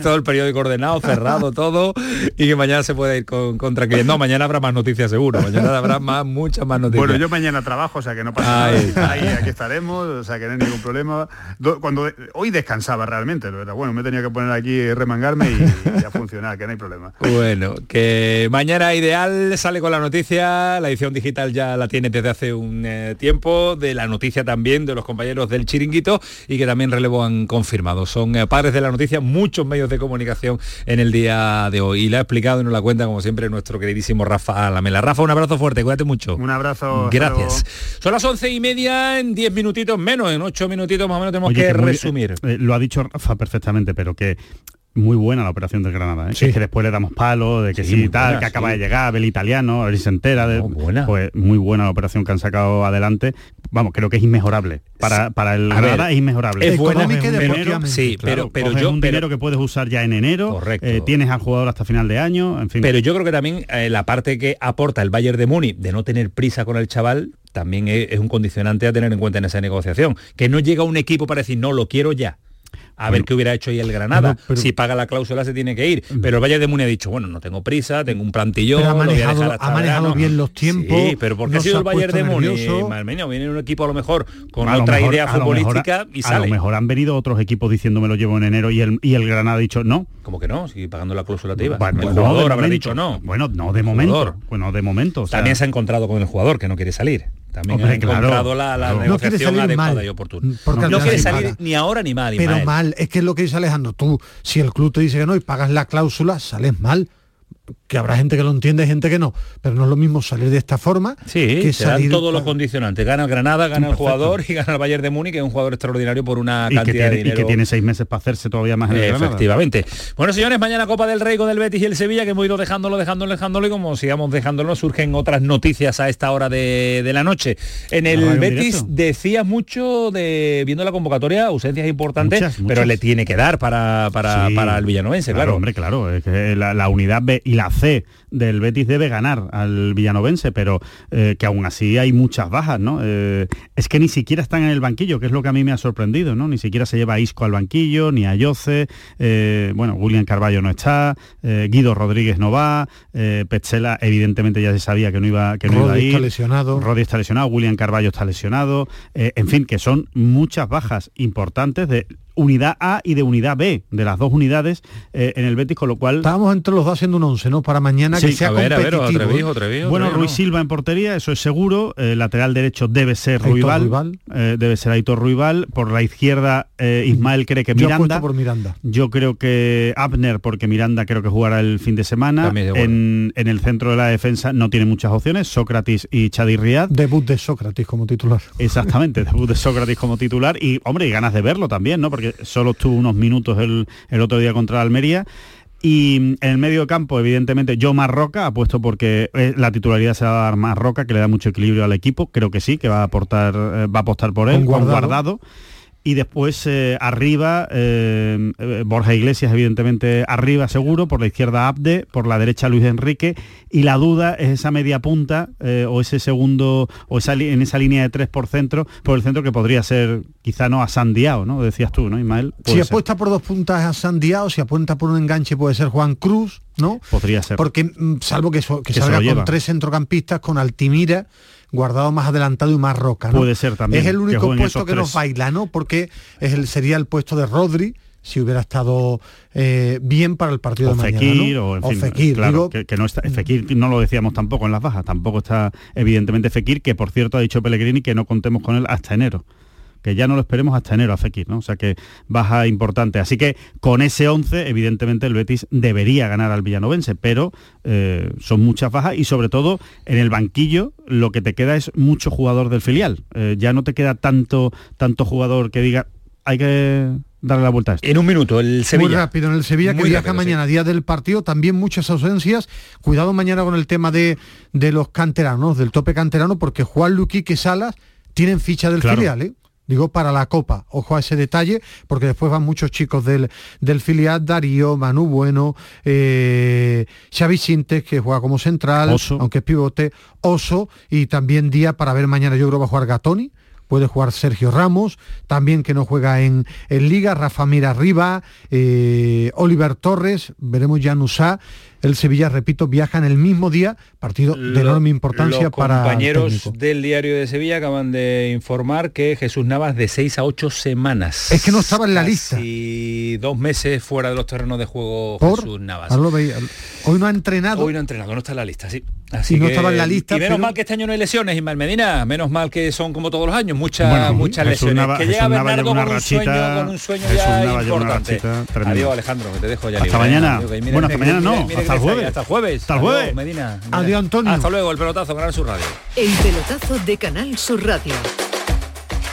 [SPEAKER 1] todo el periódico ordenado, cerrado, todo, y que mañana se puede ir con, con tranquilidad. No, mañana habrá más noticias seguro, mañana habrá más, muchas más noticias.
[SPEAKER 22] Bueno, yo mañana trabajo, o sea que no pasa nada. Ahí, aquí estaremos, o sea que no hay ningún problema. Do- Cuando hoy descansaba realmente, bueno, me tenía que poner aquí remangarme y, ya funcionar, que no hay problema.
[SPEAKER 1] Bueno, que mañana ideal sale con la noticia, la edición digital ya la tiene desde hace un eh, tiempo, de la noticia también de los compañeros del chiringuito y que también relevo han confirmado. Son eh, padres de la noticia, muchos medios de comunicación en el día de hoy. Y la ha explicado y nos la cuenta como siempre nuestro queridísimo Rafa Lamela. Rafa, un abrazo fuerte, cuídate mucho.
[SPEAKER 22] Un abrazo.
[SPEAKER 1] Gracias. Son las once y media, en diez minutitos menos, en ocho minutitos más o menos tenemos
[SPEAKER 3] Oye,
[SPEAKER 1] que,
[SPEAKER 3] que muy-
[SPEAKER 1] resumir.
[SPEAKER 3] eh, lo ha dicho Rafa perfectamente, pero que muy buena la operación del Granada, ¿eh?
[SPEAKER 2] Sí.
[SPEAKER 3] Que es que después le damos palo, de que
[SPEAKER 1] Sí,
[SPEAKER 3] tal,
[SPEAKER 1] buena,
[SPEAKER 3] que acaba
[SPEAKER 1] sí.
[SPEAKER 3] de llegar, el italiano, a ver si se entera de
[SPEAKER 1] buena.
[SPEAKER 3] pues muy buena la operación que han sacado adelante. Vamos, creo que es inmejorable. Para, para el
[SPEAKER 1] A
[SPEAKER 3] Granada
[SPEAKER 1] ver,
[SPEAKER 3] es inmejorable.
[SPEAKER 1] es buena,
[SPEAKER 2] y
[SPEAKER 1] pero-
[SPEAKER 2] deportivamente.
[SPEAKER 1] sí,
[SPEAKER 3] Claro,
[SPEAKER 1] pero, pero yo
[SPEAKER 3] un
[SPEAKER 1] pero-
[SPEAKER 3] dinero que puedes usar ya en enero,
[SPEAKER 1] Correcto.
[SPEAKER 3] eh, tienes al jugador hasta final de año, en fin.
[SPEAKER 1] Pero yo creo que también eh, la parte que aporta el Bayern de Múnich de no tener prisa con el chaval también es, es un condicionante a tener en cuenta en esa negociación. Que no llega un equipo para decir, no, lo quiero ya. A ver qué hubiera hecho ahí el Granada.
[SPEAKER 2] Pero- pero-
[SPEAKER 1] si paga la cláusula se tiene que ir. Pero el Bayern de Múnich ha dicho, bueno, no tengo prisa, tengo un plantillo,
[SPEAKER 2] Pero ha
[SPEAKER 1] lo voy a
[SPEAKER 2] manejado-
[SPEAKER 1] dejar hasta
[SPEAKER 2] ha manejado
[SPEAKER 1] verano".
[SPEAKER 2] bien los tiempos,
[SPEAKER 1] Sí, pero porque
[SPEAKER 2] no
[SPEAKER 1] ha sido el Bayern de. Malmeño, viene un equipo a lo mejor con
[SPEAKER 3] A
[SPEAKER 1] otra
[SPEAKER 3] mejor-
[SPEAKER 1] idea
[SPEAKER 3] a mejor-
[SPEAKER 1] futbolística y
[SPEAKER 3] A
[SPEAKER 1] sale.
[SPEAKER 3] lo mejor han venido otros equipos diciendo me lo llevo en enero y el, y el Granada ha dicho no.
[SPEAKER 1] Como que no, si pagando la cláusula te iba.
[SPEAKER 3] Bueno,
[SPEAKER 1] el
[SPEAKER 3] no, de
[SPEAKER 1] jugador habrá
[SPEAKER 3] momento.
[SPEAKER 1] dicho no.
[SPEAKER 3] Bueno, no de
[SPEAKER 1] El
[SPEAKER 3] momento.
[SPEAKER 1] jugador.
[SPEAKER 3] Bueno, de momento. o sea,
[SPEAKER 1] También se ha encontrado con el jugador que no quiere salir. También
[SPEAKER 3] Hombre,
[SPEAKER 1] ha
[SPEAKER 3] claro,
[SPEAKER 1] encontrado la, la
[SPEAKER 3] claro.
[SPEAKER 2] No
[SPEAKER 1] negociación
[SPEAKER 2] salir
[SPEAKER 1] adecuada
[SPEAKER 2] mal,
[SPEAKER 1] y oportuna.
[SPEAKER 2] porque
[SPEAKER 1] no
[SPEAKER 2] final
[SPEAKER 1] quiere salir
[SPEAKER 2] paga.
[SPEAKER 1] ni ahora ni mal.
[SPEAKER 2] Pero
[SPEAKER 1] Ismael.
[SPEAKER 2] mal, es que es lo que dice Alejandro, tú, si el club te dice que no y pagas la cláusula, sales mal. Que habrá gente que lo entiende, gente que no, pero no es lo mismo salir de esta forma
[SPEAKER 1] Sí,
[SPEAKER 2] que
[SPEAKER 1] se dan
[SPEAKER 2] salir
[SPEAKER 1] todos los condicionantes. Gana el Granada, gana el jugador y gana el Bayern de Múnich, que es un jugador extraordinario por una
[SPEAKER 3] y
[SPEAKER 1] cantidad
[SPEAKER 3] tiene,
[SPEAKER 1] de dinero.
[SPEAKER 3] y que tiene seis meses para hacerse todavía más en el Granada.
[SPEAKER 1] Efectivamente. Bueno, señores, mañana Copa del Rey con el Betis y el Sevilla, que hemos ido dejándolo, dejándolo, dejándolo, y como sigamos dejándolo, surgen otras noticias a esta hora de, de la noche. En el
[SPEAKER 3] en
[SPEAKER 1] Betis
[SPEAKER 3] directo.
[SPEAKER 1] decías mucho de, viendo la convocatoria, ausencias importantes,
[SPEAKER 3] Muchas,
[SPEAKER 1] pero le tiene que dar para, para,
[SPEAKER 3] Sí,
[SPEAKER 1] para el villanovense, claro.
[SPEAKER 3] Hombre, claro, es que la, la unidad B y la C del Betis debe ganar al villanovense, pero eh, que aún así hay muchas bajas, ¿no? Eh, es que ni siquiera están en el banquillo, que es lo que a mí me ha sorprendido, ¿no? Ni siquiera se lleva a Isco al banquillo, ni a Yoce, eh, bueno, William Carballo no está, Guido Rodríguez no va, Petzela evidentemente ya se sabía que no iba, que no iba a
[SPEAKER 2] Rodri
[SPEAKER 3] ir.
[SPEAKER 2] está lesionado.
[SPEAKER 3] Rodri está lesionado, William Carballo está lesionado, en fin, que son muchas bajas importantes de unidad A y de unidad B, de las dos unidades eh, en el Betis, con lo cual...
[SPEAKER 2] Estábamos entre los dos haciendo un once, ¿no? Para mañana que
[SPEAKER 3] Sí,
[SPEAKER 2] sea
[SPEAKER 3] a ver, a ver,
[SPEAKER 2] competitivo.
[SPEAKER 3] Atrevijo,
[SPEAKER 2] ¿eh?
[SPEAKER 1] Atrevijo,
[SPEAKER 3] Bueno,
[SPEAKER 1] Atrevijo,
[SPEAKER 3] Ruiz Silva en portería, eso es seguro. Eh, lateral derecho debe ser Ruibal.
[SPEAKER 2] Ruibal.
[SPEAKER 3] eh, debe ser Aitor Ruibal. Por la izquierda, eh, Ismael cree que
[SPEAKER 2] Yo
[SPEAKER 3] Miranda.
[SPEAKER 2] apuesto por Miranda.
[SPEAKER 3] Yo creo que Abner, porque Miranda creo que jugará el fin de semana. En, en el centro de la defensa no tiene muchas opciones, Sócrates y Chadi Riad.
[SPEAKER 2] Debut de Sócrates como titular.
[SPEAKER 3] Exactamente, debut de Sócrates como titular y, hombre, y ganas de verlo también, ¿no? Porque solo estuvo unos minutos el, el otro día contra la Almería. Y en el medio campo, evidentemente, yo Marroca, apuesto porque eh, la titularidad se va a dar Marroca, que le da mucho equilibrio al equipo, creo que sí, que va a aportar, eh, va a apostar por él,
[SPEAKER 2] Con
[SPEAKER 3] con
[SPEAKER 2] Guardado.
[SPEAKER 3] Y después eh, arriba, eh, eh, Borja Iglesias, evidentemente arriba seguro, por la izquierda Abde, por la derecha Luis Enrique, y la duda es esa media punta eh, o ese segundo, o esa en esa línea de tres por centro, por el centro que podría ser quizá no a Sandiao, ¿no? Decías tú, ¿no, Ismael?
[SPEAKER 2] Si
[SPEAKER 3] ser.
[SPEAKER 2] apuesta por dos puntas a Sandiao, si apuesta por un enganche puede ser Juan Cruz, ¿no?
[SPEAKER 3] Podría ser.
[SPEAKER 2] Porque mm, salvo que, so- que
[SPEAKER 3] Que se
[SPEAKER 2] salga con tres centrocampistas, con Altimira, guardado más adelantado y más roca. ¿no?
[SPEAKER 3] Puede ser también
[SPEAKER 2] Es el único puesto que nos baila, ¿no? Porque es el, sería el puesto de Rodri si hubiera estado eh, bien para el partido
[SPEAKER 3] o
[SPEAKER 2] de mañana.
[SPEAKER 3] Fekir,
[SPEAKER 2] ¿no?
[SPEAKER 3] o en fin,
[SPEAKER 2] Fekir,
[SPEAKER 3] claro,
[SPEAKER 2] digo,
[SPEAKER 3] que, que no está, Fekir no lo decíamos tampoco en las bajas, tampoco está evidentemente Fekir, que por cierto ha dicho Pellegrini que no contemos con él hasta enero que ya no lo esperemos hasta enero a Fekir, ¿no? O sea que baja importante. Así que con ese 11, evidentemente el Betis debería ganar al Villanovense, pero eh, son muchas bajas y sobre todo en el banquillo lo que te queda es mucho jugador del filial. Eh, ya no te queda tanto, tanto jugador que diga, hay que darle la vuelta a esto.
[SPEAKER 1] En un minuto, el Sevilla.
[SPEAKER 2] Muy rápido en el Sevilla que viaja
[SPEAKER 1] rápido, sí.
[SPEAKER 2] mañana, día del partido, también muchas ausencias. Cuidado mañana con el tema de, de los canteranos, del tope canterano, porque Juan Luquique Salas tienen ficha del
[SPEAKER 3] Claro.
[SPEAKER 2] filial, ¿eh? Digo, para la Copa. Ojo a ese detalle, porque después van muchos chicos del, del filial, Darío, Manu Bueno, eh, Xavi Sintes, que juega como central,
[SPEAKER 3] Oso.
[SPEAKER 2] aunque es pivote, Oso, y también día para ver mañana, yo creo va a jugar Gatoni, puede jugar Sergio Ramos, también que no juega en, en Liga, Rafa Mira arriba, eh, Oliver Torres, veremos ya Nusá, el Sevilla, repito, viaja en el mismo día, partido de
[SPEAKER 1] Lo-
[SPEAKER 2] enorme importancia
[SPEAKER 1] los
[SPEAKER 2] para
[SPEAKER 1] compañeros del diario de Sevilla acaban de informar que Jesús Navas de 6 a 8 semanas.
[SPEAKER 2] Es que no estaba en la lista.
[SPEAKER 1] Y dos meses fuera de los terrenos de juego
[SPEAKER 2] Por,
[SPEAKER 1] Jesús Navas.
[SPEAKER 2] hoy no ha entrenado.
[SPEAKER 1] Hoy no ha entrenado, no está en la lista, sí. Así
[SPEAKER 2] Y no
[SPEAKER 1] que-
[SPEAKER 2] estaba en la lista,
[SPEAKER 1] Y menos
[SPEAKER 2] pero-
[SPEAKER 1] mal que este año no hay lesiones, Ismael Medina. Menos mal que son como todos los años, muchas,
[SPEAKER 3] Bueno,
[SPEAKER 1] muchas
[SPEAKER 3] Jesús
[SPEAKER 1] lesiones.
[SPEAKER 3] Nava-
[SPEAKER 1] que llega Bernardo
[SPEAKER 3] una
[SPEAKER 1] con un sueño, con un sueño
[SPEAKER 3] Jesús
[SPEAKER 1] ya
[SPEAKER 3] una
[SPEAKER 1] importante. Adiós Alejandro, que te dejo ya
[SPEAKER 3] Hasta
[SPEAKER 1] libre,
[SPEAKER 3] mañana.
[SPEAKER 1] Adiós, que mira,
[SPEAKER 3] Bueno,
[SPEAKER 1] mira,
[SPEAKER 3] hasta mañana
[SPEAKER 1] mira,
[SPEAKER 3] no, hasta el jueves.
[SPEAKER 1] Hasta el jueves.
[SPEAKER 3] Hasta el
[SPEAKER 1] Adiós,
[SPEAKER 3] jueves.
[SPEAKER 1] Medina. Mira.
[SPEAKER 2] Adiós, Antonio.
[SPEAKER 1] Hasta luego, el pelotazo, Canal Sur Radio.
[SPEAKER 12] El pelotazo de Canal Sur Radio.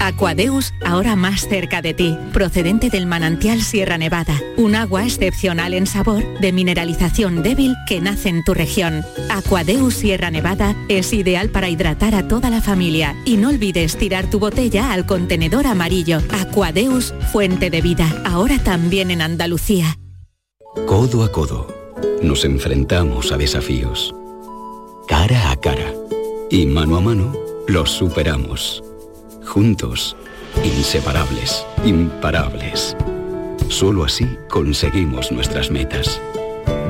[SPEAKER 16] Aquadeus, ahora más cerca de ti, procedente del manantial Sierra Nevada, un agua excepcional en sabor, de mineralización débil que nace en tu región. Aquadeus Sierra Nevada es ideal para hidratar a toda la familia y no olvides tirar tu botella al contenedor amarillo. Aquadeus, fuente de vida, ahora también en Andalucía.
[SPEAKER 23] Codo a codo, nos enfrentamos a desafíos. Cara a cara y mano a mano, los superamos. Juntos, inseparables, imparables. Solo así conseguimos nuestras metas.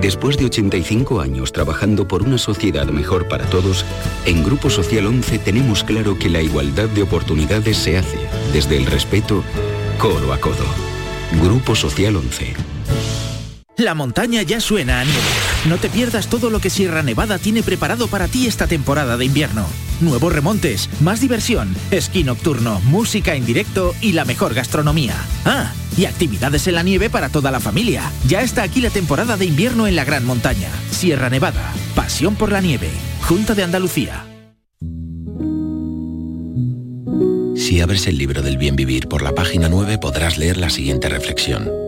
[SPEAKER 23] Después de 85 años trabajando por una sociedad mejor para todos, en Grupo Social 11 tenemos claro que la igualdad de oportunidades se hace desde el respeto, codo a codo. Grupo Social 11.
[SPEAKER 24] La montaña ya suena a nieve. No te pierdas todo lo que Sierra Nevada tiene preparado para ti esta temporada de invierno. Nuevos remontes, más diversión, esquí nocturno, música en directo y la mejor gastronomía. Ah, y actividades en la nieve para toda la familia. Ya está aquí la temporada de invierno en la Gran Montaña. Sierra Nevada, pasión por la nieve. Junta de Andalucía.
[SPEAKER 25] Si abres el libro del bien vivir por la página 9 podrás leer la siguiente reflexión.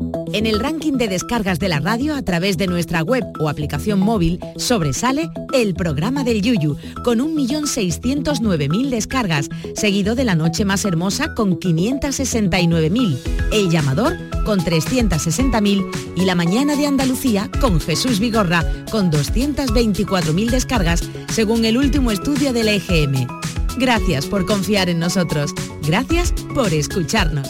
[SPEAKER 26] En el ranking de descargas de la radio a través de nuestra web o aplicación móvil sobresale el programa del Yuyu con 1.609.000 descargas, seguido de La Noche Más Hermosa con 569.000, El Llamador con 360.000 y La Mañana de Andalucía con Jesús Vigorra con 224.000 descargas, según el último estudio del EGM. Gracias por confiar en nosotros. Gracias por escucharnos.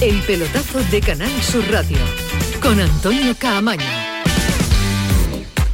[SPEAKER 12] El pelotazo de Canal Sur Radio con Antonio Caamaño.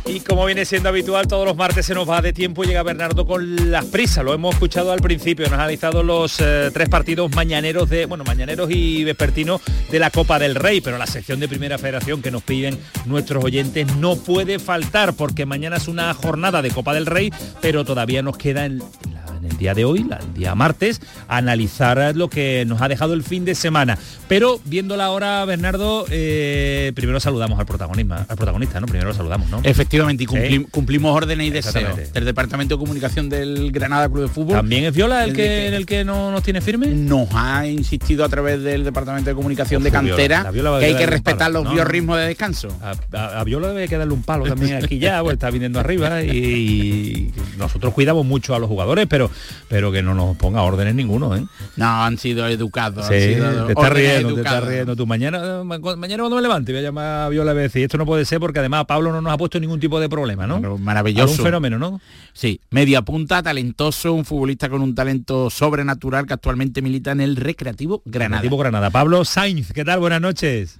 [SPEAKER 1] Y como viene siendo habitual, todos los martes se nos va de tiempo y llega Bernardo con las prisas. Lo hemos escuchado al principio, nos ha analizado los eh, tres partidos mañaneros de, bueno, mañaneros y vespertinos de la Copa del Rey, pero la sección de Primera Federación que nos piden nuestros oyentes no puede faltar porque mañana es una jornada de Copa del Rey, pero todavía nos queda en la en el día de hoy, el día martes, analizar lo que nos ha dejado el fin de semana. Pero viéndola ahora, Bernardo, eh, primero saludamos al protagonista, al protagonista, ¿no? Primero lo saludamos, ¿no?
[SPEAKER 13] Efectivamente, y cumplim- cumplimos órdenes y deseos del Departamento de Comunicación del Granada Club de Fútbol.
[SPEAKER 1] ¿También es Viola el que, en el que no nos tiene firme?
[SPEAKER 13] Nos ha insistido a través del Departamento de Comunicación de Cantera
[SPEAKER 1] la Viola
[SPEAKER 13] que hay que respetar los
[SPEAKER 1] ¿no?
[SPEAKER 13] biorritmos de descanso.
[SPEAKER 1] A, a- a Viola debe que darle un palo también aquí ya, pues está viniendo arriba y, y nosotros cuidamos mucho a los jugadores, pero pero que no nos ponga órdenes ninguno, ¿eh?
[SPEAKER 13] No, han sido educados. han
[SPEAKER 1] Sí,
[SPEAKER 13] sido
[SPEAKER 1] te estás
[SPEAKER 13] órdenes
[SPEAKER 1] riendo, te
[SPEAKER 13] educadas.
[SPEAKER 1] estás riendo tú. Mañana, ma- mañana cuando me levante voy a llamar a Viola y voy a decir, esto no puede ser porque además Pablo no nos ha puesto ningún tipo de problema, ¿no?
[SPEAKER 13] Maravilloso.
[SPEAKER 1] Un fenómeno, ¿no?
[SPEAKER 13] Sí, media punta, talentoso, un futbolista con un talento sobrenatural que actualmente milita en el Recreativo Granada.
[SPEAKER 1] Recreativo Granada. Pablo Sainz, ¿qué tal? Buenas noches.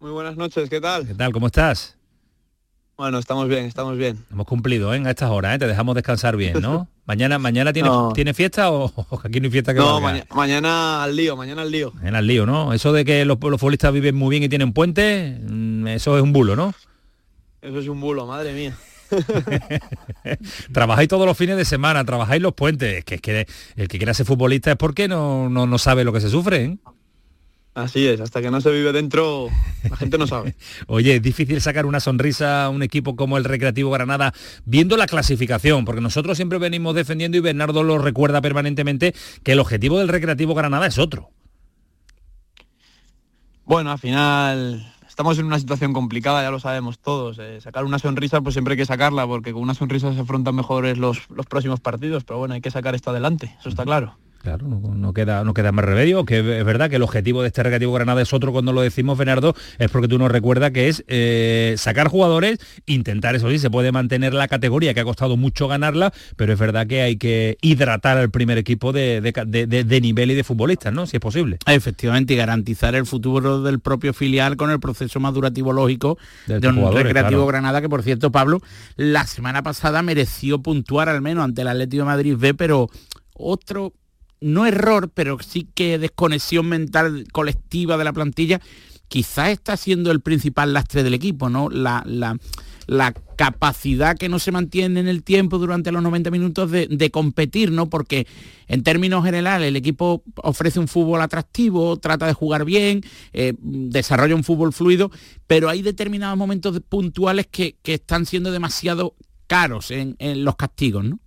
[SPEAKER 27] Muy buenas noches, ¿qué tal?
[SPEAKER 1] ¿Qué tal? ¿Cómo estás?
[SPEAKER 27] Bueno, estamos bien, estamos bien.
[SPEAKER 1] Hemos cumplido ¿eh? a estas horas, ¿eh? te dejamos descansar bien, ¿no? Mañana, mañana tiene,
[SPEAKER 27] No.
[SPEAKER 1] ¿tiene fiesta o, o aquí no hay fiesta que
[SPEAKER 27] No, maña- mañana al lío, mañana al lío.
[SPEAKER 1] En el lío, ¿no? Eso de que los, los futbolistas viven muy bien y tienen puente, mm, eso es un bulo, ¿no?
[SPEAKER 27] Eso es un bulo, madre mía.
[SPEAKER 1] Trabajáis todos los fines de semana, trabajáis los puentes. Es que, es que el que quiera ser futbolista es porque no, no, no sabe lo que se sufre, ¿eh?
[SPEAKER 27] Así es, hasta que no se vive dentro, la gente no sabe.
[SPEAKER 1] Oye, es difícil sacar una sonrisa a un equipo como el Recreativo Granada viendo la clasificación, porque nosotros siempre venimos defendiendo y Bernardo lo recuerda permanentemente que el objetivo del Recreativo Granada es otro.
[SPEAKER 27] Bueno, al final estamos en una situación complicada, ya lo sabemos todos. eh, sacar una sonrisa, pues siempre hay que sacarla, porque con una sonrisa se afrontan mejores los, los próximos partidos, pero bueno, hay que sacar esto adelante, eso está claro.
[SPEAKER 1] Claro, no, no queda, no queda más remedio, que es verdad que el objetivo de este Recreativo Granada es otro cuando lo decimos, Bernardo, es porque tú nos recuerdas que es eh, sacar jugadores, intentar, eso sí, se puede mantener la categoría, que ha costado mucho ganarla, pero es verdad que hay que hidratar al primer equipo de, de de- nivel y de futbolistas, ¿no? Si es posible.
[SPEAKER 13] Efectivamente, y garantizar el futuro del propio filial con el proceso madurativo lógico
[SPEAKER 1] De
[SPEAKER 13] de un Recreativo
[SPEAKER 1] claro.
[SPEAKER 13] Granada, que por cierto, Pablo, la semana pasada mereció puntuar al menos ante el Atlético de Madrid B, pero otro, no error, pero sí que desconexión mental colectiva de la plantilla, quizás está siendo el principal lastre del equipo, ¿no? La, la, capacidad que no se mantiene en el tiempo durante los 90 minutos de, competir, ¿no? Porque en términos generales el equipo ofrece un fútbol atractivo, trata de jugar bien, eh, desarrolla un fútbol fluido, pero hay determinados momentos puntuales que, están siendo demasiado caros en, en los castigos, ¿no?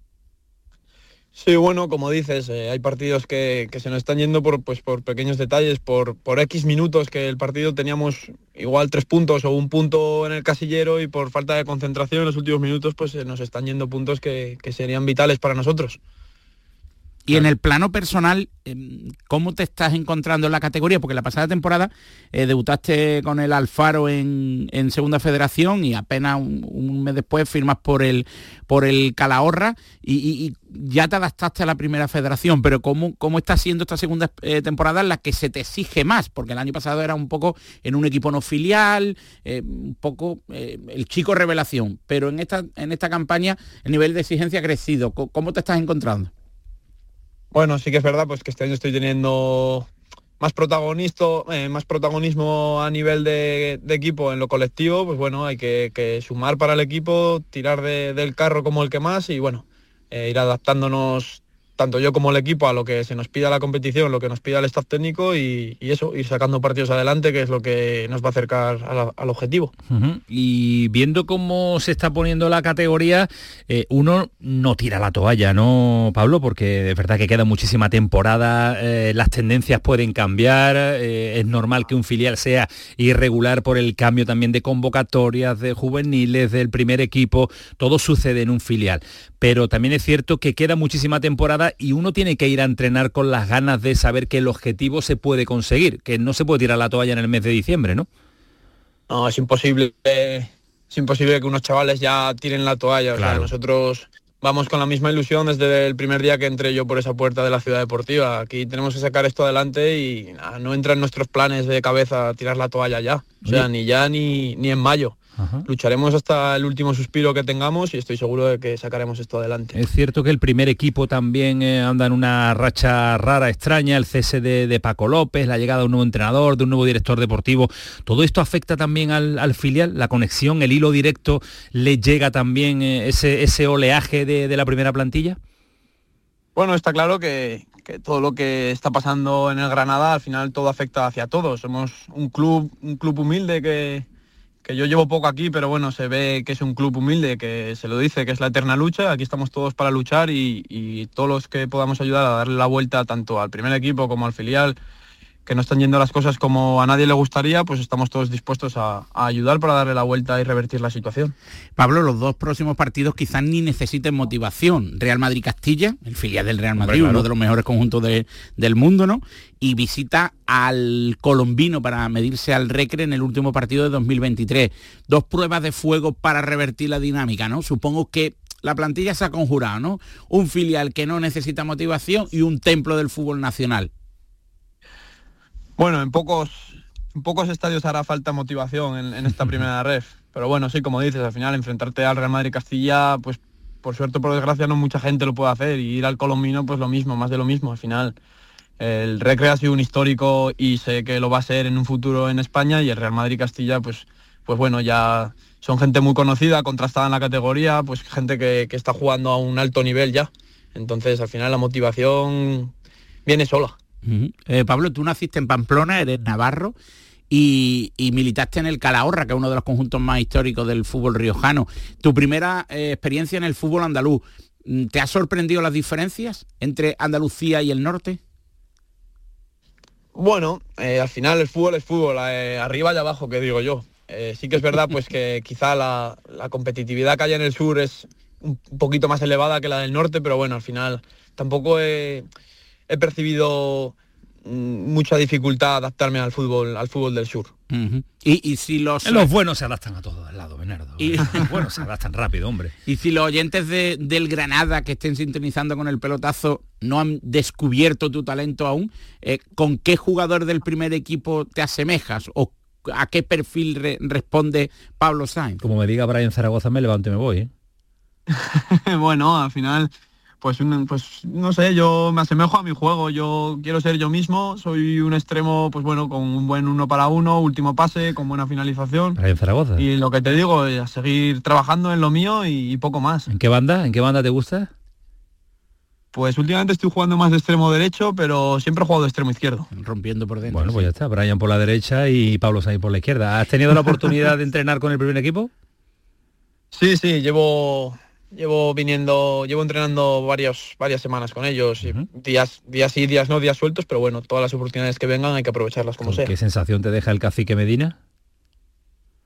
[SPEAKER 27] Sí, bueno, como dices, eh, hay partidos que, se nos están yendo por, pues, por pequeños detalles, por, por X minutos que el partido teníamos igual tres puntos o un punto en el casillero y por falta de concentración en los últimos minutos pues se nos están yendo puntos que, que serían vitales para nosotros.
[SPEAKER 13] Y en el plano personal, em, ¿cómo te estás encontrando en la categoría? Porque la pasada temporada eh, debutaste con el Alfaro en, Segunda Federación y apenas un, mes después firmas por el, por el Calahorra y, ya te adaptaste a la primera federación, pero ¿cómo, cómo está siendo esta segunda eh, temporada en la que se te exige más? Porque el año pasado era un poco en un equipo no filial, eh, un poco el chico revelación, pero en esta, en esta campaña el nivel de exigencia ha crecido. ¿Cómo te estás encontrando?
[SPEAKER 27] Bueno, sí que es verdad pues que este año estoy teniendo más eh, más protagonismo a nivel de, equipo en lo colectivo, pues bueno, hay que, sumar para el equipo, tirar del carro como el que más y bueno, eh, ir adaptándonos tanto yo como el equipo a lo que se nos pida la competición, lo que nos pida el staff técnico y, eso, ir sacando partidos adelante, que es lo que nos va a acercar al objetivo.
[SPEAKER 1] Y viendo cómo se está poniendo la categoría, eh, uno no tira la toalla, ¿no, Pablo? Porque es verdad que queda muchísima temporada, eh, las tendencias pueden cambiar, eh, es normal que un filial sea irregular por el cambio también de convocatorias, de juveniles, del primer equipo, todo sucede en un filial. Pero también es cierto que queda muchísima temporada y uno tiene que ir a entrenar con las ganas de saber que el objetivo se puede conseguir, que no se puede tirar la toalla en el mes de diciembre, ¿no?
[SPEAKER 27] No, es imposible, es imposible que unos chavales ya tiren la toalla. O sea, nosotros vamos con la misma ilusión desde el primer día que entré yo por esa puerta de la ciudad deportiva. Aquí tenemos que sacar esto adelante y no entra en nuestros planes de cabeza tirar la toalla ya. O sea, ni ya ni, ni en mayo. Lucharemos hasta el último suspiro que tengamos y estoy seguro de que sacaremos esto adelante.
[SPEAKER 1] Es cierto que el primer equipo también eh, anda en una racha rara, extraña, el cese de, Paco López, la llegada de un nuevo entrenador, de un nuevo director deportivo. ¿Todo esto afecta también al, filial? ¿La conexión, el hilo directo, le llega también eh, ese, oleaje de, la primera plantilla?
[SPEAKER 27] Bueno, está claro que, que todo lo que está pasando en el Granada al final todo afecta hacia todos. Somos un club, un club humilde que, que yo llevo poco aquí, pero bueno, se ve que es un club humilde, que se lo dice, que es la eterna lucha. Aquí estamos todos para luchar y, y todos los que podamos ayudar a darle la vuelta tanto al primer equipo como al filial, que no están yendo las cosas como a nadie le gustaría, pues estamos todos dispuestos a, ayudar para darle la vuelta y revertir la situación.
[SPEAKER 13] Pablo, los dos próximos partidos quizás ni necesiten motivación. Real Madrid-Castilla, el filial del Real Madrid, uno de los mejores conjuntos del mundo, ¿no? Y visita al colombino para medirse al Recre en el último partido de 2023. Dos pruebas de fuego para revertir la dinámica, ¿no? Supongo que la plantilla se ha conjurado, ¿no? Un filial que no necesita motivación y un templo del fútbol nacional.
[SPEAKER 27] Bueno, en pocos, en pocos estadios hará falta motivación en, esta primera red. Pero bueno, sí, como dices, al final enfrentarte al Real Madrid Castilla, pues por suerte o por desgracia no mucha gente lo puede hacer. Y ir al Colombino, pues lo mismo, más de lo mismo. Al final, el Recre ha sido un histórico y sé que lo va a ser en un futuro en España. Y el Real Madrid Castilla, pues, pues bueno, ya son gente muy conocida, contrastada en la categoría, pues gente que, que está jugando a un alto nivel ya. Entonces, al final la motivación viene sola.
[SPEAKER 13] Eh, Pablo, tú naciste en Pamplona, eres navarro. Y, militaste en el Calahorra, que es uno de los conjuntos más históricos del fútbol riojano. Tu primera eh, experiencia en el fútbol andaluz, mm, ¿te ha sorprendido las diferencias entre Andalucía y el norte?
[SPEAKER 27] Bueno, eh, al final el fútbol es fútbol, arriba y abajo, que digo yo. sí que es verdad pues que quizá la, competitividad que hay en el sur es un poquito más elevada que la del norte, pero bueno, al final tampoco he he percibido mm, mucha dificultad adaptarme al fútbol al fútbol del sur.
[SPEAKER 1] y, si los los buenos se adaptan a todos al lado, Bernardo. Y los buenos se adaptan rápido, hombre.
[SPEAKER 13] Y si los oyentes del Granada que estén sintonizando con el pelotazo no han descubierto tu talento aún, eh, ¿con qué jugador del primer equipo te asemejas o a qué perfil responde Pablo Sainz?
[SPEAKER 1] Como me diga Brian Zaragoza, me levanto y me voy. ¿eh?
[SPEAKER 27] bueno, al final pues, pues no sé, yo me asemejo a mi juego, yo quiero ser yo mismo, soy un extremo, pues bueno, con un buen uno para uno, último pase, con buena finalización.
[SPEAKER 1] en Zaragoza.
[SPEAKER 27] Y lo que te digo, a seguir trabajando en lo mío y, poco más.
[SPEAKER 1] ¿En qué banda? ¿En qué banda te gusta?
[SPEAKER 27] Pues últimamente estoy jugando más de extremo derecho, pero siempre he jugado de extremo izquierdo.
[SPEAKER 13] Rompiendo por dentro.
[SPEAKER 1] Bueno, pues ya está, Brian por la derecha y Pablo Sainz por la izquierda. ¿Has tenido la oportunidad de entrenar con el primer equipo?
[SPEAKER 27] Sí, sí, llevo llevo viniendo, llevo entrenando varios, varias semanas con ellos, y días, días sí, días no, días sueltos, pero bueno, todas las oportunidades que vengan hay que aprovecharlas como sea.
[SPEAKER 1] ¿Qué sensación te deja el cacique Medina?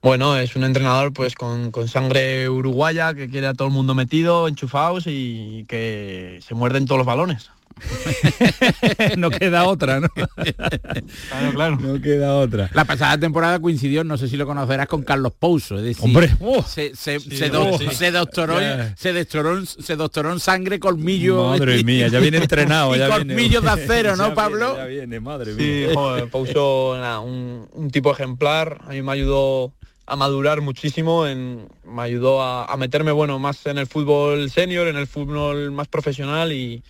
[SPEAKER 27] Bueno, es un entrenador pues con, sangre uruguaya que quiere a todo el mundo metido, enchufados y que se muerden todos los balones.
[SPEAKER 1] no queda otra, ¿no?
[SPEAKER 27] claro, claro.
[SPEAKER 1] No queda otra.
[SPEAKER 13] La pasada temporada coincidió, no sé si lo conocerás, con Carlos Pouso. Es decir,
[SPEAKER 1] Hombre,
[SPEAKER 13] se, se, doctoró, se, doctoró, en sangre, colmillo.
[SPEAKER 1] Madre mía, ya viene entrenado.
[SPEAKER 13] y
[SPEAKER 1] ya
[SPEAKER 13] colmillo de acero, ¿no, Pablo?
[SPEAKER 27] ya viene, madre mía. Sí, joder, Pouso, un, un tipo ejemplar. A mí me ayudó a madurar muchísimo, en, me ayudó a, a, meterme bueno más en el fútbol senior, en el fútbol más profesional y,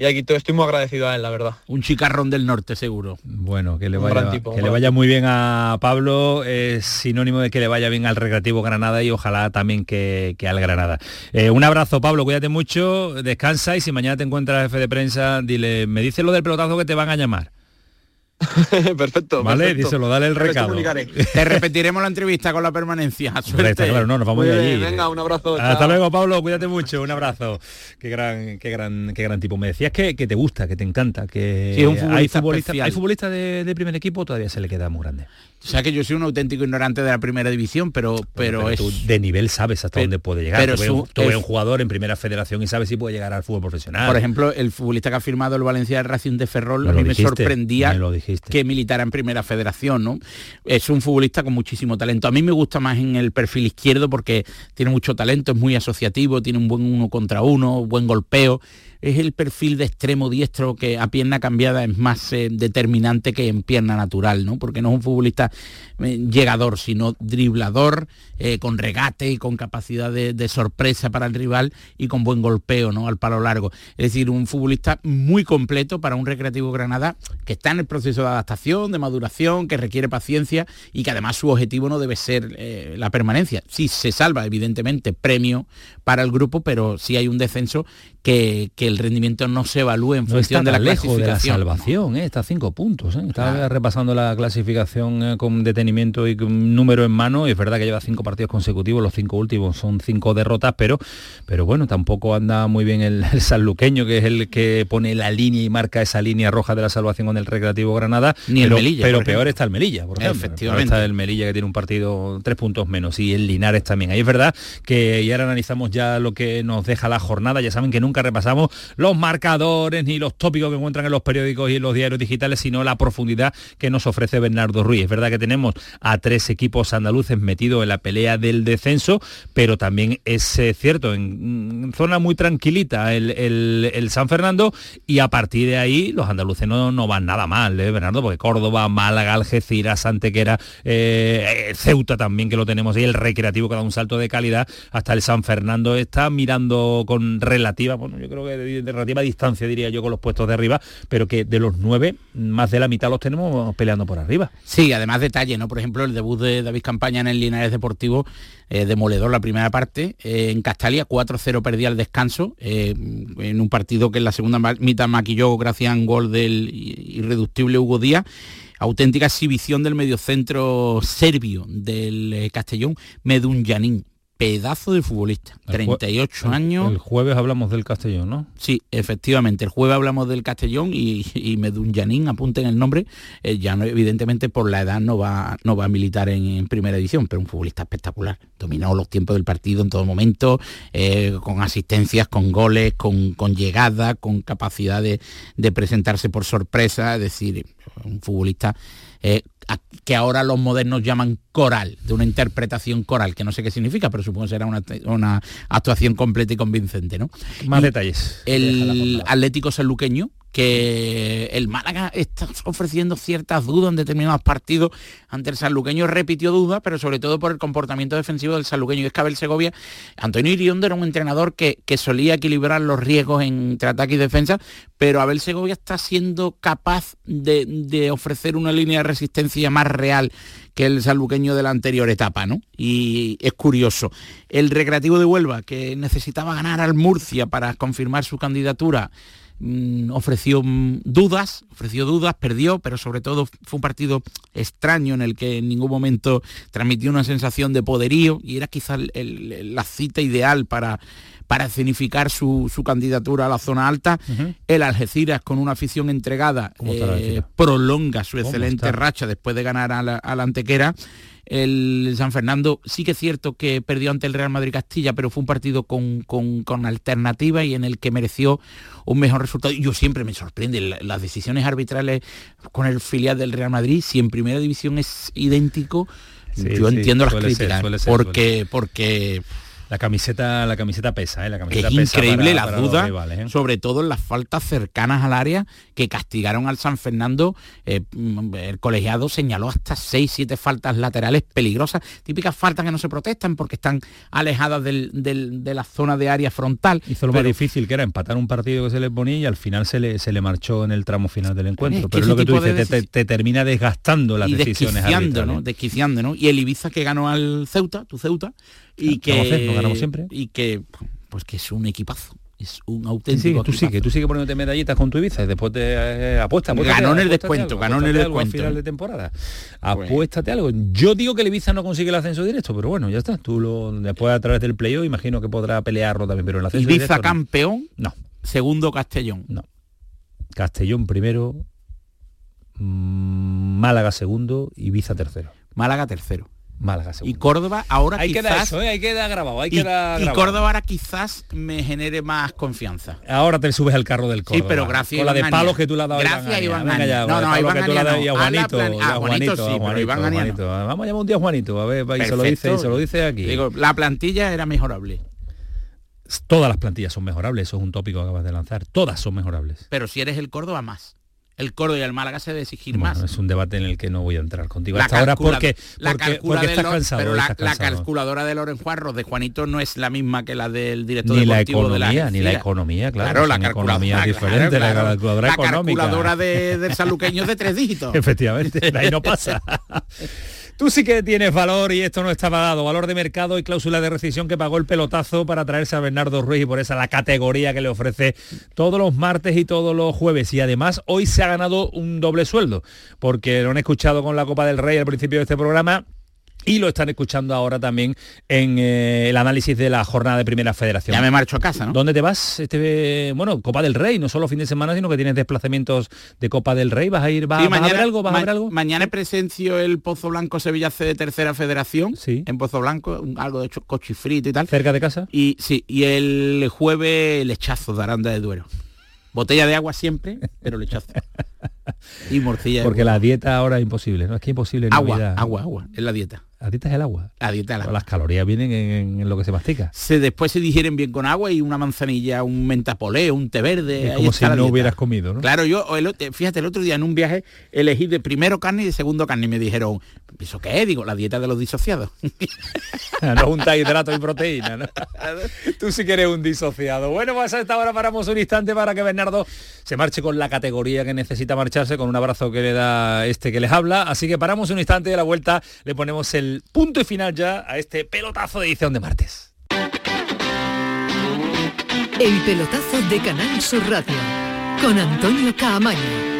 [SPEAKER 27] y aquí estoy muy agradecido a él, la verdad.
[SPEAKER 13] Un chicarrón del norte, seguro.
[SPEAKER 1] Bueno, que le vaya, que le vaya muy bien a Pablo, es sinónimo de que le vaya bien al Recreativo Granada y ojalá también que, al Granada. Eh, un abrazo, Pablo, cuídate mucho, descansa y si mañana te encuentras jefe de prensa, dile, me dice lo del pelotazo que te van a llamar.
[SPEAKER 27] perfecto.
[SPEAKER 1] Vale,
[SPEAKER 27] perfecto.
[SPEAKER 1] díselo, dale el recado.
[SPEAKER 13] Te repetiremos la entrevista con la permanencia. Suerte.
[SPEAKER 1] claro, no, nos vamos de allí.
[SPEAKER 27] Venga, un abrazo.
[SPEAKER 1] Hasta luego, Pablo, cuídate mucho, un abrazo. Qué gran, qué gran, qué gran tipo. Me decías que, te gusta, que te encanta, que hay futbolistas, hay futbolistas de, primer equipo, todavía se le queda muy grande.
[SPEAKER 13] O sea que yo soy un auténtico ignorante de la primera división, pero pero, es...
[SPEAKER 1] de nivel sabes hasta dónde puede llegar. Pero tú, ves, un jugador en primera federación y sabes si puede llegar al fútbol profesional.
[SPEAKER 13] Por ejemplo, el futbolista que ha firmado el Valencia Racing de Ferrol, a mí me sorprendía que militara en primera federación, ¿no? Es un futbolista con muchísimo talento. A mí me gusta más en el perfil izquierdo porque tiene mucho talento, es muy asociativo, tiene un buen uno contra uno, buen golpeo es el perfil de extremo diestro que a pierna cambiada es más eh, determinante que en pierna natural, ¿no? Porque no es un futbolista eh, llegador, sino driblador, eh, con regate y con capacidad de, sorpresa para el rival y con buen golpeo, ¿no? Al palo largo. Es decir, un futbolista muy completo para un Recreativo Granada que está en el proceso de adaptación, de maduración, que requiere paciencia y que además su objetivo no debe ser la permanencia. Sí, se salva, evidentemente, premio para el grupo, pero sí hay un descenso que, el rendimiento no se evalúe en función de la lejos de la
[SPEAKER 1] salvación, ¿eh? está a cinco puntos. ¿eh? Está repasando la clasificación eh, con detenimiento y con número en mano. Y es verdad que lleva cinco partidos consecutivos, los cinco últimos son cinco derrotas, pero, pero bueno, tampoco anda muy bien el, sanluqueño, que es el que pone la línea y marca esa línea roja de la salvación con el Recreativo Granada.
[SPEAKER 13] Ni
[SPEAKER 1] pero,
[SPEAKER 13] el Melilla.
[SPEAKER 1] Pero peor está el Melilla, por ejemplo.
[SPEAKER 13] Efectivamente.
[SPEAKER 1] está el Melilla que tiene un partido tres puntos menos y el Linares también. Ahí es verdad que y ahora analizamos ya lo que nos deja la jornada. Ya saben que nunca repasamos los marcadores ni los tópicos que encuentran en los periódicos y en los diarios digitales, sino la profundidad que nos ofrece Bernardo Ruiz. Es verdad que tenemos a tres equipos andaluces metidos en la pelea del descenso, pero también es eh, cierto, en, zona muy tranquilita el, San Fernando y a partir de ahí los andaluces no, no van nada mal, ¿eh, Bernardo, porque Córdoba, Málaga, Algeciras, Antequera, eh, Ceuta también que lo tenemos ahí, el recreativo que da un salto de calidad, hasta el San Fernando está mirando con relativa, bueno, yo creo que relativa distancia, diría yo, con los puestos de arriba, pero que de los nueve, más de la mitad los tenemos peleando por arriba.
[SPEAKER 13] Sí, además detalle, ¿no? Por ejemplo, el debut de David Campaña en el Linares Deportivo, eh, demoledor la primera parte, eh, en Castalia 4-0 perdía el descanso, eh, en un partido que en la segunda mitad maquilló gracias a un gol del irreductible Hugo Díaz auténtica exhibición del mediocentro serbio del Castellón, Medunjanin pedazo de futbolista, 38 años.
[SPEAKER 1] El jueves hablamos del Castellón, ¿no?
[SPEAKER 13] Sí, efectivamente, el jueves hablamos del Castellón y, y Medunyanín, apunten el nombre, eh, ya no, evidentemente por la edad no va, no va a militar en, primera edición, pero un futbolista espectacular, dominó los tiempos del partido en todo momento, eh, con asistencias, con goles, con, con llegada, con capacidad de, de presentarse por sorpresa, es decir, un futbolista eh, que ahora los modernos llaman coral, de una interpretación coral, que no sé qué significa, pero supongo que será una, actuación completa y convincente. ¿no?
[SPEAKER 1] Más detalles.
[SPEAKER 13] El Atlético Sanluqueño, que el Málaga está ofreciendo ciertas dudas en determinados partidos ante el sanluqueño repitió dudas, pero sobre todo por el comportamiento defensivo del sanluqueño. Y es que Abel Segovia, Antonio Iriondo era un entrenador que, que solía equilibrar los riesgos entre ataque y defensa, pero Abel Segovia está siendo capaz de, de ofrecer una línea de resistencia más real que el sanluqueño de la anterior etapa, ¿no? Y es curioso. El Recreativo de Huelva, que necesitaba ganar al Murcia para confirmar su candidatura, Mm, ofreció dudas, ofreció dudas, perdió, pero sobre todo fue un partido extraño en el que en ningún momento transmitió una sensación de poderío y era quizás la cita ideal para, para escenificar su, candidatura a la zona alta. El Algeciras, con una afición entregada, eh, prolonga su excelente racha después de ganar a la, a la Antequera el San Fernando. Sí que es cierto que perdió ante el Real Madrid Castilla, pero fue un partido con, alternativa y en el que mereció un mejor resultado. Yo siempre me sorprende las decisiones arbitrales con el filial del Real Madrid, si en primera división es idéntico, yo entiendo las críticas, porque, porque
[SPEAKER 1] la camiseta, la camiseta pesa, ¿eh? La camiseta
[SPEAKER 13] es increíble la duda, ¿eh? sobre todo en las faltas cercanas al área que castigaron al San Fernando. Eh, el colegiado señaló hasta 6, 7 faltas laterales peligrosas, típicas faltas que no se protestan porque están alejadas de la zona de área frontal.
[SPEAKER 1] Hizo lo más difícil que era empatar un partido que se le ponía y al final se le, se le marchó en el tramo final del encuentro. pero es lo que tú dices, te, termina desgastando las decisiones
[SPEAKER 13] ¿no? Desquiciando, ¿no? Y el Ibiza que ganó al Ceuta, tu Ceuta, y que
[SPEAKER 1] ganamos siempre.
[SPEAKER 13] y que pues que es un equipazo es un auténtico
[SPEAKER 1] tú sigue tú sigue poniéndote medallitas con tu Ibiza y después te eh, apuesta,
[SPEAKER 13] ganó en el descuento ganó en el descuento
[SPEAKER 1] final de temporada. Apuéstate algo. Yo digo que el Ibiza no consigue el ascenso directo pero bueno ya está. Tú lo después a través del playoff imagino que podrá pelearlo también pero el ascenso
[SPEAKER 13] Ibiza campeón
[SPEAKER 1] no.
[SPEAKER 13] Segundo Castellón
[SPEAKER 1] no. Castellón primero mm, Málaga segundo Ibiza tercero.
[SPEAKER 13] Málaga tercero
[SPEAKER 1] Málaga.
[SPEAKER 13] Y Córdoba ahora
[SPEAKER 1] hay
[SPEAKER 13] quizás...
[SPEAKER 1] Que eso, ¿eh? Hay que dar grabado, hay
[SPEAKER 13] y,
[SPEAKER 1] que dar
[SPEAKER 13] Y Córdoba ahora quizás me genere más confianza.
[SPEAKER 1] Ahora te subes al carro del Córdoba.
[SPEAKER 13] Sí, pero gracias
[SPEAKER 1] Con la de palos que tú le has dado
[SPEAKER 13] Gracias
[SPEAKER 1] Iván
[SPEAKER 13] Venga ya, no, no, Iván
[SPEAKER 1] que tú le has dado a Juanito.
[SPEAKER 13] A Juanito, sí, pero Iván
[SPEAKER 1] Juanito. Vamos a llamar un día a Juanito, a ver, y se lo dice, se lo dice aquí.
[SPEAKER 13] Digo, la plantilla era mejorable.
[SPEAKER 1] Todas las plantillas son mejorables, eso es un tópico que acabas de lanzar. Todas son mejorables.
[SPEAKER 13] Pero si eres el Córdoba, más el Córdoba y el Málaga se debe exigir más.
[SPEAKER 1] Es un debate en el que no voy a entrar contigo hasta ahora porque,
[SPEAKER 13] la
[SPEAKER 1] porque, estás cansado.
[SPEAKER 13] Pero la, calculadora de Loren Juarros de Juanito no es la misma que la del director
[SPEAKER 1] ni
[SPEAKER 13] deportivo
[SPEAKER 1] la economía,
[SPEAKER 13] de
[SPEAKER 1] Ni la economía, claro.
[SPEAKER 13] la
[SPEAKER 1] economía diferente, la calculadora
[SPEAKER 13] la
[SPEAKER 1] económica.
[SPEAKER 13] calculadora de, del saluqueño de tres dígitos.
[SPEAKER 1] Efectivamente, ahí no pasa. Tú sí que tienes valor y esto no está pagado, valor de mercado y cláusula de rescisión que pagó el pelotazo para traerse a Bernardo Ruiz y por esa la categoría que le ofrece todos los martes y todos los jueves. Y además hoy se ha ganado un doble sueldo, porque lo han escuchado con la Copa del Rey al principio de este programa y lo están escuchando ahora también en eh, el análisis de la jornada de Primera Federación.
[SPEAKER 13] Ya me marcho a casa, ¿no?
[SPEAKER 1] ¿Dónde te vas? Este, bueno, Copa del Rey, no solo fin de semana, sino que tienes desplazamientos de Copa del Rey. ¿Vas a ir, vas, mañana, a ver algo? ¿Vas a ver algo?
[SPEAKER 13] Mañana presencio el Pozo Blanco Sevilla C de Tercera Federación.
[SPEAKER 1] Sí.
[SPEAKER 13] En Pozo Blanco, algo de cochifrito y tal.
[SPEAKER 1] ¿Cerca de casa?
[SPEAKER 13] Y sí, y el jueves lechazo de Aranda de Duero. Botella de agua siempre, pero lechazo. y morcilla.
[SPEAKER 1] Porque la dieta ahora es imposible, ¿no? Es que es imposible.
[SPEAKER 13] agua, agua, agua, es la dieta.
[SPEAKER 1] La dieta es el agua.
[SPEAKER 13] La dieta es el agua.
[SPEAKER 1] Las calorías vienen en, lo que se mastica.
[SPEAKER 13] Se, después se digieren bien con agua y una manzanilla, un mentapolé, un té verde.
[SPEAKER 1] Es como si no hubieras comido, ¿no?
[SPEAKER 13] Claro, yo, fíjate, el otro día en un viaje elegí de primero carne y de segundo carne y me dijeron, ¿eso qué es? Digo, la dieta de los disociados.
[SPEAKER 1] no junta hidrato y proteína, ¿no? Tú sí que eres un disociado. Bueno, pues a esta hora paramos un instante para que Bernardo se marche con la categoría que necesita marcharse, con un abrazo que le da este que les habla. Así que paramos un instante y a la vuelta le ponemos el punto y final ya a este pelotazo de edición de martes.
[SPEAKER 12] El pelotazo de Canal Sur Radio con Antonio Caamaño.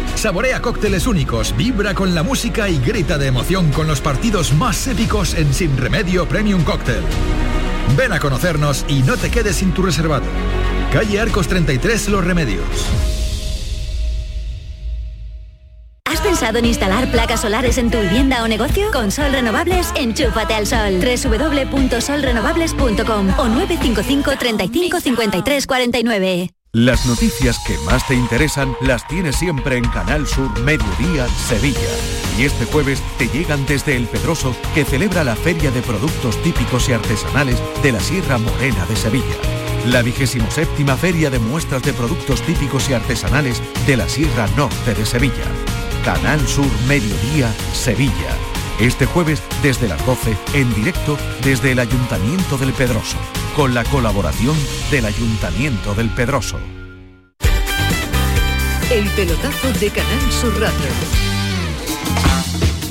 [SPEAKER 28] Saborea cócteles únicos, vibra con la música y grita de emoción con los partidos más épicos en Sin Remedio Premium Cóctel. Ven a conocernos y no te quedes sin tu reservado. Calle Arcos 33 Los Remedios.
[SPEAKER 29] pensado en instalar placas solares en tu vivienda o negocio? Con Sol Renovables, enchúfate al sol. www.solrenovables.com o 955 35 53 49.
[SPEAKER 30] Las noticias que más te interesan las tienes siempre en Canal Sur Mediodía Sevilla. Y este jueves te llegan desde El Pedroso, que celebra la Feria de Productos Típicos y Artesanales de la Sierra Morena de Sevilla. La vigésimo séptima Feria de Muestras de Productos Típicos y Artesanales de la Sierra Norte de Sevilla. Canal Sur Mediodía Sevilla. Este jueves desde las 12 en directo desde el Ayuntamiento del Pedroso, con la colaboración del Ayuntamiento del Pedroso.
[SPEAKER 12] El pelotazo de Canal Sur Radio.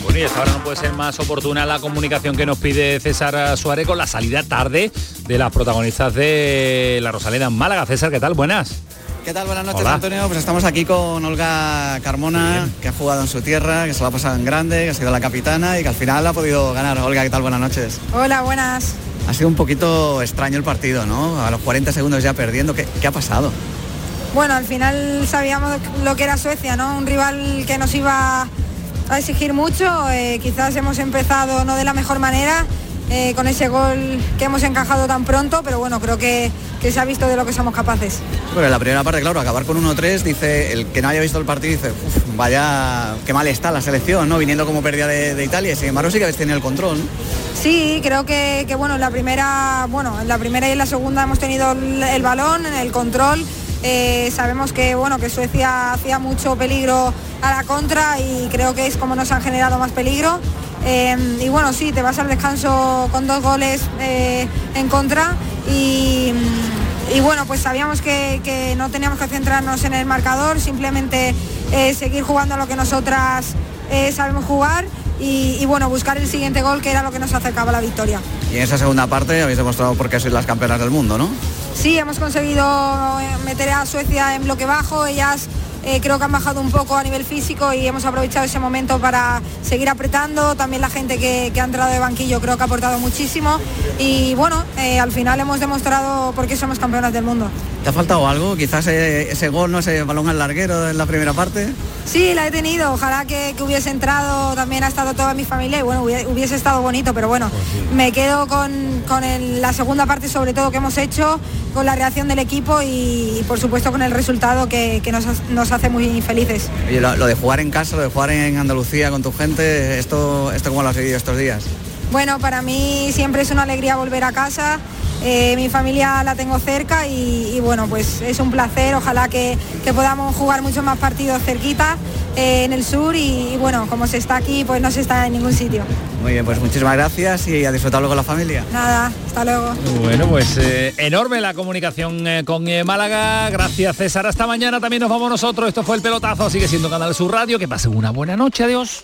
[SPEAKER 1] Bueno, y esta hora no puede ser más oportuna la comunicación que nos pide César Suárez con la salida tarde de las protagonistas de la Rosaleda en Málaga. César, ¿qué tal? Buenas.
[SPEAKER 7] ¿Qué tal? Buenas noches,
[SPEAKER 1] Hola.
[SPEAKER 7] Antonio. Pues estamos aquí con Olga Carmona, que ha jugado en su tierra, que se lo ha pasado en grande, que ha sido la capitana y que al final ha podido ganar. Olga, ¿qué tal? Buenas noches.
[SPEAKER 31] Hola, buenas.
[SPEAKER 7] Ha sido un poquito extraño el partido, ¿no? A los 40 segundos ya perdiendo. ¿Qué, qué ha pasado?
[SPEAKER 31] Bueno, al final sabíamos lo que era Suecia, ¿no? Un rival que nos iba a exigir mucho. eh, quizás hemos empezado no de la mejor manera, eh, con ese gol que hemos encajado tan pronto, pero bueno, creo que, que se ha visto de lo que somos capaces.
[SPEAKER 7] Bueno, en la primera parte, claro, acabar con 1-3, dice, el que no haya visto el partido dice, "Uf, vaya, qué mal está la selección, ¿no? Viniendo como pérdida de, de Italia. Sin embargo, sí que habéis tenido el control. ¿no?
[SPEAKER 31] Sí, creo que, que, bueno, en la primera, bueno, en la primera y en la segunda hemos tenido el, el balón, el control. Eh, sabemos que bueno que Suecia hacía mucho peligro a la contra y creo que es como nos han generado más peligro. Eh, y bueno, sí, te vas al descanso con dos goles eh, en contra y, bueno, pues sabíamos que, no teníamos que centrarnos en el marcador, simplemente seguir jugando a lo que nosotras sabemos jugar y, y bueno, buscar el siguiente gol que era lo que nos acercaba a la victoria.
[SPEAKER 7] Y en esa segunda parte habéis demostrado por qué sois las campeonas del mundo, ¿no?
[SPEAKER 31] Sí, hemos conseguido eh, meter a Suecia en bloque bajo. Ellas eh, creo que han bajado un poco a nivel físico y hemos aprovechado ese momento para seguir apretando. También la gente que, que ha entrado de banquillo creo que ha aportado muchísimo. Y bueno, eh, al final hemos demostrado por qué somos campeonas del mundo.
[SPEAKER 7] ¿Te ha faltado algo? Quizás eh, ese gol, no ese balón al larguero en la primera parte.
[SPEAKER 31] Sí, la he tenido. Ojalá que, que hubiese entrado, también ha estado toda mi familia y bueno, hubiese, hubiese estado bonito, pero bueno, me quedo con, con el- la segunda parte sobre todo que hemos hecho, con la reacción del equipo y, y, por supuesto con el resultado que, que nos, ha- nos hace muy felices.
[SPEAKER 7] Oye, lo, lo de jugar en casa, lo de jugar en Andalucía con tu gente, ¿esto, esto cómo lo has vivido estos días?
[SPEAKER 31] Bueno, para mí siempre es una alegría volver a casa. eh, mi familia la tengo cerca y, y, bueno, pues es un placer. Ojalá que, que podamos jugar muchos más partidos cerquita en el sur y, y bueno, como se está aquí, pues no se está en ningún sitio.
[SPEAKER 7] Muy bien, pues muchísimas gracias y a disfrutarlo con la familia.
[SPEAKER 31] Nada, hasta luego.
[SPEAKER 1] Bueno, pues eh, enorme la comunicación eh, con eh, Málaga. Gracias, César. Hasta mañana también nos vamos nosotros. Esto fue el pelotazo. Sigue siendo Canal Sur Radio. Que pasen una buena noche. Adiós.